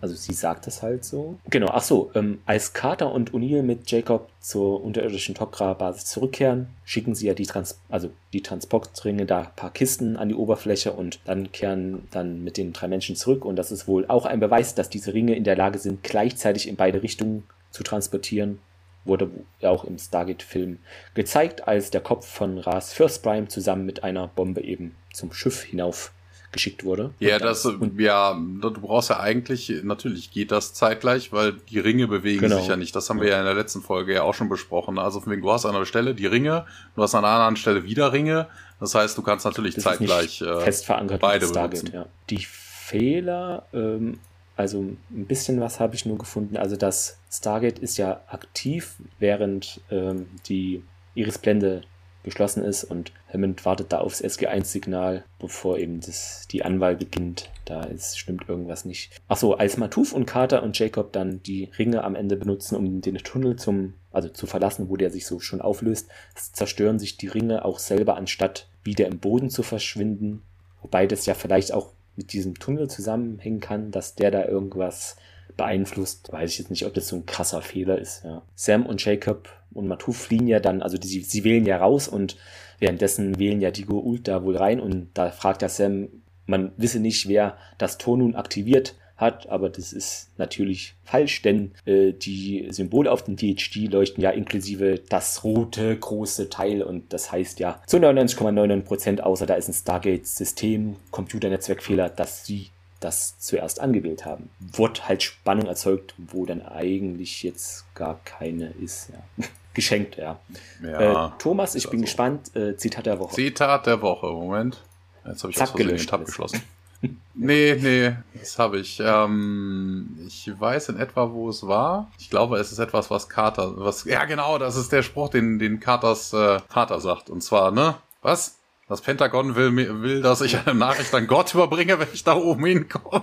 Also sie sagt es halt so. Genau, ach so, ähm, als Carter und O'Neill mit Jacob zur unterirdischen Tok'ra-Basis zurückkehren, schicken sie ja die, Trans also die Transportringe da ein paar Kisten an die Oberfläche und dann kehren dann mit den drei Menschen zurück. Und das ist wohl auch ein Beweis, dass diese Ringe in der Lage sind, gleichzeitig in beide Richtungen zu transportieren. Wurde auch im Stargate-Film gezeigt, als der Kopf von Ras First Prime zusammen mit einer Bombe eben zum Schiff hinauf geschickt wurde. Ja, das, ja, du brauchst ja eigentlich, natürlich geht das zeitgleich, weil die Ringe bewegen genau. sich ja nicht. Das haben wir ja in der letzten Folge ja auch schon besprochen. Also von wegen, du hast an einer Stelle die Ringe, du hast an einer anderen Stelle wieder Ringe. Das heißt, du kannst natürlich das zeitgleich äh, fest verankert beide Stargate, ja. Die Fehler, ähm, also ein bisschen was habe ich nur gefunden. Also das Stargate ist ja aktiv, während ähm, die Irisblende geschlossen ist und Hammond wartet da aufs SG1-Signal, bevor eben das, die Anwahl beginnt. Da ist, stimmt irgendwas nicht. Achso, als Matuf und Carter und Jacob dann die Ringe am Ende benutzen, um den Tunnel zum, also zu verlassen, wo der sich so schon auflöst, zerstören sich die Ringe auch selber, anstatt wieder im Boden zu verschwinden. Wobei das ja vielleicht auch mit diesem Tunnel zusammenhängen kann, dass der da irgendwas beeinflusst. Weiß ich jetzt nicht, ob das so ein krasser Fehler ist. Ja. Sam und Jacob und Matu fliehen ja dann, also die, sie wählen ja raus und währenddessen wählen ja die Goa'uld da wohl rein und da fragt der Sam, man wisse nicht, wer das Tor nun aktiviert hat, aber das ist natürlich falsch, denn äh, die Symbole auf dem DHD leuchten ja inklusive das rote große Teil und das heißt ja zu 99,99% außer da ist ein Stargate-System, Computernetzwerkfehler, dass sie das zuerst angewählt haben. Wird halt Spannung erzeugt, wo dann eigentlich jetzt gar keine ist. Ja. Geschenkt, ja. ja äh, Thomas, ich bin also. gespannt. Äh, Zitat der Woche. Zitat der Woche, Moment. Jetzt habe ich Zack, den Tab geschlossen. nee, nee, das habe ich. Ähm, ich weiß in etwa, wo es war. Ich glaube, es ist etwas, was Carter, was, ja genau, das ist der Spruch, den, den Carters äh, Vater sagt. Und zwar, ne? Was? Das Pentagon will, will, dass ich eine Nachricht an Gott überbringe, wenn ich da oben hinkomme.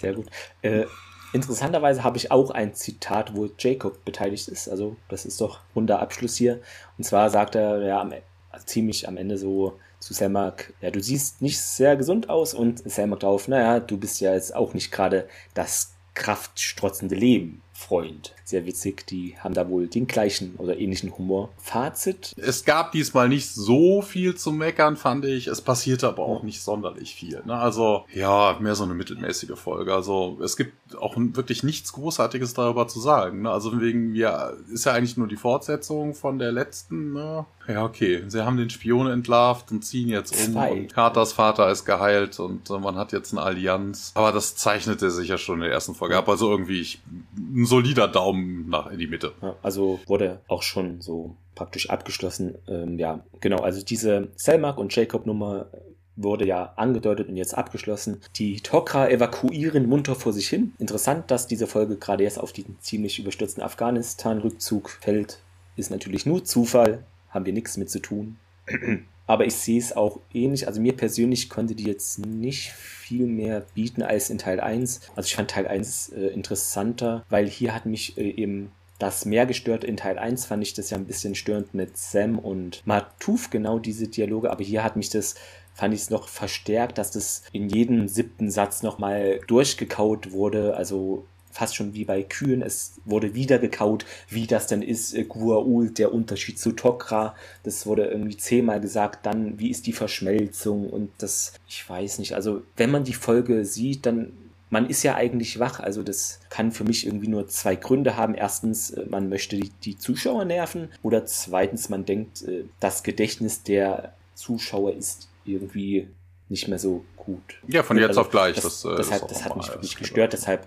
Sehr gut. Äh, interessanterweise habe ich auch ein Zitat, wo Jacob beteiligt ist. Also, das ist doch runder Abschluss hier. Und zwar sagt er, ja, am, also ziemlich am Ende so zu Selmak, ja, du siehst nicht sehr gesund aus und Selmak drauf, naja, du bist ja jetzt auch nicht gerade das kraftstrotzende Leben. Freund. Sehr witzig, die haben da wohl den gleichen oder ähnlichen Humor. Fazit. Es gab diesmal nicht so viel zu meckern, fand ich. Es passierte aber auch nicht sonderlich viel. Ne? Also, ja, mehr so eine mittelmäßige Folge. Also, es gibt auch wirklich nichts Großartiges darüber zu sagen. Ne? Also, wegen, ja, ist ja eigentlich nur die Fortsetzung von der letzten. Ne? Ja, okay. Sie haben den Spion entlarvt und ziehen jetzt um. Zwei. Und Carters Vater ist geheilt und äh, man hat jetzt eine Allianz. Aber das zeichnete sich ja schon in der ersten Folge ab. Also irgendwie ich, ein solider Daumen nach in die Mitte. Ja, also wurde auch schon so praktisch abgeschlossen. Ähm, ja, genau. Also diese Selmark und Jacob Nummer wurde ja angedeutet und jetzt abgeschlossen. Die Tok'ra evakuieren munter vor sich hin. Interessant, dass diese Folge gerade erst auf diesen ziemlich überstürzten Afghanistan-Rückzug fällt, ist natürlich nur Zufall haben wir nichts mit zu tun. Aber ich sehe es auch ähnlich. Also mir persönlich konnte die jetzt nicht viel mehr bieten als in Teil 1. Also ich fand Teil 1 äh, interessanter, weil hier hat mich äh, eben das mehr gestört. In Teil 1 fand ich das ja ein bisschen störend mit Sam und Matuf, genau diese Dialoge. Aber hier hat mich das fand ich es noch verstärkt, dass das in jedem siebten Satz nochmal durchgekaut wurde. Also fast schon wie bei Kühen. Es wurde wieder gekaut, wie das denn ist, äh, Guaul, der Unterschied zu Tokra. Das wurde irgendwie zehnmal gesagt. Dann, wie ist die Verschmelzung? Und das, ich weiß nicht. Also, wenn man die Folge sieht, dann man ist ja eigentlich wach. Also das kann für mich irgendwie nur zwei Gründe haben. Erstens, äh, man möchte die, die Zuschauer nerven. Oder zweitens, man denkt, äh, das Gedächtnis der Zuschauer ist irgendwie nicht mehr so gut. Ja, von jetzt also, auf gleich. Das, das, das, hat, das hat mich wirklich gestört. Deshalb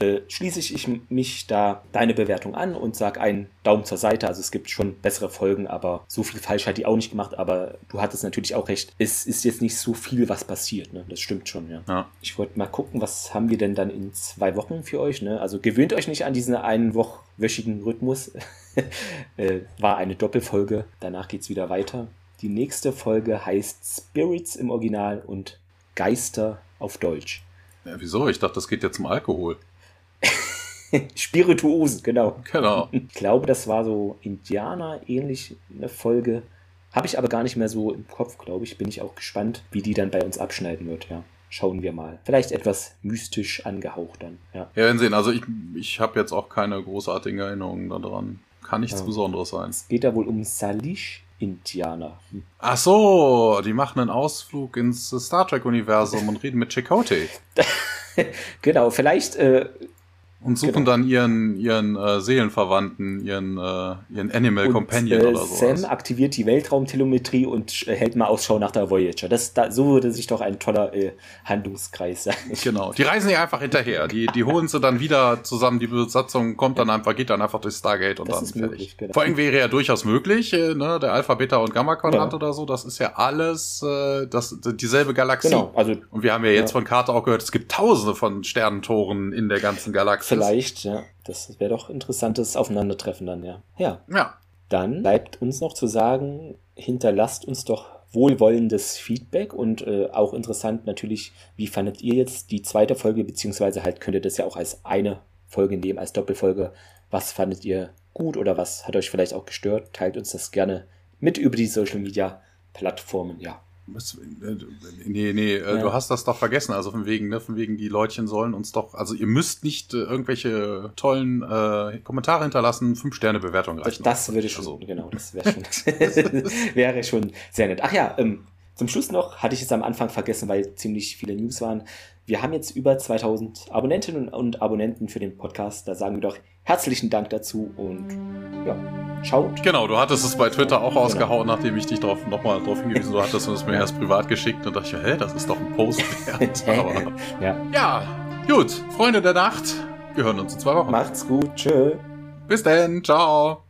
äh, schließe ich mich da deine Bewertung an und sage einen Daumen zur Seite. Also es gibt schon bessere Folgen, aber so viel falsch hat die auch nicht gemacht. Aber du hattest natürlich auch recht. Es ist jetzt nicht so viel, was passiert. Ne? Das stimmt schon, ja. ja. Ich wollte mal gucken, was haben wir denn dann in zwei Wochen für euch? Ne? Also gewöhnt euch nicht an diesen einen wöchigen Rhythmus. äh, war eine Doppelfolge. Danach geht es wieder weiter. Die nächste Folge heißt Spirits im Original und Geister auf Deutsch. Ja, wieso? Ich dachte, das geht ja zum Alkohol. Spirituosen, genau. Genau. Ich glaube, das war so Indianer ähnlich eine Folge. Habe ich aber gar nicht mehr so im Kopf, glaube ich. Bin ich auch gespannt, wie die dann bei uns abschneiden wird, ja. Schauen wir mal. Vielleicht etwas mystisch angehaucht dann. Ja, ja werden sehen. Also ich, ich habe jetzt auch keine großartigen Erinnerungen daran. Kann nichts ja. Besonderes sein. Es geht da wohl um Salish. Indianer. Hm. Ach so, die machen einen Ausflug ins Star Trek-Universum und reden mit Chakotay. genau, vielleicht äh, und suchen genau. dann ihren, ihren äh, Seelenverwandten, ihren, äh, ihren Animal und, Companion äh, oder so. Sam aktiviert die Weltraumtelemetrie und äh, hält mal Ausschau nach der Voyager. Das, da, so würde sich doch ein toller äh, Handlungskreis sein. Genau. Die reisen ja einfach hinterher. Die, die holen sie dann wieder zusammen. Die Besatzung kommt dann einfach, geht dann einfach durch Stargate und das dann ist fertig. Möglich, genau. Vor allem wäre ja durchaus möglich, äh, ne, der Alpha, Beta und Gamma Quadrant ja. oder so. Das ist ja alles äh, das, dieselbe Galaxie. Genau. Also, und wir haben ja jetzt ja. von Carter auch gehört, es gibt tausende von Sternentoren in der ganzen Galaxie. Vielleicht, ja. Das wäre doch interessantes Aufeinandertreffen dann, ja. Ja. Ja. Dann bleibt uns noch zu sagen, hinterlasst uns doch wohlwollendes Feedback und äh, auch interessant natürlich, wie fandet ihr jetzt die zweite Folge, beziehungsweise halt könnt ihr das ja auch als eine Folge nehmen, als Doppelfolge. Was fandet ihr gut oder was hat euch vielleicht auch gestört? Teilt uns das gerne mit über die Social Media Plattformen, ja. Äh, nee, nee, äh, ja. du hast das doch vergessen. Also von wegen, ne, von wegen, die Leutchen sollen uns doch, also ihr müsst nicht äh, irgendwelche tollen äh, Kommentare hinterlassen, fünf Sterne Bewertung reichen. Das, das würde schon, also. genau, das wäre schon, wäre schon sehr nett. Ach ja, ähm, zum Schluss noch, hatte ich es am Anfang vergessen, weil ziemlich viele News waren. Wir haben jetzt über 2000 Abonnentinnen und Abonnenten für den Podcast. Da sagen wir doch herzlichen Dank dazu und ja, schaut. Genau, du hattest es bei Twitter auch genau. ausgehauen, nachdem ich dich darauf nochmal darauf hingewiesen. Du hattest es mir erst privat geschickt und dachte ich, hä, das ist doch ein Post. Aber, ja. ja, gut, Freunde der Nacht, wir hören uns in zwei Wochen. Macht's gut, tschö. Bis dann, ciao.